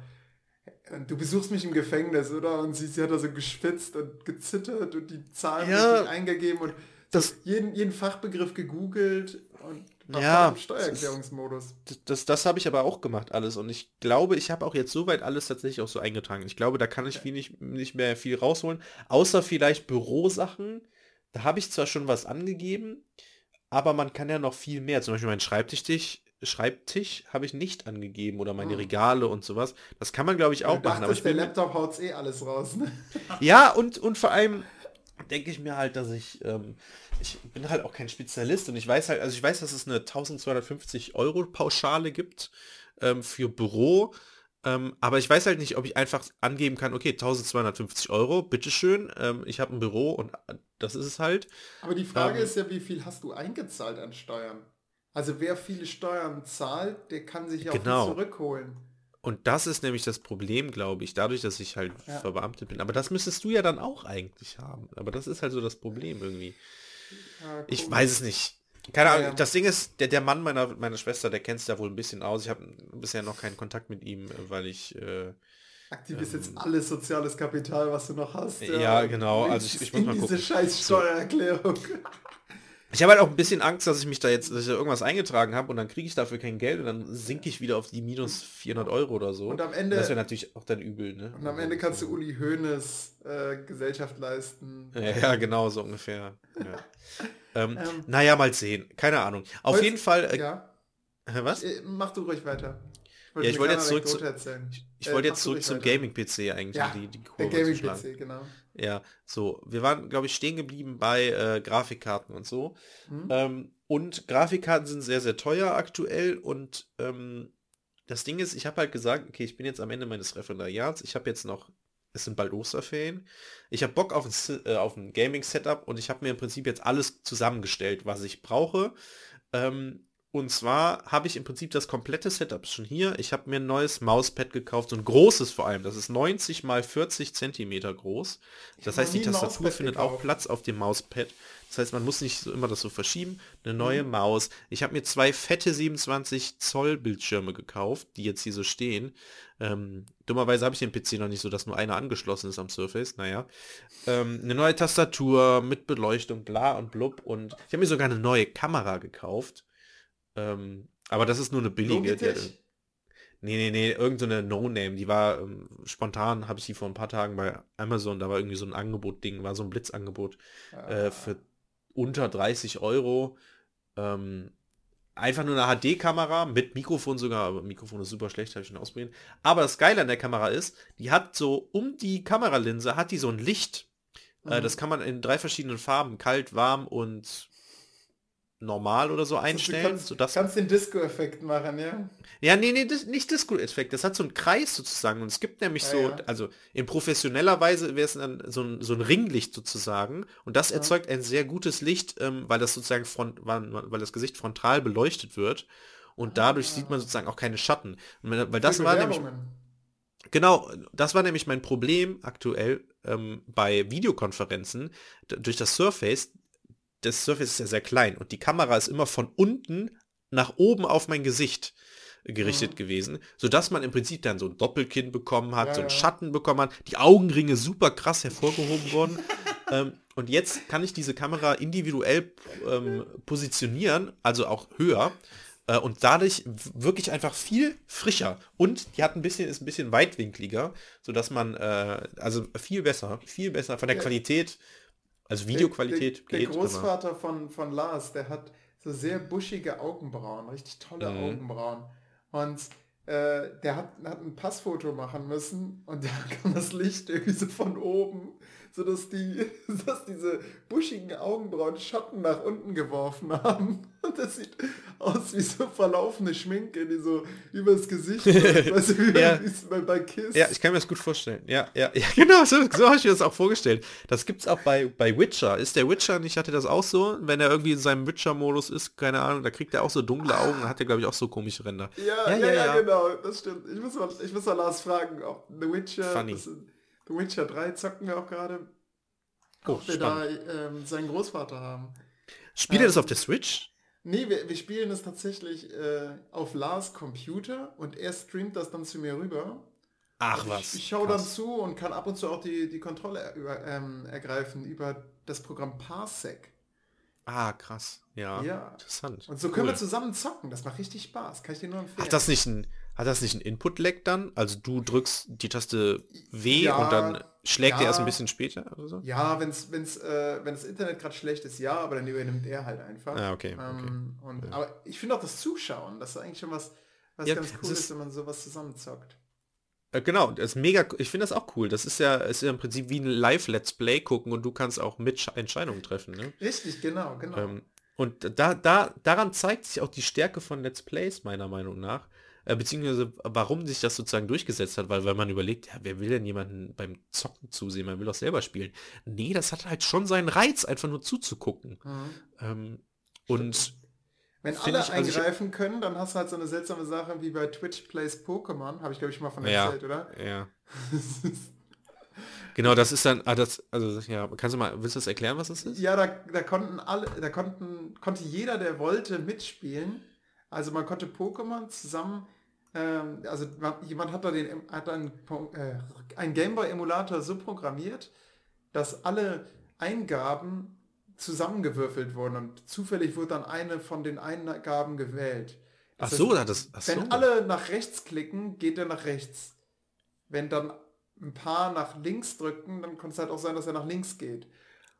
du besuchst mich im Gefängnis, oder? Und sie, sie hat da so gespitzt und gezittert und die Zahlen ja, eingegeben und das, jeden, jeden Fachbegriff gegoogelt und ja, im Steuererklärungsmodus. Das, das, das habe ich aber auch gemacht alles und ich glaube, ich habe auch jetzt soweit alles tatsächlich auch so eingetragen. Ich glaube, da kann ich viel nicht, nicht mehr viel rausholen, außer vielleicht Bürosachen. Da habe ich zwar schon was angegeben, aber man kann ja noch viel mehr. Zum Beispiel mein Schreibtisch, Schreibtisch habe ich nicht angegeben oder meine hm. Regale und sowas. Das kann man, glaube ich, auch du machen. Aber ich der Laptop haut eh alles raus. Ne? [LAUGHS] Ja, und, und vor allem denke ich mir halt, dass ich, ähm, ich bin halt auch kein Spezialist und ich weiß halt, also ich weiß, dass es eine 1250 Euro Pauschale gibt ähm, für Büro. Ähm, aber ich weiß halt nicht, ob ich einfach angeben kann, okay, 1250 Euro, bitteschön, ähm, ich habe ein Büro und äh, das ist es halt. Aber die Frage ähm, ist ja, wie viel hast du eingezahlt an Steuern? Also wer viele Steuern zahlt, der kann sich ja genau. auch zurückholen. Und das ist nämlich das Problem, glaube ich, dadurch, dass ich halt ja. verbeamtet bin. Aber das müsstest du ja dann auch eigentlich haben. Aber das ist halt so das Problem irgendwie. Ja, ich weiß es nicht. Keine Ahnung, ja, das Ding ist, der, der Mann meiner, meiner Schwester, der kennt es da wohl ein bisschen aus. Ich habe bisher noch keinen Kontakt mit ihm, weil ich... Äh, Aktivierst ähm, jetzt alles soziales Kapital, was du noch hast. Ja, genau. Also ich, ich muss mal gucken. Diese scheiß Steuererklärung. [LAUGHS] Ich habe halt auch ein bisschen Angst, dass ich mich da jetzt, dass ich da irgendwas eingetragen habe und dann kriege ich dafür kein Geld und dann sinke ich wieder auf die minus 400 Euro oder so. Und am Ende... Das wäre natürlich auch dann übel, ne? Und am Ende kannst du Uli Hoeneß äh, Gesellschaft leisten. Ja, ja, genau, so ungefähr. Ja. [LAUGHS] ähm, ähm, naja, mal sehen. Keine Ahnung. Auf jeden Fall... Äh, ja. Was? Äh, mach du ruhig weiter. Ich ja, ich wollte jetzt zurück, zu, ich, ich äh, wollte jetzt zurück zum Gaming-PC eigentlich. Ja, die, die der Gaming-PC, genau. Ja, so. Wir waren, glaube ich, stehen geblieben bei äh, Grafikkarten und so. Mhm. Ähm, und Grafikkarten sind sehr, sehr teuer aktuell. Und ähm, das Ding ist, ich habe halt gesagt, okay, ich bin jetzt am Ende meines Referendariats. Ich habe jetzt noch, es sind bald Osterferien. Ich habe Bock auf ein, äh, auf ein Gaming-Setup und ich habe mir im Prinzip jetzt alles zusammengestellt, was ich brauche. Ähm, und zwar habe ich im Prinzip das komplette Setup schon hier. Ich habe mir ein neues Mauspad gekauft, so ein großes vor allem. Das ist 90 mal 40 Zentimeter groß. Das heißt, die Tastatur findet gekauft. auch Platz auf dem Mauspad. Das heißt, man muss nicht so immer das so verschieben. Eine neue mhm. Maus. Ich habe mir zwei fette 27 Zoll Bildschirme gekauft, die jetzt hier so stehen. Ähm, dummerweise habe ich den PC noch nicht so, dass nur einer angeschlossen ist am Surface. Naja. Ähm, eine neue Tastatur mit Beleuchtung, bla und blub. Und ich habe mir sogar eine neue Kamera gekauft ähm, aber das ist nur eine billige. Die hatte, nee, nee, nee, irgendeine so No-Name. Die war ähm, spontan, habe ich die vor ein paar Tagen bei Amazon, da war irgendwie so ein Angebot-Ding, war so ein Blitzangebot ah. äh, für unter 30 Euro. Ähm, einfach nur eine HD-Kamera mit Mikrofon sogar, aber Mikrofon ist super schlecht, habe ich schon ausprobiert. Aber das Geile an der Kamera ist, die hat so um die Kameralinse hat die so ein Licht. Äh, mhm. das kann man in drei verschiedenen Farben, kalt, warm und normal oder so einstellen. Du kannst, sodass kannst den Disco-Effekt machen, ja? Ja, nee, nee, das, nicht Disco-Effekt. Das hat so einen Kreis sozusagen. Und es gibt nämlich ja, so, ja. also in professioneller Weise wäre es dann so ein, so ein Ringlicht sozusagen. Und das ja. erzeugt ein sehr gutes Licht, ähm, weil das sozusagen front, weil, weil das Gesicht frontal beleuchtet wird. Und dadurch ah. sieht man sozusagen auch keine Schatten. Weil das war nämlich... Genau, das war nämlich mein Problem aktuell ähm, bei Videokonferenzen. Durch das Surface, das Surface ist ja sehr klein und die Kamera ist immer von unten nach oben auf mein Gesicht gerichtet mhm. gewesen, sodass man im Prinzip dann so ein Doppelkinn bekommen hat, ja, so einen Schatten bekommen hat, die Augenringe super krass hervorgehoben wurden. [LAUGHS] ähm, und jetzt kann ich diese Kamera individuell ähm, positionieren, also auch höher äh, und dadurch wirklich einfach viel frischer und die hat ein bisschen ist ein bisschen weitwinkliger, sodass man äh, also viel besser, viel besser von der ja. Qualität also Videoqualität der, der, geht. Der Großvater von, von Lars, der hat so sehr buschige Augenbrauen, richtig tolle mhm. Augenbrauen. Und äh, der hat, hat ein Passfoto machen müssen und da [LAUGHS] kam das Licht irgendwie so von oben so dass die, [LAUGHS] dass diese buschigen Augenbrauen Schatten nach unten geworfen haben. [LAUGHS] Und das sieht aus wie so verlaufene Schminke, die so übers Gesicht, [LAUGHS] weißt du, wie ja. bei, bei Kiss. Ja, ich kann mir das gut vorstellen. Ja, ja, ja, genau, so, so habe ich mir das auch vorgestellt. Das gibt es auch bei, bei Witcher. Ist der Witcher nicht, hatte das auch so, wenn er irgendwie in seinem Witcher-Modus ist, keine Ahnung, da kriegt er auch so dunkle Augen, hat er glaube ich auch so komische Ränder. Ja, ja, ja, ja, ja, genau, das stimmt. Ich muss mal, ich muss mal Lars fragen, ob The Witcher, Funny. Das, The Witcher 3 zocken wir auch gerade. Oh, ob wir da ähm, seinen Großvater haben. Spielt ähm, er das auf der Switch? Nee, wir, wir spielen es tatsächlich äh, auf Lars Computer und er streamt das dann zu mir rüber. Ach was. Ich, ich schaue dann zu und kann ab und zu auch die, die Kontrolle über, ähm, ergreifen über das Programm Parsec. Ah, krass. Ja. ja. Interessant. Und so können wir zusammen zocken. Das macht richtig Spaß. Kann ich dir nur empfehlen. Hat das nicht ein, hat das nicht ein Input-Lag dann? Also du drückst die Taste W ja, und dann schlägt ja, er erst ein bisschen später oder so? Ja, wenn's, wenn's, äh, wenn das Internet gerade schlecht ist, ja, aber dann übernimmt er halt einfach. Ah, okay. Ähm, okay. Und, ja. Aber ich finde auch das Zuschauen, das ist eigentlich schon was, was ja, ganz cool ist, ist, wenn man sowas zusammenzockt. Äh, genau, das ist mega, ich finde das auch cool. Das ist ja, ist ja im Prinzip wie ein Live-Let's Play gucken und du kannst auch mit Entscheidungen treffen. Ne? Richtig, genau, genau. Ähm, und da, da, daran zeigt sich auch die Stärke von Let's Plays, meiner Meinung nach äh, beziehungsweise warum sich das sozusagen durchgesetzt hat, weil, weil man überlegt, ja, wer will denn jemanden beim Zocken zusehen, man will doch selber spielen. Nee, das hat halt schon seinen Reiz, einfach nur zuzugucken. Mhm. Ähm, und wenn alle ich, also eingreifen ich, können, dann hast du halt so eine seltsame Sache wie bei Twitch Plays Pokémon, habe ich glaube ich mal von erzählt, ja, oder? Ja. [LAUGHS] genau, das ist dann, ah, das, also ja, kannst du mal, willst du das erklären, was das ist? Ja, da, da konnten alle, da konnten, konnte jeder, der wollte, mitspielen. Also man konnte Pokémon zusammen, ähm, also man, jemand hat da den, hat einen, äh, einen Gameboy-Emulator so programmiert, dass alle Eingaben zusammengewürfelt wurden und zufällig wurde dann eine von den Eingaben gewählt. Das ach so, heißt, das, ach wenn alle nach rechts klicken, geht er nach rechts. Wenn dann ein paar nach links drücken, dann kann es halt auch sein, dass er nach links geht.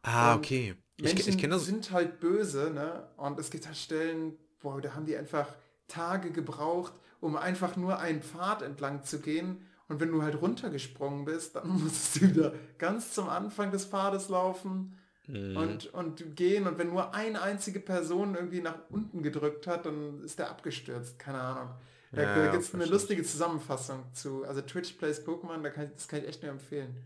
Ah, und okay. Menschen ich, ich das. sind halt böse, ne? Und es gibt halt Stellen, boah, da haben die einfach Tage gebraucht, um einfach nur einen Pfad entlang zu gehen. Und wenn du halt runtergesprungen bist, dann [LAUGHS] musst du wieder ganz zum Anfang des Pfades laufen mhm. und, und gehen. Und wenn nur eine einzige Person irgendwie nach unten gedrückt hat, dann ist der abgestürzt. Keine Ahnung. Da, ja, da gibt es eine lustige Zusammenfassung zu. Also Twitch Plays Pokémon, da kann das kann ich echt nur empfehlen.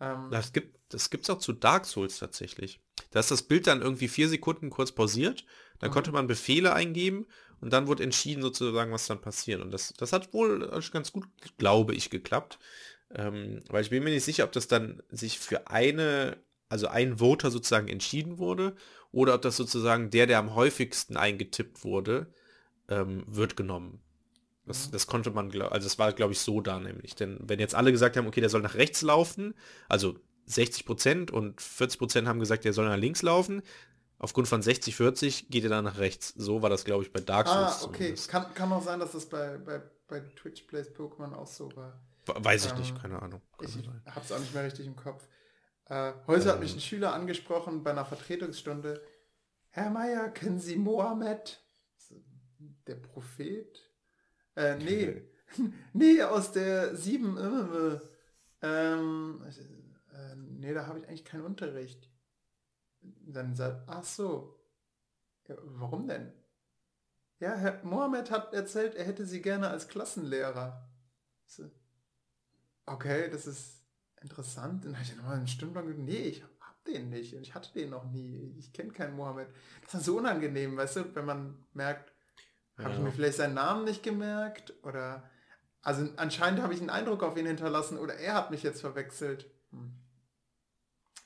Ähm, das gibt das gibt's auch zu Dark Souls tatsächlich. Da ist das Bild dann irgendwie vier Sekunden kurz pausiert dann mhm. konnte man Befehle eingeben und dann wurde entschieden sozusagen, was dann passiert. Und das, das hat wohl ganz gut, glaube ich, geklappt. Ähm, weil ich bin mir nicht sicher, ob das dann sich für eine, also ein Voter sozusagen entschieden wurde oder ob das sozusagen der, der am häufigsten eingetippt wurde, ähm, wird genommen. Das, mhm. das konnte man, also es war, glaube ich, so da nämlich. Denn wenn jetzt alle gesagt haben, okay, der soll nach rechts laufen, also 60 Prozent und 40 Prozent haben gesagt, der soll nach links laufen, aufgrund von 60, 40 geht er dann nach rechts. So war das, glaube ich, bei Dark Souls. Ah, okay. Kann, kann auch sein, dass das bei, bei, bei Twitch Plays Pokémon auch so war. Weiß ich ähm, nicht, keine Ahnung. Kann ich habe es auch nicht mehr richtig im Kopf. Äh, heute ähm. hat mich ein Schüler angesprochen bei einer Vertretungsstunde. Herr Meier, kennen Sie Mohammed? der Prophet? Äh, nee. nee, [LAUGHS] aus der 7. Äh, ähm, äh, nee, da habe ich eigentlich keinen Unterricht. Dann sagt, ach so. Ja, warum denn? Ja, Herr Mohammed hat erzählt, er hätte sie gerne als Klassenlehrer. Okay, das ist interessant. Dann habe ich nochmal einen Stundenplan gesagt, nee, ich hab den nicht. Ich hatte den noch nie. Ich kenne keinen Mohammed. Das ist so unangenehm, weißt du, wenn man merkt, ja. habe ich mir vielleicht seinen Namen nicht gemerkt oder also anscheinend habe ich einen Eindruck auf ihn hinterlassen oder er hat mich jetzt verwechselt. Hm.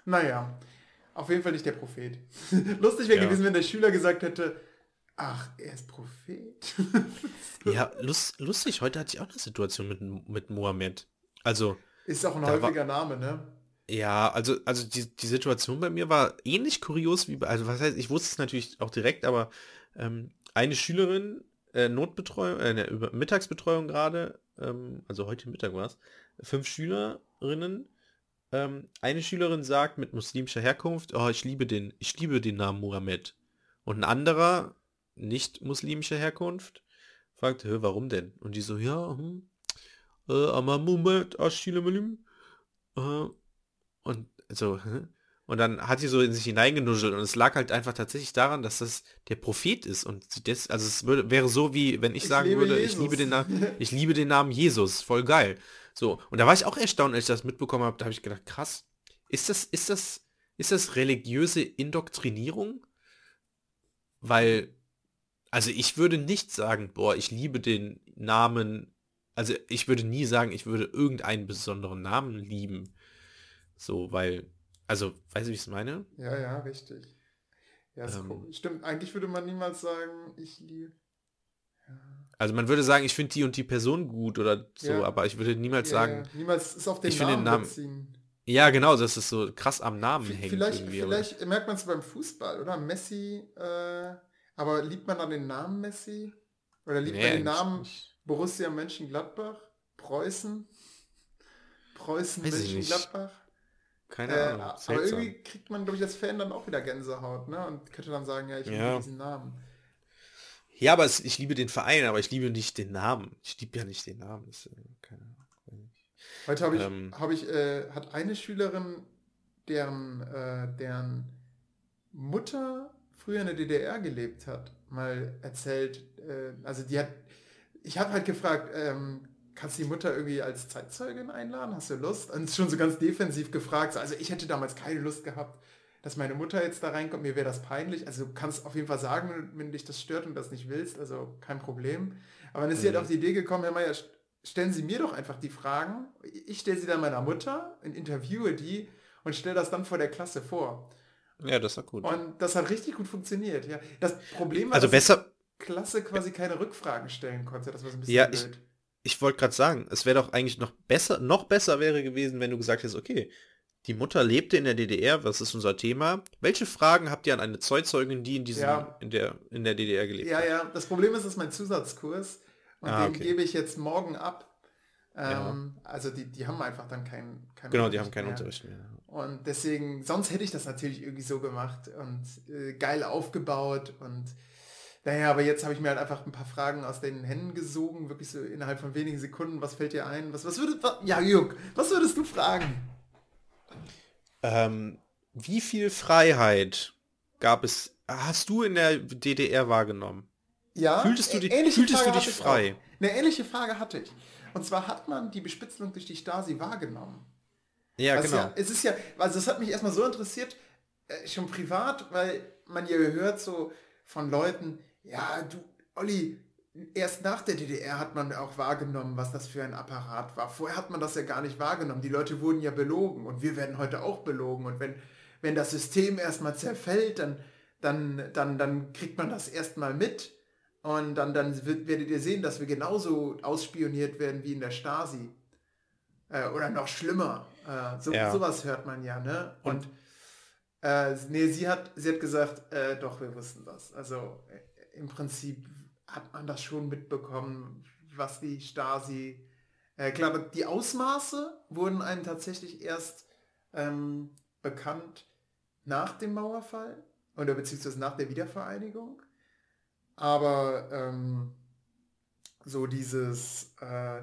Naja, auf jeden Fall nicht der Prophet. [LAUGHS] Lustig wäre ja. gewesen, wenn der Schüler gesagt hätte, ach, er ist Prophet. [LAUGHS] ja, lust, lustig, heute hatte ich auch eine Situation mit, mit Mohammed. Also. Ist auch ein häufiger war, Name, ne? Ja, also, also die, die Situation bei mir war ähnlich kurios wie bei, also was heißt, ich wusste es natürlich auch direkt, aber ähm, eine Schülerin, äh, Notbetreuung, äh, ne, Mittagsbetreuung gerade, ähm, also heute Mittag war es, fünf Schülerinnen, ähm, eine Schülerin sagt mit muslimischer Herkunft, oh, ich liebe den, ich liebe den Namen Mohammed. Und ein anderer, nicht muslimischer Herkunft, fragt, warum denn? Und die so, ja, hm, äh, aber Muhammad. Äh, und so, und dann hat sie so in sich hineingenuschelt und es lag halt einfach tatsächlich daran, dass das der Prophet ist und das, also es würde, wäre so wie, wenn ich, ich sagen würde, Jesus. ich liebe den Namen, [LAUGHS] ich liebe den Namen Jesus, voll geil. So, und da war ich auch erstaunt, als ich das mitbekommen habe, da habe ich gedacht, krass, ist das, ist das, ist das religiöse Indoktrinierung? Weil, also ich würde nicht sagen, boah, ich liebe den Namen, also ich würde nie sagen, ich würde irgendeinen besonderen Namen lieben. So, weil also, weißt du, wie ich es meine? Ja, ja, richtig. Ja, ähm, stimmt. Eigentlich würde man niemals sagen, ich liebe. Ja. Also man würde sagen, ich finde die und die Person gut oder so, ja. aber ich würde niemals ja, sagen. Niemals ist auf den ich Namen, den Namen beziehen. Ja, genau, das ist so krass am Namen v hängt. Vielleicht, vielleicht merkt man es beim Fußball, oder? Messi, äh, aber liebt man dann den Namen Messi? Oder liebt nee, man den Namen nicht. Borussia Mönchengladbach? Preußen? Preußen Mönchengladbach? Keine äh, Ahnung. Aber irgendwie kriegt man, glaube ich, als Fan dann auch wieder Gänsehaut, ne? Und könnte dann sagen, ja, ich liebe diesen Namen. Ja, aber es, ich liebe den Verein, aber ich liebe nicht den Namen. Ich liebe ja nicht den Namen. Das. Heute habe ich, ähm, hab ich äh, hat eine Schülerin, deren, äh, deren Mutter früher in der DDR gelebt hat, mal erzählt, äh, also die hat, ich habe halt gefragt, ähm, kannst du die Mutter irgendwie als Zeitzeugin einladen? Hast du Lust? Und schon so ganz defensiv gefragt. Also ich hätte damals keine Lust gehabt, dass meine Mutter jetzt da reinkommt. Mir wäre das peinlich. Also du kannst auf jeden Fall sagen, wenn dich das stört und das nicht willst. Also kein Problem. Aber dann ist mhm. sie halt mhm. auf die Idee gekommen, Herr Meier, stellen Sie mir doch einfach die Fragen. Ich stelle sie dann meiner Mutter und interviewe die und stelle das dann vor der Klasse vor. Ja, das war gut. Und das hat richtig gut funktioniert. Ja. Das Problem war, also besser Klasse quasi keine Rückfragen stellen konnte. Das war so ein bisschen ja, blöd. Ich, ich wollte gerade sagen, es wäre doch eigentlich noch besser, noch besser wäre gewesen, wenn du gesagt hättest, okay, die Mutter lebte in der DDR, was ist unser Thema? Welche Fragen habt ihr an eine Zeitzeugin, die in diesem, ja. in der, in der DDR gelebt ja, hat? Ja, ja, das Problem ist, es ist mein Zusatzkurs und ah, den okay. gebe ich jetzt morgen ab. Ähm, ja. Also die, die haben einfach dann keinen kein Genau, Unterricht die haben keinen mehr. Unterricht mehr. Und deswegen, sonst hätte ich das natürlich irgendwie so gemacht und äh, geil aufgebaut und naja, aber jetzt habe ich mir halt einfach ein paar Fragen aus den Händen gesogen, wirklich so innerhalb von wenigen Sekunden. Was fällt dir ein? Was, was würdest was, ja, Jörg, was würdest du fragen? Ähm, wie viel Freiheit gab es, hast du in der DDR wahrgenommen? Ja. Fühltest du, dich, fühltest du dich frei? Eine ähnliche Frage hatte ich. Und zwar hat man die Bespitzelung durch die Stasi wahrgenommen. Ja, also genau. Ja, es ist ja, also es hat mich erstmal so interessiert, äh, schon privat, weil man ja hört so von Leuten, ja, du, Olli, erst nach der DDR hat man auch wahrgenommen, was das für ein Apparat war. Vorher hat man das ja gar nicht wahrgenommen. Die Leute wurden ja belogen und wir werden heute auch belogen. Und wenn, wenn das System erstmal zerfällt, dann, dann, dann, dann kriegt man das erstmal mit. Und dann, dann wird, werdet ihr sehen, dass wir genauso ausspioniert werden wie in der Stasi. Äh, oder noch schlimmer. Äh, so, ja. Sowas hört man ja, ne? Und, äh, nee, sie hat, sie hat gesagt, äh, doch, wir wussten das. Also im Prinzip hat man das schon mitbekommen, was die Stasi. Äh, klar, die Ausmaße wurden einem tatsächlich erst ähm, bekannt nach dem Mauerfall oder beziehungsweise nach der Wiedervereinigung. Aber ähm, so dieses äh,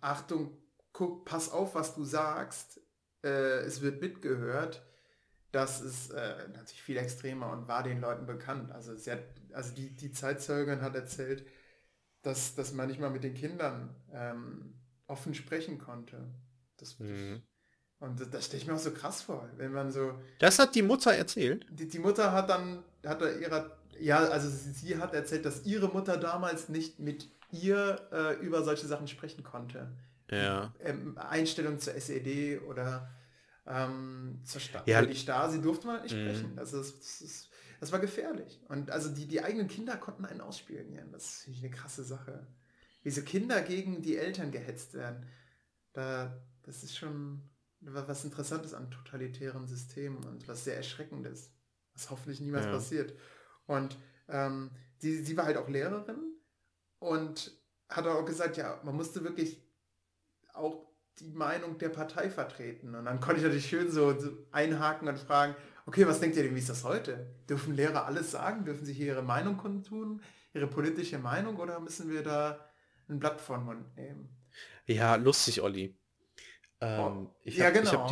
Achtung, guck, pass auf, was du sagst, äh, es wird mitgehört, das ist äh, natürlich viel extremer und war den Leuten bekannt. Also, sie hat, also die, die Zeitzeugin hat erzählt, dass, dass man nicht mal mit den Kindern ähm, offen sprechen konnte. Das, mhm. Und das, das stelle ich mir auch so krass vor, wenn man so... Das hat die Mutter erzählt? Die, die Mutter hat dann, hat er ihrer, ja, also sie, sie, hat erzählt, dass ihre Mutter damals nicht mit ihr äh, über solche Sachen sprechen konnte. Ja. Ähm, Einstellung zur SED oder ähm, zur Sta ja. die Stasi durfte man nicht mhm. sprechen. Also das, das, ist, das, war gefährlich. Und also die, die eigenen Kinder konnten einen ausspielen. Das ist eine krasse Sache. Wie so Kinder gegen die Eltern gehetzt werden. Da, das ist schon was Interessantes an totalitären Systemen und was sehr Erschreckendes. Was hoffentlich niemals ja. passiert. Und ähm, die, sie war halt auch Lehrerin und hat auch gesagt, ja, man musste wirklich auch die Meinung der Partei vertreten. Und dann konnte ich natürlich schön so, so einhaken und fragen, okay, was denkt ihr denn, wie ist das heute? Dürfen Lehrer alles sagen? Dürfen sie hier ihre Meinung kundtun? Ihre politische Meinung? Oder müssen wir da ein Blatt von Mund nehmen? Ja, lustig, Olli. Ähm, oh, ich hab, ja, genau.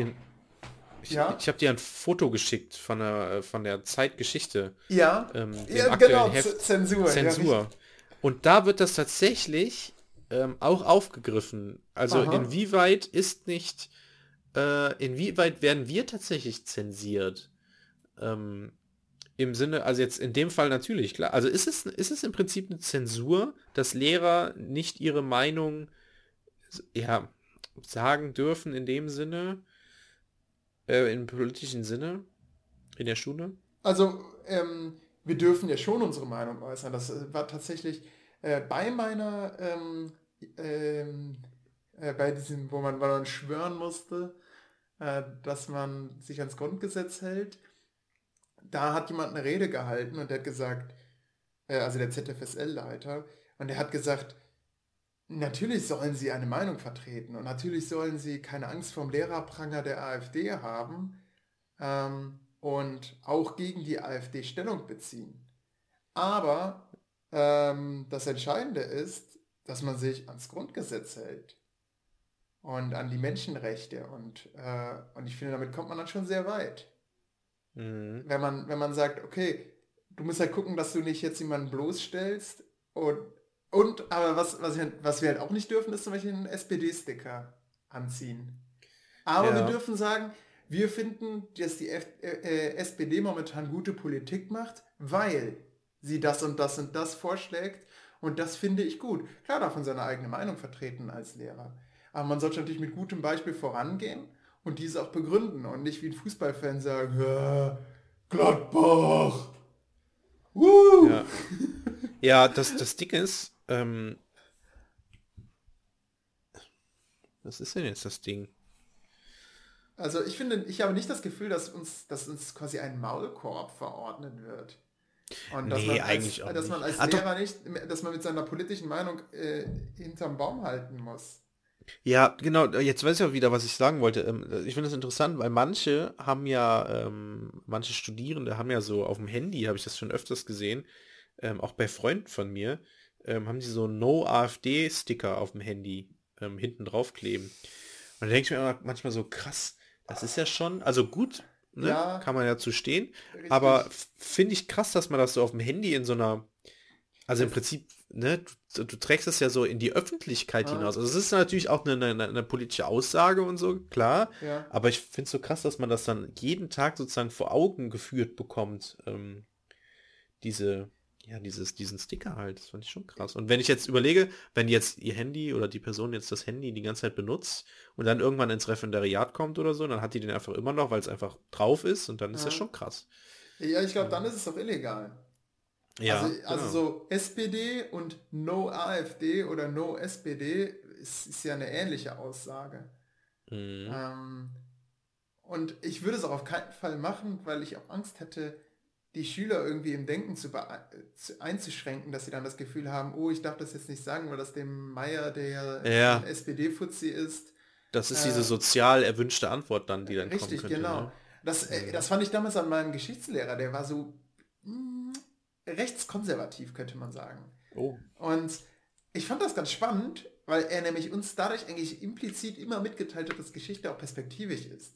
Ich habe ich, ja? dir ein Foto geschickt von der, von der Zeitgeschichte. Ja, ähm, ja genau, Zensur. Zensur. Ja, und da wird das tatsächlich ähm, auch aufgegriffen. Also Aha. inwieweit ist nicht, äh, inwieweit werden wir tatsächlich zensiert? Ähm, Im Sinne, also jetzt in dem Fall natürlich, klar. Also ist es, ist es im Prinzip eine Zensur, dass Lehrer nicht ihre Meinung ja, sagen dürfen in dem Sinne, äh, im politischen Sinne, in der Schule? Also, ähm, wir dürfen ja schon unsere Meinung äußern. Das äh, war tatsächlich äh, bei meiner ähm, ähm, äh, bei diesem, wo man, wo man schwören musste, äh, dass man sich ans Grundgesetz hält, da hat jemand eine Rede gehalten und der hat gesagt, äh, also der ZFSL-Leiter, und der hat gesagt, natürlich sollen sie eine Meinung vertreten und natürlich sollen sie keine Angst vom Lehrerpranger der AfD haben ähm, und auch gegen die AfD Stellung beziehen. Aber ähm, das Entscheidende ist, dass man sich ans Grundgesetz hält und an die Menschenrechte und, äh, und ich finde, damit kommt man dann schon sehr weit. Mhm. Wenn, man, wenn man sagt, okay, du musst halt gucken, dass du nicht jetzt jemanden bloßstellst und, und aber was, was, wir, was wir halt auch nicht dürfen, ist zum Beispiel einen SPD-Sticker anziehen. Aber ja. wir dürfen sagen, wir finden, dass die F äh, äh SPD momentan gute Politik macht, weil sie das und das und das vorschlägt und das finde ich gut. Klar darf man seine eigene Meinung vertreten als Lehrer. Aber man sollte natürlich mit gutem Beispiel vorangehen und diese auch begründen und nicht wie ein Fußballfan sagen, Gladbach. Woo! Ja. ja, das, das Ding ist, ähm, was ist denn jetzt das Ding? Also ich finde, ich habe nicht das Gefühl, dass uns, dass uns quasi ein Maulkorb verordnet wird. Und dass nee, man eigentlich als, dass man als nicht. Lehrer nicht, dass man mit seiner politischen Meinung äh, hinterm Baum halten muss. Ja, genau, jetzt weiß ich auch wieder, was ich sagen wollte. Ähm, ich finde das interessant, weil manche haben ja, ähm, manche Studierende haben ja so auf dem Handy, habe ich das schon öfters gesehen, ähm, auch bei Freunden von mir, ähm, haben die so No-AfD-Sticker auf dem Handy ähm, hinten drauf kleben. Und da denke ich mir manchmal so, krass, das ist ja schon, also gut, Ne? Ja, Kann man ja zu stehen. Richtig. Aber finde ich krass, dass man das so auf dem Handy in so einer, also im Prinzip, ne, du, du trägst es ja so in die Öffentlichkeit ja. hinaus. Also es ist natürlich auch eine, eine, eine politische Aussage und so, klar. Ja. Aber ich finde es so krass, dass man das dann jeden Tag sozusagen vor Augen geführt bekommt. Ähm, diese, ja, dieses, diesen Sticker halt, das fand ich schon krass. Und wenn ich jetzt überlege, wenn jetzt ihr Handy oder die Person jetzt das Handy die ganze Zeit benutzt und dann irgendwann ins Referendariat kommt oder so, dann hat die den einfach immer noch, weil es einfach drauf ist und dann ist ja. das schon krass. Ja, ich glaube, dann ist es auch illegal. Ja, also, also genau. so SPD und No AfD oder No SPD ist, ist ja eine ähnliche Aussage. Mhm. Ähm, und ich würde es auch auf keinen Fall machen, weil ich auch Angst hätte, die Schüler irgendwie im Denken zu, zu, einzuschränken, dass sie dann das Gefühl haben, oh, ich darf das jetzt nicht sagen, weil das dem Meier, der ja. SPD-Fuzzi ist. Das ist äh, diese sozial erwünschte Antwort dann, die dann richtig, kommen könnte. genau. Ne? Das, äh, das fand ich damals an meinem Geschichtslehrer, der war so, mh, mm, rechtskonservativ, könnte man sagen. Oh. Und ich fand das ganz spannend, weil er nämlich uns dadurch eigentlich implizit immer mitgeteilt hat, dass Geschichte auch perspektivisch ist.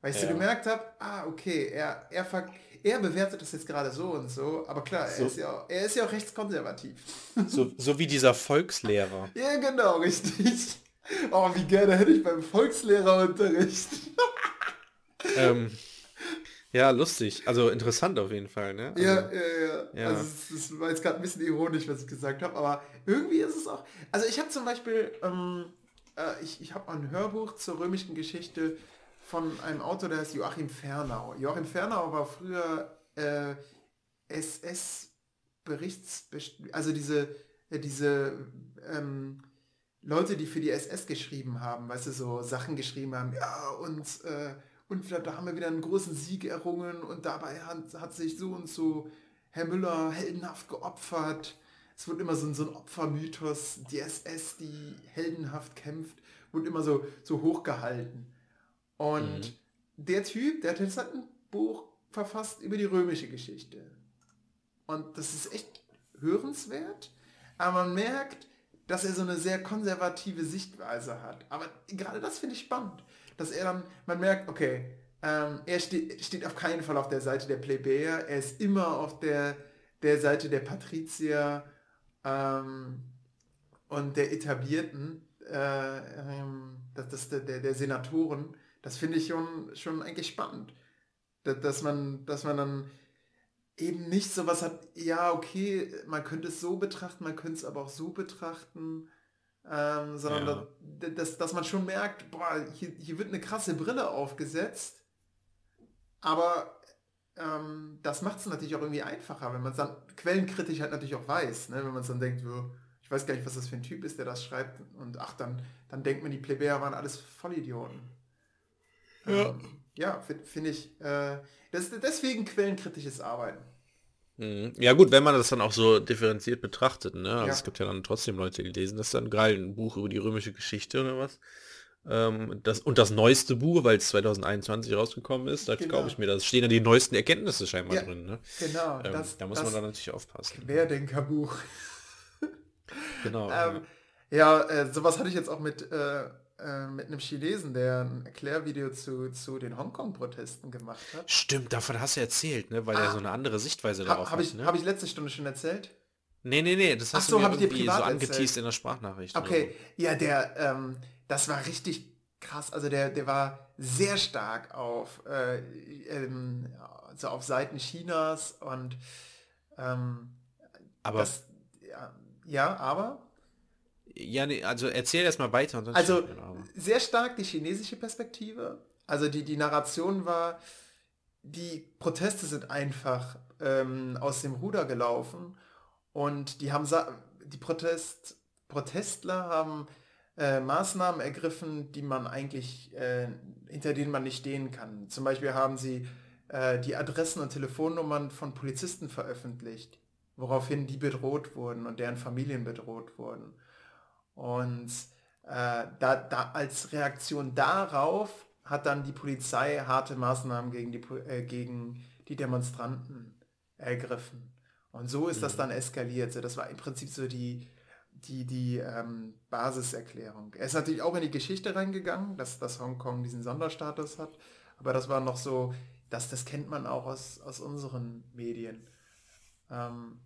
Weil ich so Ja. gemerkt habe, ah, okay, er, er, er bewertet das jetzt gerade so und so, aber klar, er, So. ist, ja auch, er ist ja auch rechtskonservativ. So, so wie dieser Volkslehrer. [LAUGHS] Ja, genau, richtig. Oh, wie gerne hätte ich beim Volkslehrerunterricht. [LAUGHS] ähm, ja, lustig. Also interessant auf jeden Fall, ne? Also, Ja, ja, ja. ja. Also es, es war jetzt gerade ein bisschen ironisch, was ich gesagt habe, aber irgendwie ist es auch. Also ich habe zum Beispiel, ähm, äh, ich, ich habe ein Hörbuch zur römischen Geschichte von einem Autor, der heißt Joachim Fernau. Joachim Fernau war früher äh, SS-Berichts, also diese, äh, diese ähm, Leute, die für die SS geschrieben haben, weißt du, so Sachen geschrieben haben, ja, und, äh, und da, haben wir wieder einen großen Sieg errungen und dabei hat, hat sich so und so Herr Müller heldenhaft geopfert. Es wird immer so, ein- so ein Opfermythos, die SS, die heldenhaft kämpft, wird immer so, so hochgehalten. Und der Typ, der hat jetzt halt ein Buch verfasst über die römische Geschichte. Und das ist echt hörenswert, aber man merkt, dass er so eine sehr konservative Sichtweise hat. Aber gerade das finde ich spannend, dass er dann, man merkt, okay, ähm, er steht, steht auf keinen Fall auf der Seite der Plebejer, er ist immer auf der, der Seite der Patrizier ähm, und der Etablierten, äh, ähm, das, das, der, der Senatoren. Das finde ich schon, schon eigentlich spannend. Dass, man, dass man dann eben nicht sowas hat, ja, okay, man könnte es so betrachten, man könnte es aber auch so betrachten, ähm, sondern Ja. da- dass, dass man schon merkt, boah, hier, hier wird eine krasse Brille aufgesetzt, aber ähm, das macht es natürlich auch irgendwie einfacher, wenn man es dann quellenkritisch halt natürlich auch weiß, ne? wenn man es dann denkt, so, ich weiß gar nicht, was das für ein Typ ist, der das schreibt und ach, dann, dann denkt man, die Plebejer waren alles Vollidioten. Ja. Ähm, ja, finde find ich, äh, das, deswegen quellenkritisches Arbeiten. Mhm. Ja gut, wenn man das dann auch so differenziert betrachtet, ne? Also Ja. es gibt ja dann trotzdem Leute, die lesen das dann geil, ein Buch über die römische Geschichte oder was. Ähm, das, und das neueste Buch, weil es 2021 rausgekommen ist, da Genau. glaube ich mir, da stehen dann die neuesten Erkenntnisse scheinbar Ja, drin. Ne? Genau, Ähm, das, da muss das man dann natürlich aufpassen. Querdenkerbuch. Genau. [LAUGHS] Ähm, ja, äh, sowas hatte ich jetzt auch mit, äh, äh, mit einem Chinesen, der ein Erklärvideo zu, zu den Hongkong-Protesten gemacht hat. Stimmt, davon hast du erzählt, ne? Weil er Ah. so eine andere Sichtweise darauf Ha, Habe hat. ich, ne? hab ich letzte Stunde schon erzählt? Nee, nee, nee, das Ach hast so, du mir hab ich dir irgendwie so privat angeteased in der Sprachnachricht. Okay, ja, der, ähm, das war richtig krass. Also der, der war sehr stark auf, äh, ähm, so auf Seiten Chinas und ähm, so. Aber, das, ja, ja, aber ja, nee, also erzähl erst mal weiter. Also sehr stark die chinesische Perspektive. Also die, die Narration war, die Proteste sind einfach ähm, aus dem Ruder gelaufen und die haben sa- die Protest, Protestler haben äh, Maßnahmen ergriffen, die man eigentlich, äh, hinter denen man nicht stehen kann. Zum Beispiel haben sie äh, die Adressen und Telefonnummern von Polizisten veröffentlicht, woraufhin die bedroht wurden und deren Familien bedroht wurden. Und äh, da, da als Reaktion darauf hat dann die Polizei harte Maßnahmen gegen die, äh, gegen die Demonstranten ergriffen. Und so ist das dann eskaliert. So, das war im Prinzip so die, die, die ähm, Basiserklärung. Er ist natürlich auch in die Geschichte reingegangen, dass, dass Hongkong diesen Sonderstatus hat. Aber das war noch so, das, das kennt man auch aus, aus unseren Medien. Ähm,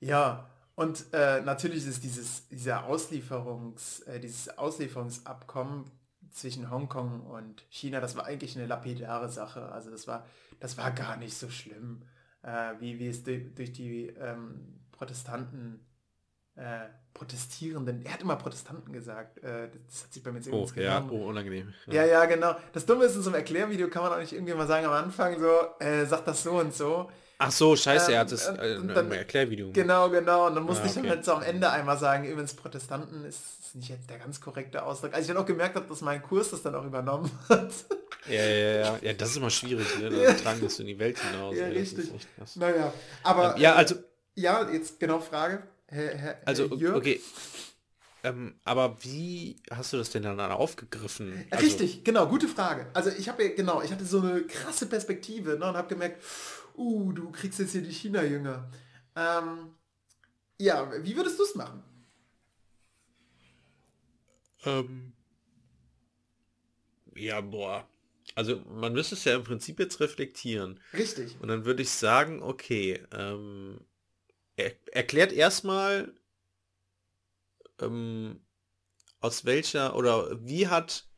ja, und äh, natürlich ist dieses, dieser Auslieferungs, äh, dieses Auslieferungsabkommen zwischen Hongkong und China, das war eigentlich eine lapidare Sache. Also das war, das war gar nicht so schlimm, äh, wie, wie es durch, durch die ähm, Protestanten, äh, Protestierenden, er hat immer Protestanten gesagt, äh, das hat sich bei mir jetzt Oh, ja, oh, unangenehm. Ja, ja, genau. Das Dumme ist, in so einem Erklärvideo kann man auch nicht irgendwie mal sagen am Anfang so, äh, sagt das so und so. Ach so, scheiße, er Ähm, hat es und- äh, dann- Erklärvideo. Genau, genau. Und dann musste Ah, ich dann okay. halt so am Ende einmal sagen, übrigens Protestanten ist nicht jetzt der ganz korrekte Ausdruck. Als ich dann auch gemerkt habe, dass mein Kurs das dann auch übernommen [LAUGHS] hat. Ja, ja, ja. Ja, das ist immer schwierig, ne? Dann tragen [LAUGHS] das in die Welt hinaus. Ja, ey, das richtig. naja, aber... Ähm, ja, äh, also, Ja, jetzt genau Frage. Herr, Herr, also, Herr okay. Ähm, aber wie hast du das denn dann aufgegriffen? Also, Richtig, genau, gute Frage. Also ich habe ja, genau, ich hatte so eine krasse Perspektive ne, und habe gemerkt, uh, du kriegst jetzt hier die China-Jünger. Ähm, ja, wie würdest du es machen? Ähm, ja, boah. Also man müsste es ja im Prinzip jetzt reflektieren. Richtig. Und dann würde ich sagen, okay, ähm, er, erklärt erstmal, ähm, aus welcher oder wie hat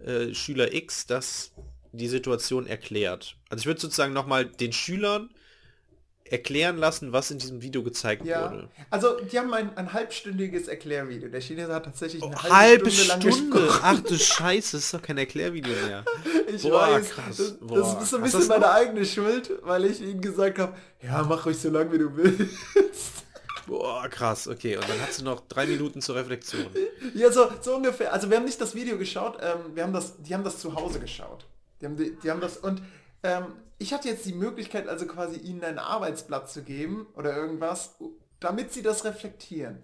äh, Schüler X das die Situation erklärt. Also ich würde sozusagen nochmal den Schülern erklären lassen, was in diesem Video gezeigt Ja, wurde. also die haben ein, ein halbstündiges Erklärvideo. Der Chinese hat tatsächlich eine halbe, Oh, Halbe Stunde, Stunde. lang gesprochen. Ach du Scheiße, das ist doch kein Erklärvideo mehr. [LAUGHS] Ich Boah, weiß, krass. das, Boah. das ist so ein bisschen meine noch? eigene Schuld, weil ich ihnen gesagt habe, ja, mach ruhig so lange, wie du willst. [LAUGHS] Boah, krass, okay. Und dann hast du noch drei Minuten zur Reflexion. Ja, so, so ungefähr. Also wir haben nicht das Video geschaut, ähm, wir haben das, die haben das zu Hause geschaut. Die haben, die, die haben das und ähm, ich hatte jetzt die Möglichkeit, also quasi ihnen ein Arbeitsblatt zu geben oder irgendwas, damit sie das reflektieren.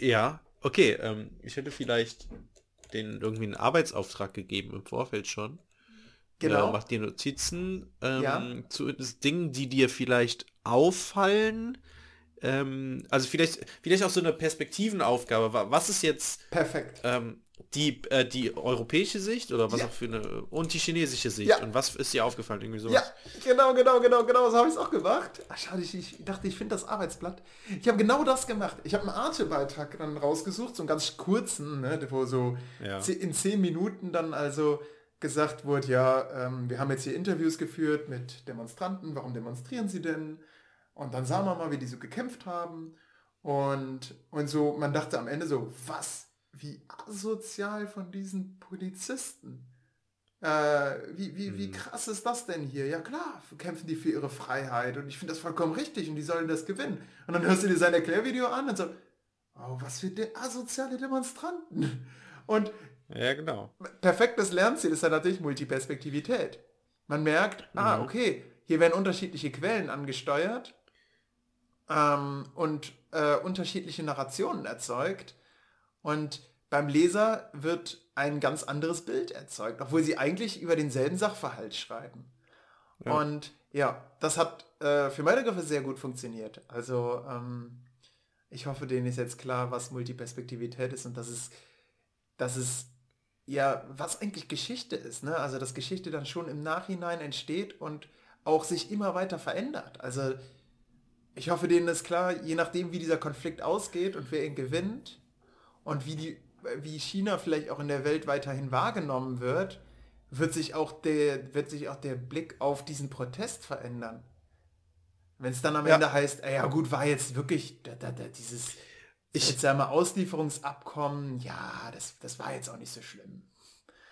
Ja, okay. Ähm, ich hätte vielleicht den irgendwie einen Arbeitsauftrag gegeben im Vorfeld schon. Genau. Ja, mach dir Notizen ähm, Ja. zu Dingen, die dir vielleicht auffallen. Ähm, also vielleicht, vielleicht auch so eine Perspektivenaufgabe. Wa- Was ist jetzt Perfekt. ähm, die, äh, die europäische Sicht oder was Ja. auch für eine und die chinesische Sicht Ja. und was ist dir aufgefallen? Irgendwie sowas. Ja, genau, genau, genau, genau, so habe ich es auch gemacht. Ach, schade, ich, ich dachte, ich finde das Arbeitsblatt. Ich habe genau das gemacht. Ich habe einen Arte-Beitrag dann rausgesucht, so einen ganz kurzen, ne, wo so Ja. in zehn Minuten dann also gesagt wurde, ja, ähm, wir haben jetzt hier Interviews geführt mit Demonstranten, warum demonstrieren sie denn? Und dann sahen wir mal, wie die so gekämpft haben. Und, und so, man dachte am Ende so, was, wie asozial von diesen Polizisten. Äh, wie, wie, wie krass ist das denn hier? Ja klar, kämpfen die für ihre Freiheit und ich finde das vollkommen richtig und die sollen das gewinnen. Und dann hörst du dir sein Erklärvideo an und so, oh, was für de asoziale Demonstranten. Und Ja, genau. perfektes Lernziel ist ja natürlich Multiperspektivität. Man merkt, ah, okay, hier werden unterschiedliche Quellen angesteuert ähm, und äh, unterschiedliche Narrationen erzeugt. Und beim Leser wird ein ganz anderes Bild erzeugt, obwohl sie eigentlich über denselben Sachverhalt schreiben. Und ja, das hat äh, für meine Begriffe sehr gut funktioniert. Also ähm, ich hoffe, denen ist jetzt klar, was Multiperspektivität ist und dass es, dass es ja, was eigentlich Geschichte ist, ne? Also dass Geschichte dann schon im Nachhinein entsteht und auch sich immer weiter verändert. Also ich hoffe, denen ist klar, je nachdem, wie dieser Konflikt ausgeht und wer ihn gewinnt und wie die, wie China vielleicht auch in der Welt weiterhin wahrgenommen wird, wird sich auch der, wird sich auch der Blick auf diesen Protest verändern. Wenn es dann am Ja. Ende heißt, ey, ja gut, war jetzt wirklich da, da, da, dieses Ich- seltsame Auslieferungsabkommen, ja, das, das war jetzt auch nicht so schlimm.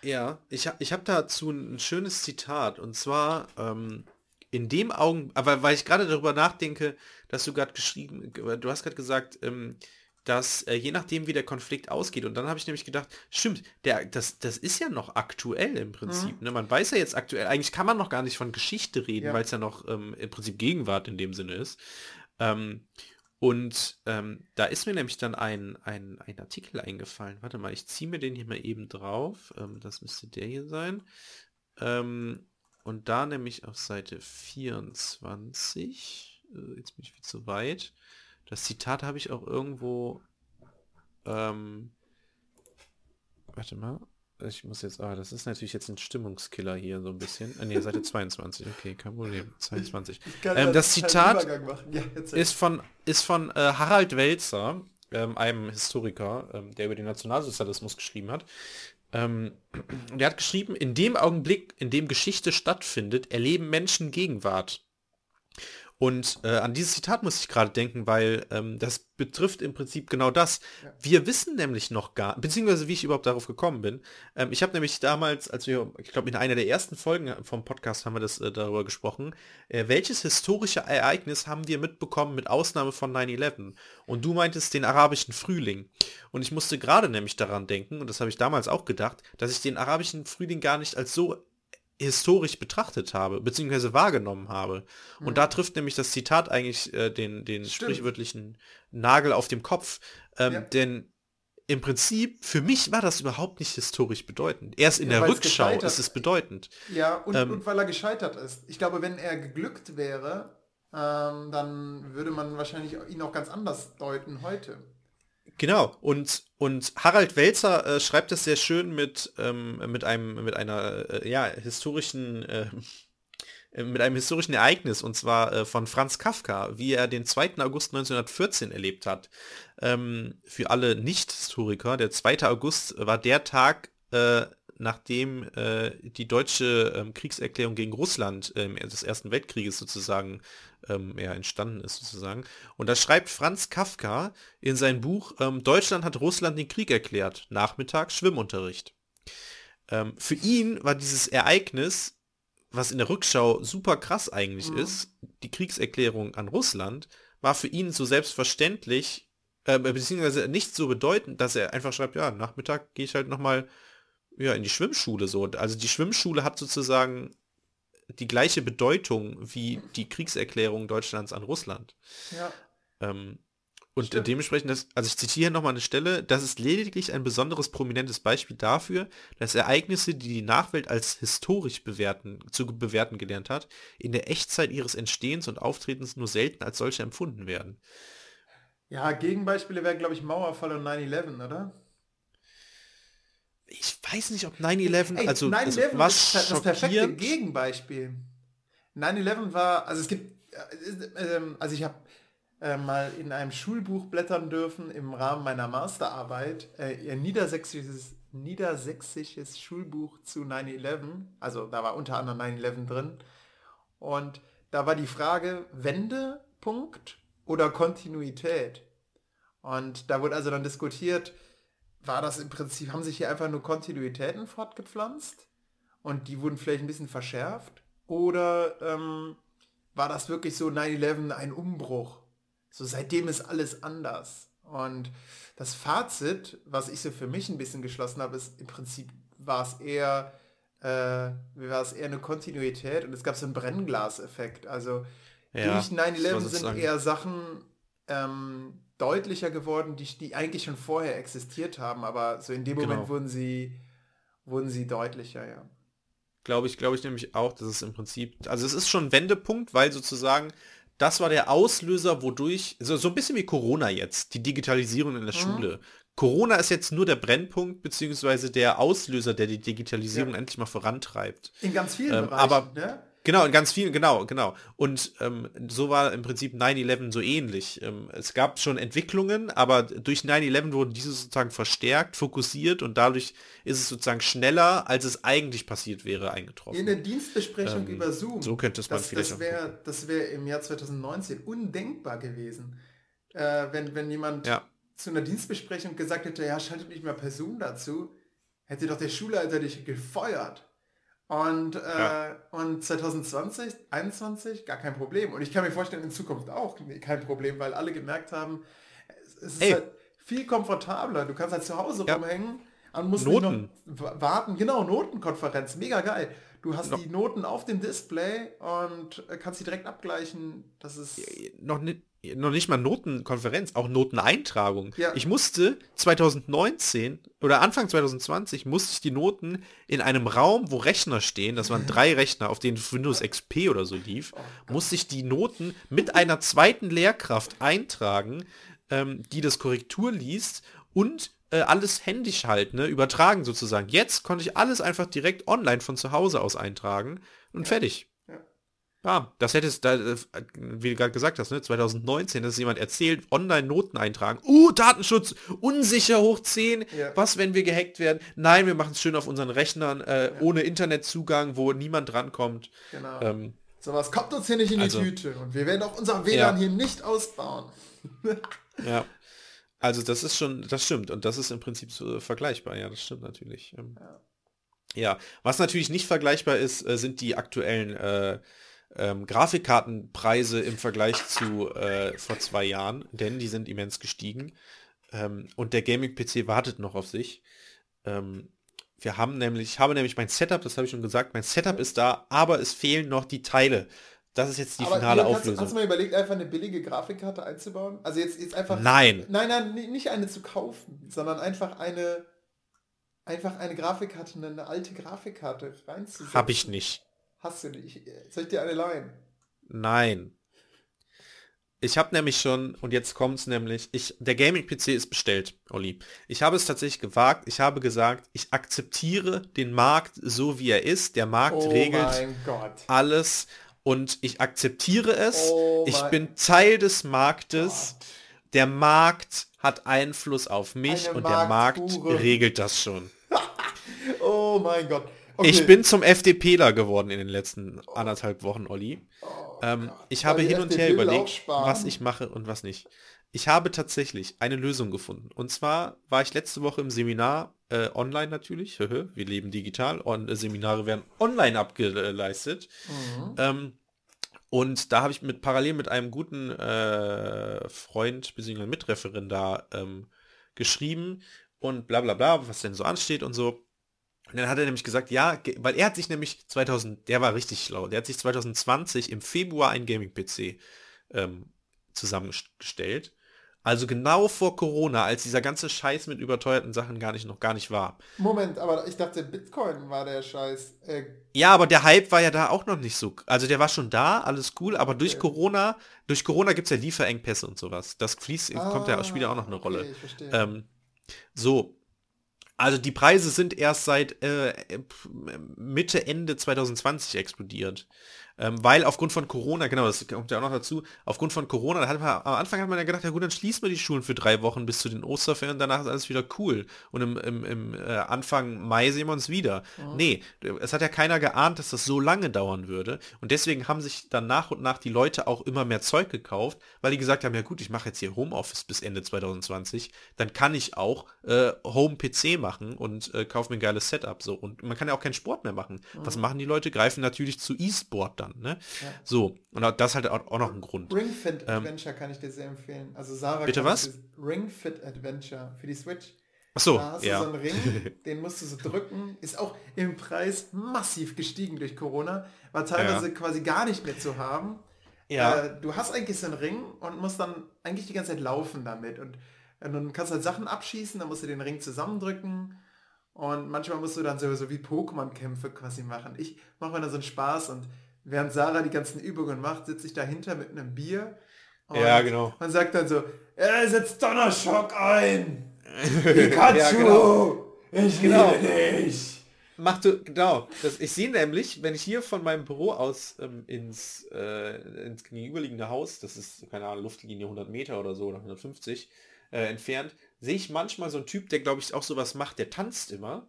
Ja, ich, ich habe dazu ein schönes Zitat und zwar ähm, in dem Augen, aber weil ich gerade darüber nachdenke, dass du gerade geschrieben, du hast gerade gesagt, ähm, dass äh, je nachdem wie der Konflikt ausgeht und dann habe ich nämlich gedacht, stimmt, der, das, das ist ja noch aktuell im Prinzip, ne? Man weiß ja jetzt aktuell, eigentlich kann man noch gar nicht von Geschichte reden, Ja. weil es ja noch ähm, im Prinzip Gegenwart in dem Sinne ist. Ähm, und ähm, da ist mir nämlich dann ein, ein, ein Artikel eingefallen. Warte mal, ich ziehe mir den hier mal eben drauf. Ähm, das müsste der hier sein. Ähm, und da nämlich auf Seite 24. Äh, jetzt bin ich viel zu weit. Das Zitat habe ich auch irgendwo. Ähm, warte mal. Ich muss jetzt, ah, das ist natürlich jetzt ein Stimmungskiller hier so ein bisschen. Ah, nee, Seite 22, okay, kein Problem. 22. kann Ähm, da das Zitat. Ja, ist von, ist von äh, Harald Welzer, ähm, einem Historiker, ähm, der über den Nationalsozialismus geschrieben hat. Ähm, der hat geschrieben, in dem Augenblick, in dem Geschichte stattfindet, erleben Menschen Gegenwart. Und äh, an dieses Zitat muss ich gerade denken, weil ähm, das betrifft im Prinzip genau das. Wir wissen nämlich noch gar, beziehungsweise wie ich überhaupt darauf gekommen bin. Ähm, ich habe nämlich damals, als wir, ich glaube in einer der ersten Folgen vom Podcast haben wir das äh, darüber gesprochen, äh, welches historische Ereignis haben wir mitbekommen mit Ausnahme von 9-11? Und du meintest den arabischen Frühling. Und ich musste gerade nämlich daran denken, und das habe ich damals auch gedacht, dass ich den arabischen Frühling gar nicht als so historisch betrachtet habe, beziehungsweise wahrgenommen habe. Und da trifft nämlich das Zitat eigentlich äh, den, den Stimmt. sprichwörtlichen Nagel auf dem Kopf. Ähm, Ja. Denn im Prinzip, für mich war das überhaupt nicht historisch bedeutend. Erst in ja, der Rückschau ist es bedeutend. Ja, und, ähm, und, weil er gescheitert ist. Ich glaube, wenn er geglückt wäre, ähm, dann würde man wahrscheinlich ihn auch ganz anders deuten heute. Genau, und, und Harald Welzer äh, schreibt es sehr schön mit, ähm, mit, einem, mit einer äh, ja, historischen äh, äh, mit einem historischen Ereignis, und zwar äh, von Franz Kafka, wie er den 2. August 1914 erlebt hat. Ähm, für alle Nicht-Historiker, der 2. August war der Tag, äh, nachdem die deutsche ähm, Kriegserklärung gegen Russland ähm, des Ersten Weltkrieges sozusagen ähm, ja, entstanden ist sozusagen. Und da schreibt Franz Kafka in sein Buch, ähm, Deutschland hat Russland den Krieg erklärt, Nachmittag Schwimmunterricht. Ähm, für ihn war dieses Ereignis was in der Rückschau super krass eigentlich mhm. ist, die Kriegserklärung an Russland, war für ihn so selbstverständlich, äh, beziehungsweise nicht so bedeutend, dass er einfach schreibt, ja, Nachmittag gehe ich halt nochmal ja, in die Schwimmschule so. Also die Schwimmschule hat sozusagen die gleiche Bedeutung wie die Kriegserklärung Deutschlands an Russland. Ja. Ähm, und Stimmt. dementsprechend, das, also ich zitiere nochmal eine Stelle, das ist lediglich ein besonderes prominentes Beispiel dafür, dass Ereignisse, die die Nachwelt als historisch bewerten, zu bewerten gelernt hat, in der Echtzeit ihres Entstehens und Auftretens nur selten als solche empfunden werden. Ja, Gegenbeispiele wären, glaube ich, Mauerfall und 9-11, oder? Ich weiß nicht, ob 9-11, also 9 also was ist das perfekte Gegenbeispiel. 9-11 war, also es gibt, äh, äh, also ich habe äh, mal in einem Schulbuch blättern dürfen im Rahmen meiner Masterarbeit. Äh, ihr niedersächsisches, niedersächsisches Schulbuch zu 9-11. Also da war unter anderem 9-11 drin. Und da war die Frage, Wendepunkt oder Kontinuität? Und da wurde also dann diskutiert, war das im Prinzip, haben sich hier einfach nur Kontinuitäten fortgepflanzt und die wurden vielleicht ein bisschen verschärft? Oder ähm, war das wirklich so 9-11 ein Umbruch? So seitdem ist alles anders. Und das Fazit, was ich so für mich ein bisschen geschlossen habe, ist im Prinzip war es eher, äh, war es eher eine Kontinuität und es gab so einen Brennglaseffekt. Also ja, durch 9-11 sind eher Sachen ähm, deutlicher geworden, die, die eigentlich schon vorher existiert haben, aber so in dem genau. Moment wurden sie, wurden sie deutlicher, ja. Glaube ich, glaube ich nämlich auch, dass es im Prinzip, also es ist schon ein Wendepunkt, weil sozusagen das war der Auslöser, wodurch, so, so ein bisschen wie Corona jetzt, die Digitalisierung in der mhm. Schule. Corona ist jetzt nur der Brennpunkt, beziehungsweise der Auslöser, der die Digitalisierung ja. endlich mal vorantreibt. In ganz vielen ähm, Bereichen, aber, ne? Genau, in ganz vielen, genau, genau. Und ähm, so war im Prinzip 9-11 so ähnlich. Ähm, es gab schon Entwicklungen, aber durch 9-11 wurden diese sozusagen verstärkt, fokussiert und dadurch ist es sozusagen schneller, als es eigentlich passiert wäre, eingetroffen. In der Dienstbesprechung ähm, über Zoom. So könnte es man das, vielleicht Das wäre wär im Jahr 2019 undenkbar gewesen. Äh, wenn, wenn jemand ja. zu einer Dienstbesprechung gesagt hätte, ja, schaltet nicht mehr per Zoom dazu, hätte doch der Schulleiter dich gefeuert. Und, äh, ja. und 2020, 2021, gar kein Problem. Und ich kann mir vorstellen, in Zukunft auch kein Problem, weil alle gemerkt haben, es ist Ey. halt viel komfortabler. Du kannst halt zu Hause ja. rumhängen und musst Noten. noch warten. Genau, Notenkonferenz, mega geil. Du hast no. die Noten auf dem Display und kannst sie direkt abgleichen. Das ist noch nicht noch nicht mal Notenkonferenz, auch Noteneintragung. Ja. Ich musste 2019 oder Anfang 2020 musste ich die Noten in einem Raum, wo Rechner stehen, das waren drei Rechner, auf denen Windows XP oder so lief, oh musste ich die Noten mit einer zweiten Lehrkraft eintragen, ähm, die das Korrektur liest und äh, alles händisch halt, ne, übertragen sozusagen. Jetzt konnte ich alles einfach direkt online von zu Hause aus eintragen und ja. fertig. Ja, das hätte es, da, äh, wie du gerade gesagt hast, ne, 2019, dass jemand erzählt, Online-Noten eintragen. Uh, Datenschutz, unsicher hoch 10. Ja. Was, wenn wir gehackt werden? Nein, wir machen es schön auf unseren Rechnern, äh, ja. ohne Internetzugang, wo niemand drankommt. Genau. Ähm, so was kommt uns hier nicht in die also, Tüte. Und wir werden auch unser WLAN ja. hier nicht ausbauen. [LAUGHS] ja. Also das ist schon, das stimmt. Und das ist im Prinzip so vergleichbar. Ja, das stimmt natürlich. Ähm, ja. was natürlich nicht vergleichbar ist, äh, sind die aktuellen äh, ähm, Grafikkartenpreise im Vergleich zu äh, vor zwei Jahren, denn die sind immens gestiegen. Ähm, und der Gaming-PC wartet noch auf sich. Ähm, wir haben nämlich, ich habe nämlich mein Setup, das habe ich schon gesagt, mein Setup ist da, aber es fehlen noch die Teile. Das ist jetzt die Aber finale hast, Auflösung. hast du mal überlegt, einfach eine billige Grafikkarte einzubauen? Also jetzt, jetzt einfach... Nein. Nein, nein, ni- nicht eine zu kaufen, sondern einfach eine... Einfach eine Grafikkarte, eine, alte Grafikkarte reinzusetzen. Hab ich nicht. Hast du nicht. Soll ich dir eine leihen? Nein. Ich habe nämlich schon, und jetzt kommt's nämlich, ich, der Gaming-PC ist bestellt, Olli. Ich habe es tatsächlich gewagt. Ich habe gesagt, ich akzeptiere den Markt so, wie er ist. Der Markt Oh regelt Gott. alles und ich akzeptiere es. Oh ich bin Teil des Marktes. Der Markt hat Einfluss auf mich Eine und der Markt regelt das schon. [LAUGHS] Oh mein Gott. Okay. Ich bin zum FDPler geworden in den letzten anderthalb Wochen, Olli. ähm, ich habe hin und her überlegt, was ich mache und was nicht. Ich habe tatsächlich eine Lösung gefunden. Und zwar war ich letzte Woche im Seminar, äh, online natürlich, wir leben digital, und äh, Seminare werden online abgeleistet. Mhm. Ähm, und da habe ich mit parallel mit einem guten äh, Freund bzw. Mitreferendar ähm, geschrieben und bla bla bla, was denn so ansteht und so. Und dann hat er nämlich gesagt, ja, weil er hat sich nämlich 2000, der war richtig schlau, der hat sich 2020 im Februar einen Gaming-PC ähm, zusammengestellt. Also genau vor Corona, als dieser ganze Scheiß mit überteuerten Sachen gar nicht noch gar nicht war. Moment, aber ich dachte, Bitcoin war der Scheiß. Äh, Ja, aber der Hype war ja da auch noch nicht so. Also der war schon da, alles cool, aber durch Corona, durch Corona gibt es ja Lieferengpässe und sowas. Das fließt, kommt ja, spielt ja auch noch eine Ah, okay, Rolle. Ähm, so. Also die Preise sind erst seit äh, Mitte, Ende 2020 explodiert. Ähm, weil aufgrund von Corona, genau, das kommt ja auch noch dazu, aufgrund von Corona, hat man, am Anfang hat man ja gedacht, ja gut, dann schließen wir die Schulen für drei Wochen bis zu den Osterferien, danach ist alles wieder cool. Und im, im, im äh, Anfang Mai sehen wir uns wieder. Nee, es hat ja keiner geahnt, dass das so lange dauern würde. Und deswegen haben sich dann nach und nach die Leute auch immer mehr Zeug gekauft, weil die gesagt haben, ja gut, ich mache jetzt hier Homeoffice bis Ende 2020, dann kann ich auch äh, Home-PC machen und äh, kaufe mir ein geiles Setup. So. Und man kann ja auch keinen Sport mehr machen. Was machen die Leute? Greifen natürlich zu E-Sport dann. Ne? So, und das ist halt auch, noch ein Grund. Ring Fit Adventure kann ich dir sehr empfehlen. Also Sarah Ähm, Bitte was? Ring Fit Adventure für die Switch. Ach so, Da hast du ja. so einen Ring, [LAUGHS] den musst du so drücken. Ist auch im Preis massiv gestiegen durch Corona. War teilweise Ja. quasi gar nicht mehr zu haben. Ja. Äh, du hast eigentlich so einen Ring und musst dann eigentlich die ganze Zeit laufen damit. Und, und dann kannst du halt Sachen abschießen, dann musst du den Ring zusammendrücken. Und manchmal musst du dann so, so wie Pokémon-Kämpfe quasi machen. Ich mache mir dann so einen Spaß und während Sarah die ganzen Übungen macht, sitze ich dahinter mit einem Bier. Und Ja, genau. Man sagt dann so, er setzt Donnerschock ein. [LAUGHS] Pikachu! Ja, genau. Ich Genau. liebe dich! Mach du, genau. Das, ich sehe nämlich, wenn ich hier von meinem Büro aus ähm, ins, äh, ins gegenüberliegende Haus, das ist, keine Ahnung, Luftlinie 100 Meter oder so, oder 150 äh, entfernt, sehe ich manchmal so einen Typ, der, glaube ich, auch sowas macht, der tanzt immer,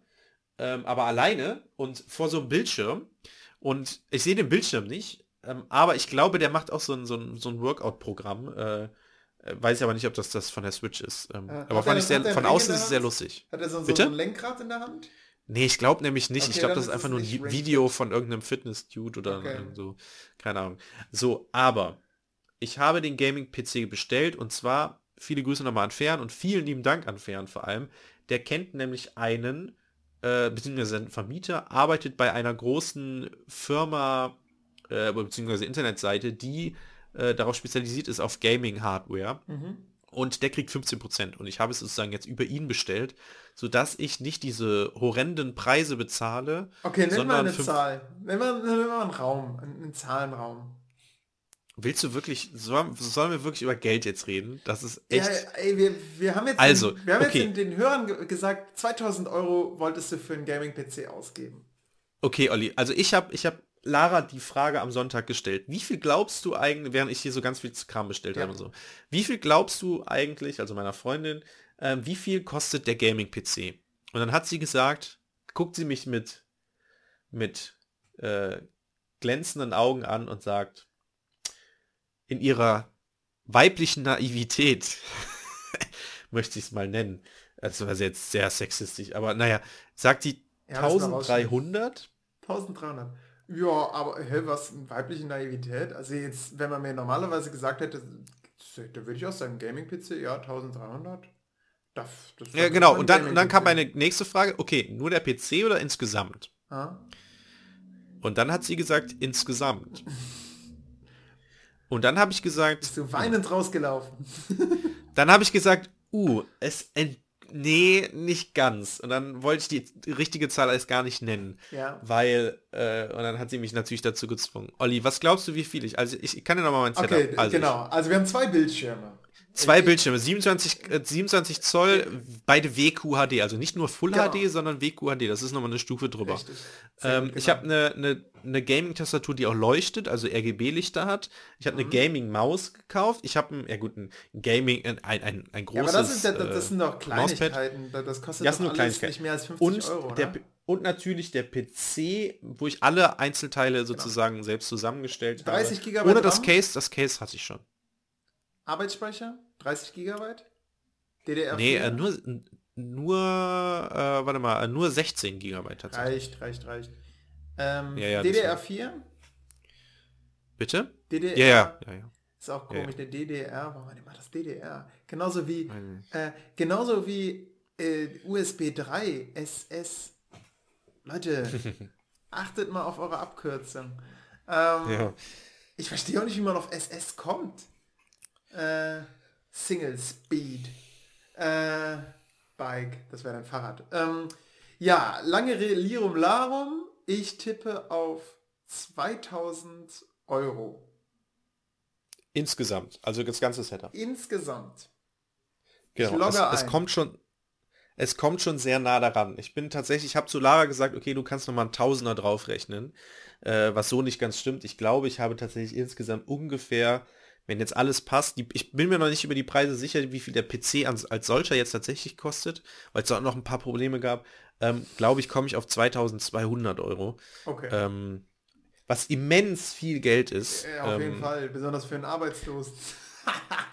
ähm, aber alleine und vor so einem Bildschirm. Und ich sehe den Bildschirm nicht, ähm, aber ich glaube, der macht auch so ein, so ein, so ein Workout-Programm. Äh, äh, weiß ich aber nicht, ob das das von der Switch ist. Ähm, Äh, aber hat fand ich sehr, von außen ist es sehr lustig. Hat er so, so, Bitte? so ein Lenkrad in der Hand? Nee, ich glaube nämlich nicht. ich Okay, glaube, dann das ist einfach nur ein Video von irgendeinem Fitness-Dude oder Okay. so. Keine Ahnung. So, aber ich habe den Gaming-PC bestellt und zwar, viele Grüße nochmal an Fern und vielen lieben Dank an Fern vor allem. Der kennt nämlich einen, äh, beziehungsweise ein Vermieter, arbeitet bei einer großen Firma, äh, beziehungsweise Internetseite, die äh, darauf spezialisiert ist auf Gaming-Hardware. Mhm. Und der kriegt 15% und ich habe es sozusagen jetzt über ihn bestellt, sodass ich nicht diese horrenden Preise bezahle. Okay, nenn mal eine Zahl. Nenn mal, nenn mal einen Raum, einen Zahlenraum. Willst du wirklich, sollen, sollen wir wirklich über Geld jetzt reden? Das ist echt... Ja, ey, wir, wir haben jetzt, Also, den, wir haben okay. jetzt den, den Hörern ge gesagt, 2000 Euro wolltest du für einen Gaming-PC ausgeben. Okay, Olli, also ich habe ich hab Lara die Frage am Sonntag gestellt. Wie viel glaubst du eigentlich, während ich hier so ganz viel Kram bestellt Ja. habe und so, wie viel glaubst du eigentlich, also meiner Freundin, ähm, wie viel kostet der Gaming-PC? Und dann hat sie gesagt, guckt sie mich mit, mit äh, glänzenden Augen an und sagt, in ihrer weiblichen Naivität, [LAUGHS] möchte ich es mal nennen, also ist jetzt sehr sexistisch, aber naja, sagt die Ja, das war 1300? 1300. Ja, aber hä, was, weibliche Naivität? Also jetzt, wenn man mir normalerweise gesagt hätte, da würde ich auch sagen, Gaming-PC, ja, 1300. Das, das Ja, genau. Und dann, und dann kam meine nächste Frage, okay, nur der PC oder insgesamt? Ah. Und dann hat sie gesagt, insgesamt. [LAUGHS] Und dann habe ich gesagt, Bist du weinend rausgelaufen? [LAUGHS] dann habe ich gesagt, uh, es ent nee, nicht ganz. Und dann wollte ich die richtige Zahl erst gar nicht nennen. Ja. Weil, äh, und dann hat sie mich natürlich dazu gezwungen. Olli, was glaubst du, wie viel ich? Also ich, ich kann dir nochmal mein Setup. Okay, also genau. Also wir haben zwei Bildschirme. Zwei Bildschirme, 27, äh, 27 Zoll, beide WQHD, also nicht nur Full Genau. HD, sondern WQHD, das ist nochmal eine Stufe drüber. Ähm, Ich genau. habe eine, eine, eine Gaming-Tastatur, die auch leuchtet, also RGB-Lichter hat. Ich Mhm. habe eine Gaming-Maus gekauft. Ich habe ein, ja gut, ein Gaming, ein, ein, ein, ein großes Ja, aber das, ist, das, äh, das sind doch. Kleinigkeiten. Das das kostet Ja, doch nur alles nicht mehr als 50 und, Euro, der, und natürlich der PC, wo ich alle Einzelteile sozusagen selbst zusammengestellt 30 habe. Gigabyte Ohne das RAM? Case, das Case hatte ich schon. Arbeitsspeicher? 30 Gigabyte? DDR4? Nee, äh, nur, nur, äh, warte mal, äh, nur 16 Gigabyte tatsächlich. Reicht, reicht, reicht. Ähm, Ja, ja, das DDR4? Bitte? DDR Ja, ja, ja, ja. ist auch komisch, der DDR, warum hat immer das DDR? Genauso wie, äh, genauso wie äh, USB 3, SS. Leute, [LAUGHS] achtet mal auf eure Abkürzung. Ähm. Ich verstehe auch nicht, wie man auf SS kommt. Äh, Single Speed. Äh, Bike, das wäre dein Fahrrad. Ähm, ja, lange Re- Lirum Larum. Ich tippe auf 2000 Euro. Insgesamt, also das ganze Setup. Insgesamt. Genau. es, es kommt schon, es kommt schon sehr nah daran. Ich bin tatsächlich, ich habe zu Lara gesagt, okay, du kannst noch mal einen Tausender draufrechnen, äh, was so nicht ganz stimmt. Ich glaube, ich habe tatsächlich insgesamt ungefähr, wenn jetzt alles passt, die, ich bin mir noch nicht über die Preise sicher, wie viel der PC als, als solcher jetzt tatsächlich kostet, weil es da auch noch ein paar Probleme gab. Ähm, glaube ich, komme ich auf 2200 Euro. Okay. Ähm, was immens viel Geld ist. Ja, auf ähm, jeden Fall, besonders für einen Arbeitslosen.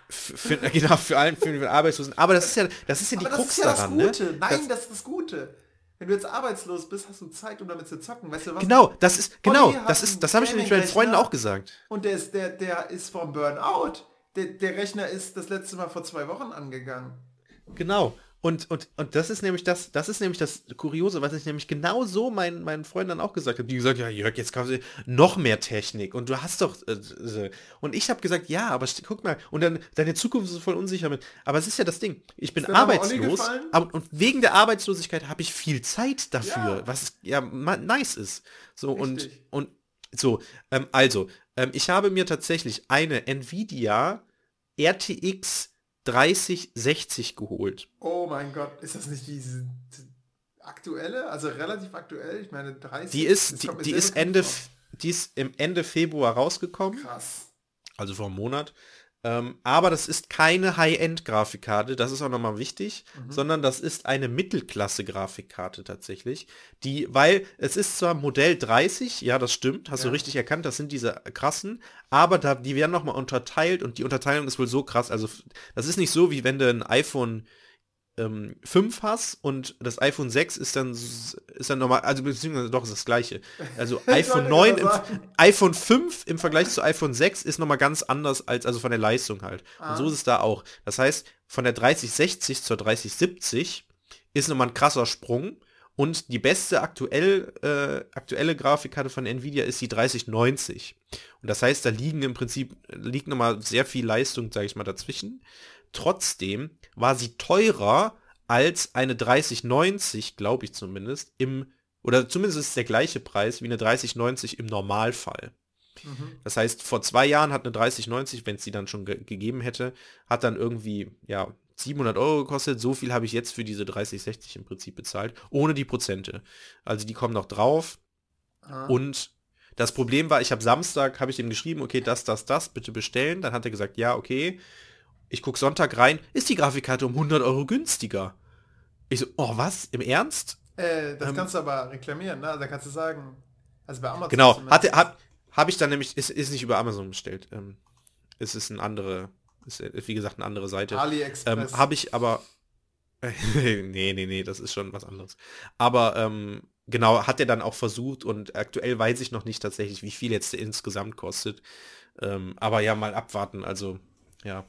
Für, genau, für allen für den Arbeitslosen. Aber das ist ja, das ist ja die Aber das Krux ist ja das daran, Gute. ne? Nein, Das, das ist das Gute. Wenn du jetzt arbeitslos bist, hast du Zeit, um damit zu zocken. Weißt du was? genau, das ist, genau, das ist, das habe ich nämlich meinen Freunden auch gesagt. Und der ist, der, der ist vom Burnout. Der, der Rechner ist das letzte Mal vor zwei Wochen angegangen. Genau. Und, und, und das ist nämlich das, das ist nämlich das Kuriose, was ich nämlich genau so meinen, meinen Freunden dann auch gesagt habe. Die gesagt, ja Jörg, jetzt kaufst du noch mehr Technik und du hast doch äh, äh. und ich habe gesagt, ja, aber guck mal, und dann deine Zukunft ist voll unsicher mit. Aber es ist ja das Ding. Ich bin arbeitslos, aber, und wegen der Arbeitslosigkeit habe ich viel Zeit dafür, Ja. was ja nice ist. So und Richtig. und so, ähm, also, ähm, ich habe mir tatsächlich eine Nvidia RTX 3060 geholt. Oh mein Gott, ist das nicht diese aktuelle? Also relativ aktuell? Ich meine 30. Die ist, die, die ist Ende, die ist im Ende Februar rausgekommen, Krass. also vor einem Monat. Ähm, aber das ist keine High-End-Grafikkarte, das ist auch nochmal wichtig, Mhm. sondern das ist eine Mittelklasse-Grafikkarte tatsächlich. Die, weil es ist zwar Modell 30, ja, das stimmt, hast du Ja. richtig erkannt, das sind diese krassen, aber da, die werden nochmal unterteilt und die Unterteilung ist wohl so krass. Also das ist nicht so, wie wenn du ein iPhone ähm, 5 hast und das iPhone 6 ist dann ist dann nochmal, also beziehungsweise doch ist das gleiche. Also [LAUGHS] iPhone wollte 9, gerade im, iPhone 5 im Vergleich zu iPhone 6 ist nochmal ganz anders als, also von der Leistung halt. Ah. Und so ist es da auch. Das heißt, von der 3060 zur 3070 ist nochmal ein krasser Sprung. Und die beste aktuell, äh, aktuelle Grafikkarte von Nvidia ist die 3090. Und das heißt, da liegen im Prinzip, liegt nochmal sehr viel Leistung, sage ich mal, dazwischen. Trotzdem war sie teurer als eine 3090, glaube ich zumindest, im, oder zumindest ist es der gleiche Preis wie eine 3090 im Normalfall. Mhm. Das heißt, vor zwei Jahren hat eine 3090, wenn es die dann schon ge gegeben hätte, hat dann irgendwie, ja, 700 Euro gekostet. So viel habe ich jetzt für diese 3060 im Prinzip bezahlt, ohne die Prozente. Also die kommen noch drauf. Ah. Und das Problem war, ich habe Samstag, habe ich dem geschrieben, okay, das, das, das, bitte bestellen. Dann hat er gesagt, ja, okay. Ich gucke Sonntag rein, ist die Grafikkarte um 100 Euro günstiger. Ich so, oh, was? Im Ernst? Äh, das Ähm, kannst du aber reklamieren, ne? Da kannst du sagen, also bei Amazon Genau, hatte, hab, hab ich dann nämlich, ist, ist nicht über Amazon bestellt. Ähm, es ist eine andere, ist wie gesagt eine andere Seite. Ähm, AliExpress. habe ich aber, [LAUGHS] nee, nee, nee, das ist schon was anderes. Aber ähm, genau, hat er dann auch versucht und aktuell weiß ich noch nicht tatsächlich, wie viel jetzt der insgesamt kostet. Ähm, aber ja, mal abwarten. Also, ja,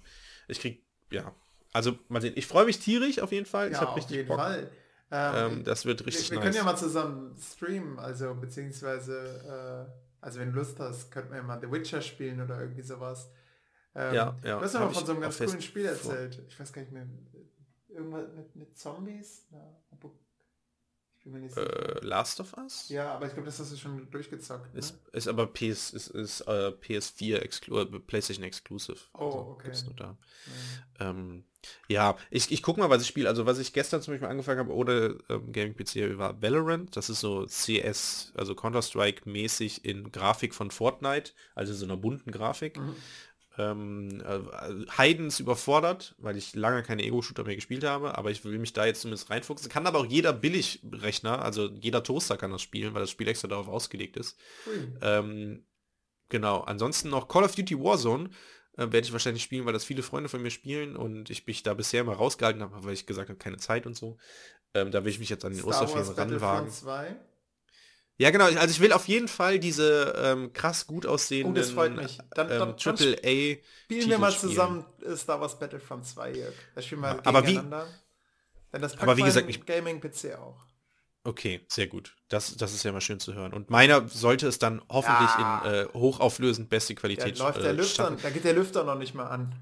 ich krieg, ja, also mal sehen. Ich freue mich tierisch auf jeden Fall. ja, ich habe richtig jeden Bock. Fall. Ähm, Ähm, das wird wir richtig wir nice. können ja mal zusammen streamen, also beziehungsweise Also wenn du Lust hast, könnten wir ja mal The Witcher spielen oder irgendwie sowas. Ähm, Ja, ja, Du hast hab mal von so einem ganz coolen Spiel vor. erzählt. Ich weiß gar nicht mehr. Irgendwas mit, mit Zombies? Ja, Apo- ich bin mir nicht sicher. Äh, Last of Us? Ja, aber ich glaube, das hast du schon durchgezockt. Ne? Ist, ist aber PS, ist, ist äh, PS4 Exclu äh, PlayStation Exclusive. Oh, Also, okay. Gibt's nur da. Ähm, ja, ich, ich guck mal, was ich spiele. Also was ich gestern zum Beispiel angefangen habe, ohne ähm, Gaming PC war Valorant. Das ist so CS, also Counter-Strike mäßig in Grafik von Fortnite, also so einer bunten Grafik. Mhm. Ähm, äh, Heidens überfordert, weil ich lange keine Ego-Shooter mehr gespielt habe, aber ich will mich da jetzt zumindest reinfuchsen. Kann aber auch jeder Billigrechner, also jeder Toaster kann das spielen, weil das Spiel extra darauf ausgelegt ist. Ui. Ähm, genau, ansonsten noch Call of Duty Warzone äh, werde ich wahrscheinlich spielen, weil das viele Freunde von mir spielen und ich mich da bisher mal rausgehalten habe, weil ich gesagt habe, keine Zeit und so. Ähm, da will ich mich jetzt an den Osterferien ranwagen. Battlefront 2. Ja, genau, also ich will auf jeden Fall diese ähm, krass gut aussehenden Oh, das freut mich. Dann, dann, ähm, dann Triple A spielen wir mal zusammen äh, Star Wars Battlefront 2, Jörg. Das spielen wir Aber wie- gegeneinander. Denn das packt Aber wie gesagt, ich- Gaming-PC auch. Okay, sehr gut. Das, das ist ja mal schön zu hören. Und meiner sollte es dann hoffentlich Ja. in äh, hochauflösend beste Qualität läuft der äh, Lüfter, da geht der Lüfter noch nicht mal an.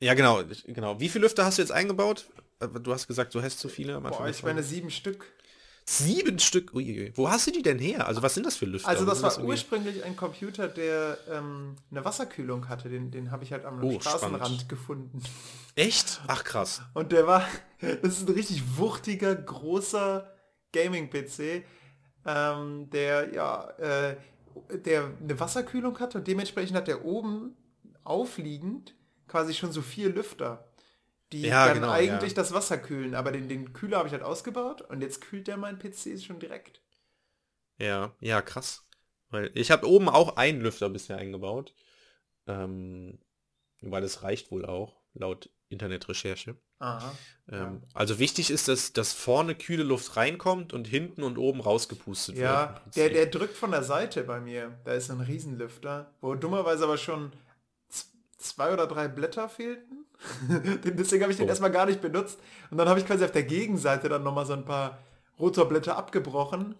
Ja, genau, genau. Wie viele Lüfter hast du jetzt eingebaut? Äh, Du hast gesagt, du hast zu viele am Anfang. Boah, ich meine sieben Stück. Sieben Stück. Uiuiui. Wo hast du die denn her? Also was sind das für Lüfter? Also das war irgendwie- ursprünglich ein Computer, der ähm, eine Wasserkühlung hatte. Den, den habe ich halt am Oh, Straßenrand spannend. gefunden. Echt? Ach krass. Und der war, [LAUGHS] das ist ein richtig wuchtiger, großer Gaming-PC, ähm, der ja, äh, der eine Wasserkühlung hatte und dementsprechend hat der oben aufliegend quasi schon so vier Lüfter, die Ja, dann genau, eigentlich ja. das Wasser kühlen. Aber den, den Kühler habe ich halt ausgebaut und jetzt kühlt der mein PC schon direkt. Ja, ja, krass. Weil ich habe oben auch einen Lüfter bisher eingebaut. Ähm, weil es reicht wohl auch, laut Internetrecherche. Aha. Ähm, Also wichtig ist, dass, dass vorne kühle Luft reinkommt und hinten und oben rausgepustet wird. im Ja, der, der drückt von der Seite bei mir. Da ist ein Riesenlüfter, wo dummerweise aber schon zwei oder drei Blätter fehlten. Den- [LAUGHS] Deswegen habe ich den Oh. erstmal gar nicht benutzt. Und dann habe ich quasi auf der Gegenseite dann nochmal so ein paar Rotorblätter abgebrochen.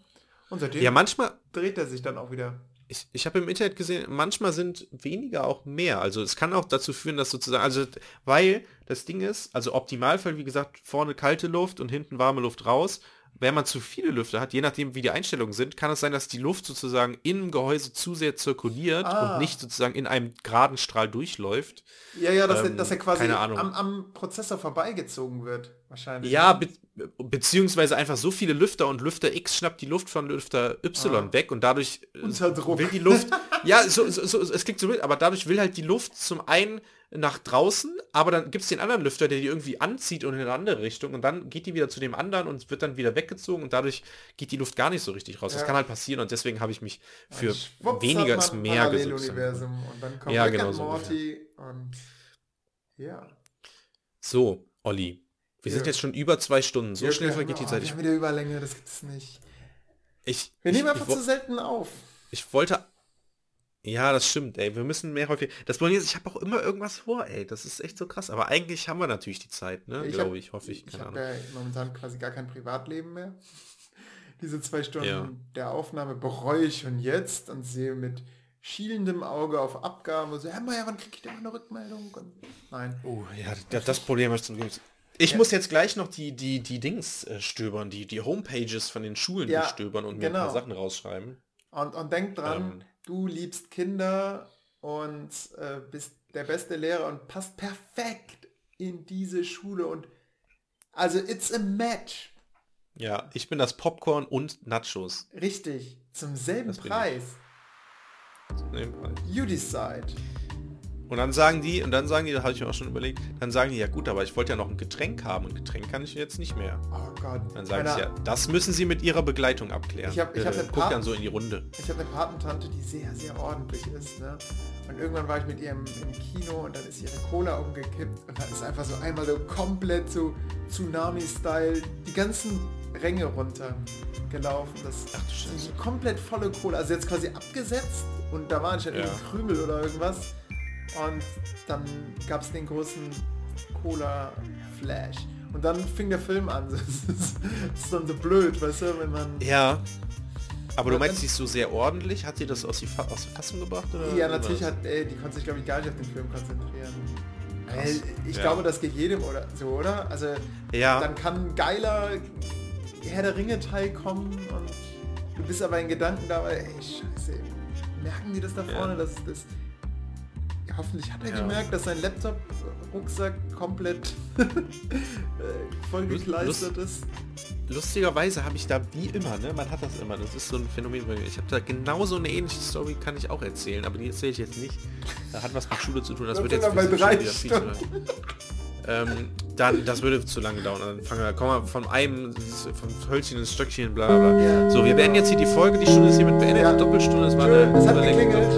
Und seitdem ja, manchmal, dreht er sich dann auch wieder. ich, ich habe im Internet gesehen, manchmal sind weniger auch mehr. Also es kann auch dazu führen, dass sozusagen, also weil das Ding ist, also Optimalfall, wie gesagt, vorne kalte Luft und hinten warme Luft raus. Wenn man zu viele Lüfter hat, je nachdem wie die Einstellungen sind, kann es sein, dass die Luft sozusagen im Gehäuse zu sehr zirkuliert Ah. und nicht sozusagen in einem geraden Strahl durchläuft. Ja, ja, dass, er, Ähm, dass er quasi am, am Prozessor vorbeigezogen wird. Wahrscheinlich. Ja, be beziehungsweise einfach so viele Lüfter und Lüfter X schnappt die Luft von Lüfter Y Ah. weg und dadurch äh, Unter Druck. will die Luft, [LAUGHS] ja, so, so, so, es klingt so wild, aber dadurch will halt die Luft zum einen nach draußen, aber dann gibt es den anderen Lüfter, der die irgendwie anzieht und in eine andere Richtung und dann geht die wieder zu dem anderen und wird dann wieder weggezogen und dadurch geht die Luft gar nicht so richtig raus. Das Ja. kann halt passieren und deswegen habe ich mich für Schwupps weniger ist mehr gesucht. Und dann kommt Ja, genau so Morty und ja. So, Olli, wir sind Ja. jetzt schon über zwei Stunden. So Ja, schnell vergeht die oh, Zeit. Ich, wieder Überlänge, das gibt es nicht. ich, Wir ich, nehmen einfach ich, zu selten auf. Ich wollte. Ja, das stimmt, ey. Wir müssen mehr häufig. Das Problem ist, ich habe auch immer irgendwas vor, ey. Das ist echt so krass. Aber eigentlich haben wir natürlich die Zeit, ne? Ich Glaube hab- ich, hoffe ich. Ich Keine habe Ahnung. ja momentan quasi gar kein Privatleben mehr. [LAUGHS] Diese zwei Stunden Ja. der Aufnahme bereue ich schon jetzt und sehe mit schielendem Auge auf Abgaben und so, Herr Meier, wann kriege ich denn mal eine Rückmeldung? Und nein. Oh, ja, das, das Problem ist zum Glück. Ich Ja. muss jetzt gleich noch die, die, die Dings äh, stöbern, die, die Homepages von den Schulen Ja, durchstöbern und mir ein paar genau. Sachen rausschreiben. Und, und denk dran, Ähm. du liebst Kinder und äh, bist der beste Lehrer und passt perfekt in diese Schule und also it's a match. Ja, ich bin das Popcorn und Nachos. Richtig. Zum selben Das bin ich. Preis. Nebenbei. You decide. Und dann sagen die, und dann sagen die, da habe ich mir auch schon überlegt, dann sagen die, ja gut, aber ich wollte ja noch ein Getränk haben und Getränk kann ich jetzt nicht mehr. Oh Gott. Dann sagen sie ja, das müssen sie mit ihrer Begleitung abklären. Ich ich hab äh, eine guck dann so in die Runde. Ich habe eine Patentante, die sehr, sehr ordentlich ist. Ne? Und irgendwann war ich mit ihr im, im Kino und dann ist ihre Cola umgekippt und dann ist einfach so einmal so komplett so Tsunami-Style die ganzen Ränge runter gelaufen. Das Ach du Scheiße. so komplett volle Cola. Also jetzt quasi abgesetzt und da war anscheinend Ja. irgendwie Krümel oder irgendwas. Und dann gab es den großen Cola-Flash. Und dann fing der Film an. [LAUGHS] Das ist, das ist dann so blöd, weißt du, wenn man Ja, Aber du meinst, sie ist so sehr ordentlich? Hat sie das aus, die Fa aus der Fassung gebracht? Oder Ja, natürlich hat, ey, die konnte sich, glaube ich, gar nicht auf den Film konzentrieren. Ey, ich Ja. glaube, das geht jedem oder so, oder? Also? Ja, dann kann ein geiler Herr der Ringe-Teil kommen und du bist aber in Gedanken dabei, ey, scheiße, merken die das da Ja. vorne, dass das... Hoffentlich hat er Ja. gemerkt, dass sein Laptop-Rucksack komplett [LAUGHS] äh, voll Lust- ist. lustigerweise habe ich da wie immer, ne? Man hat das immer. Das ist so ein Phänomen. Ich habe da genauso eine ähnliche Story, kann ich auch erzählen, aber die erzähle ich jetzt nicht. Da hat was mit Schule zu tun. Das Da wird jetzt bei drei. Ähm, dann, das würde zu lange dauern. Dann fangen wir, kommen wir von einem, vom Hölzchen ins Stöckchen, bla bla. Ja. So, wir beenden jetzt hier die Folge. Die Stunde ist hiermit beendet. Ja. Doppelstunde, es war eine es hat geklingelt.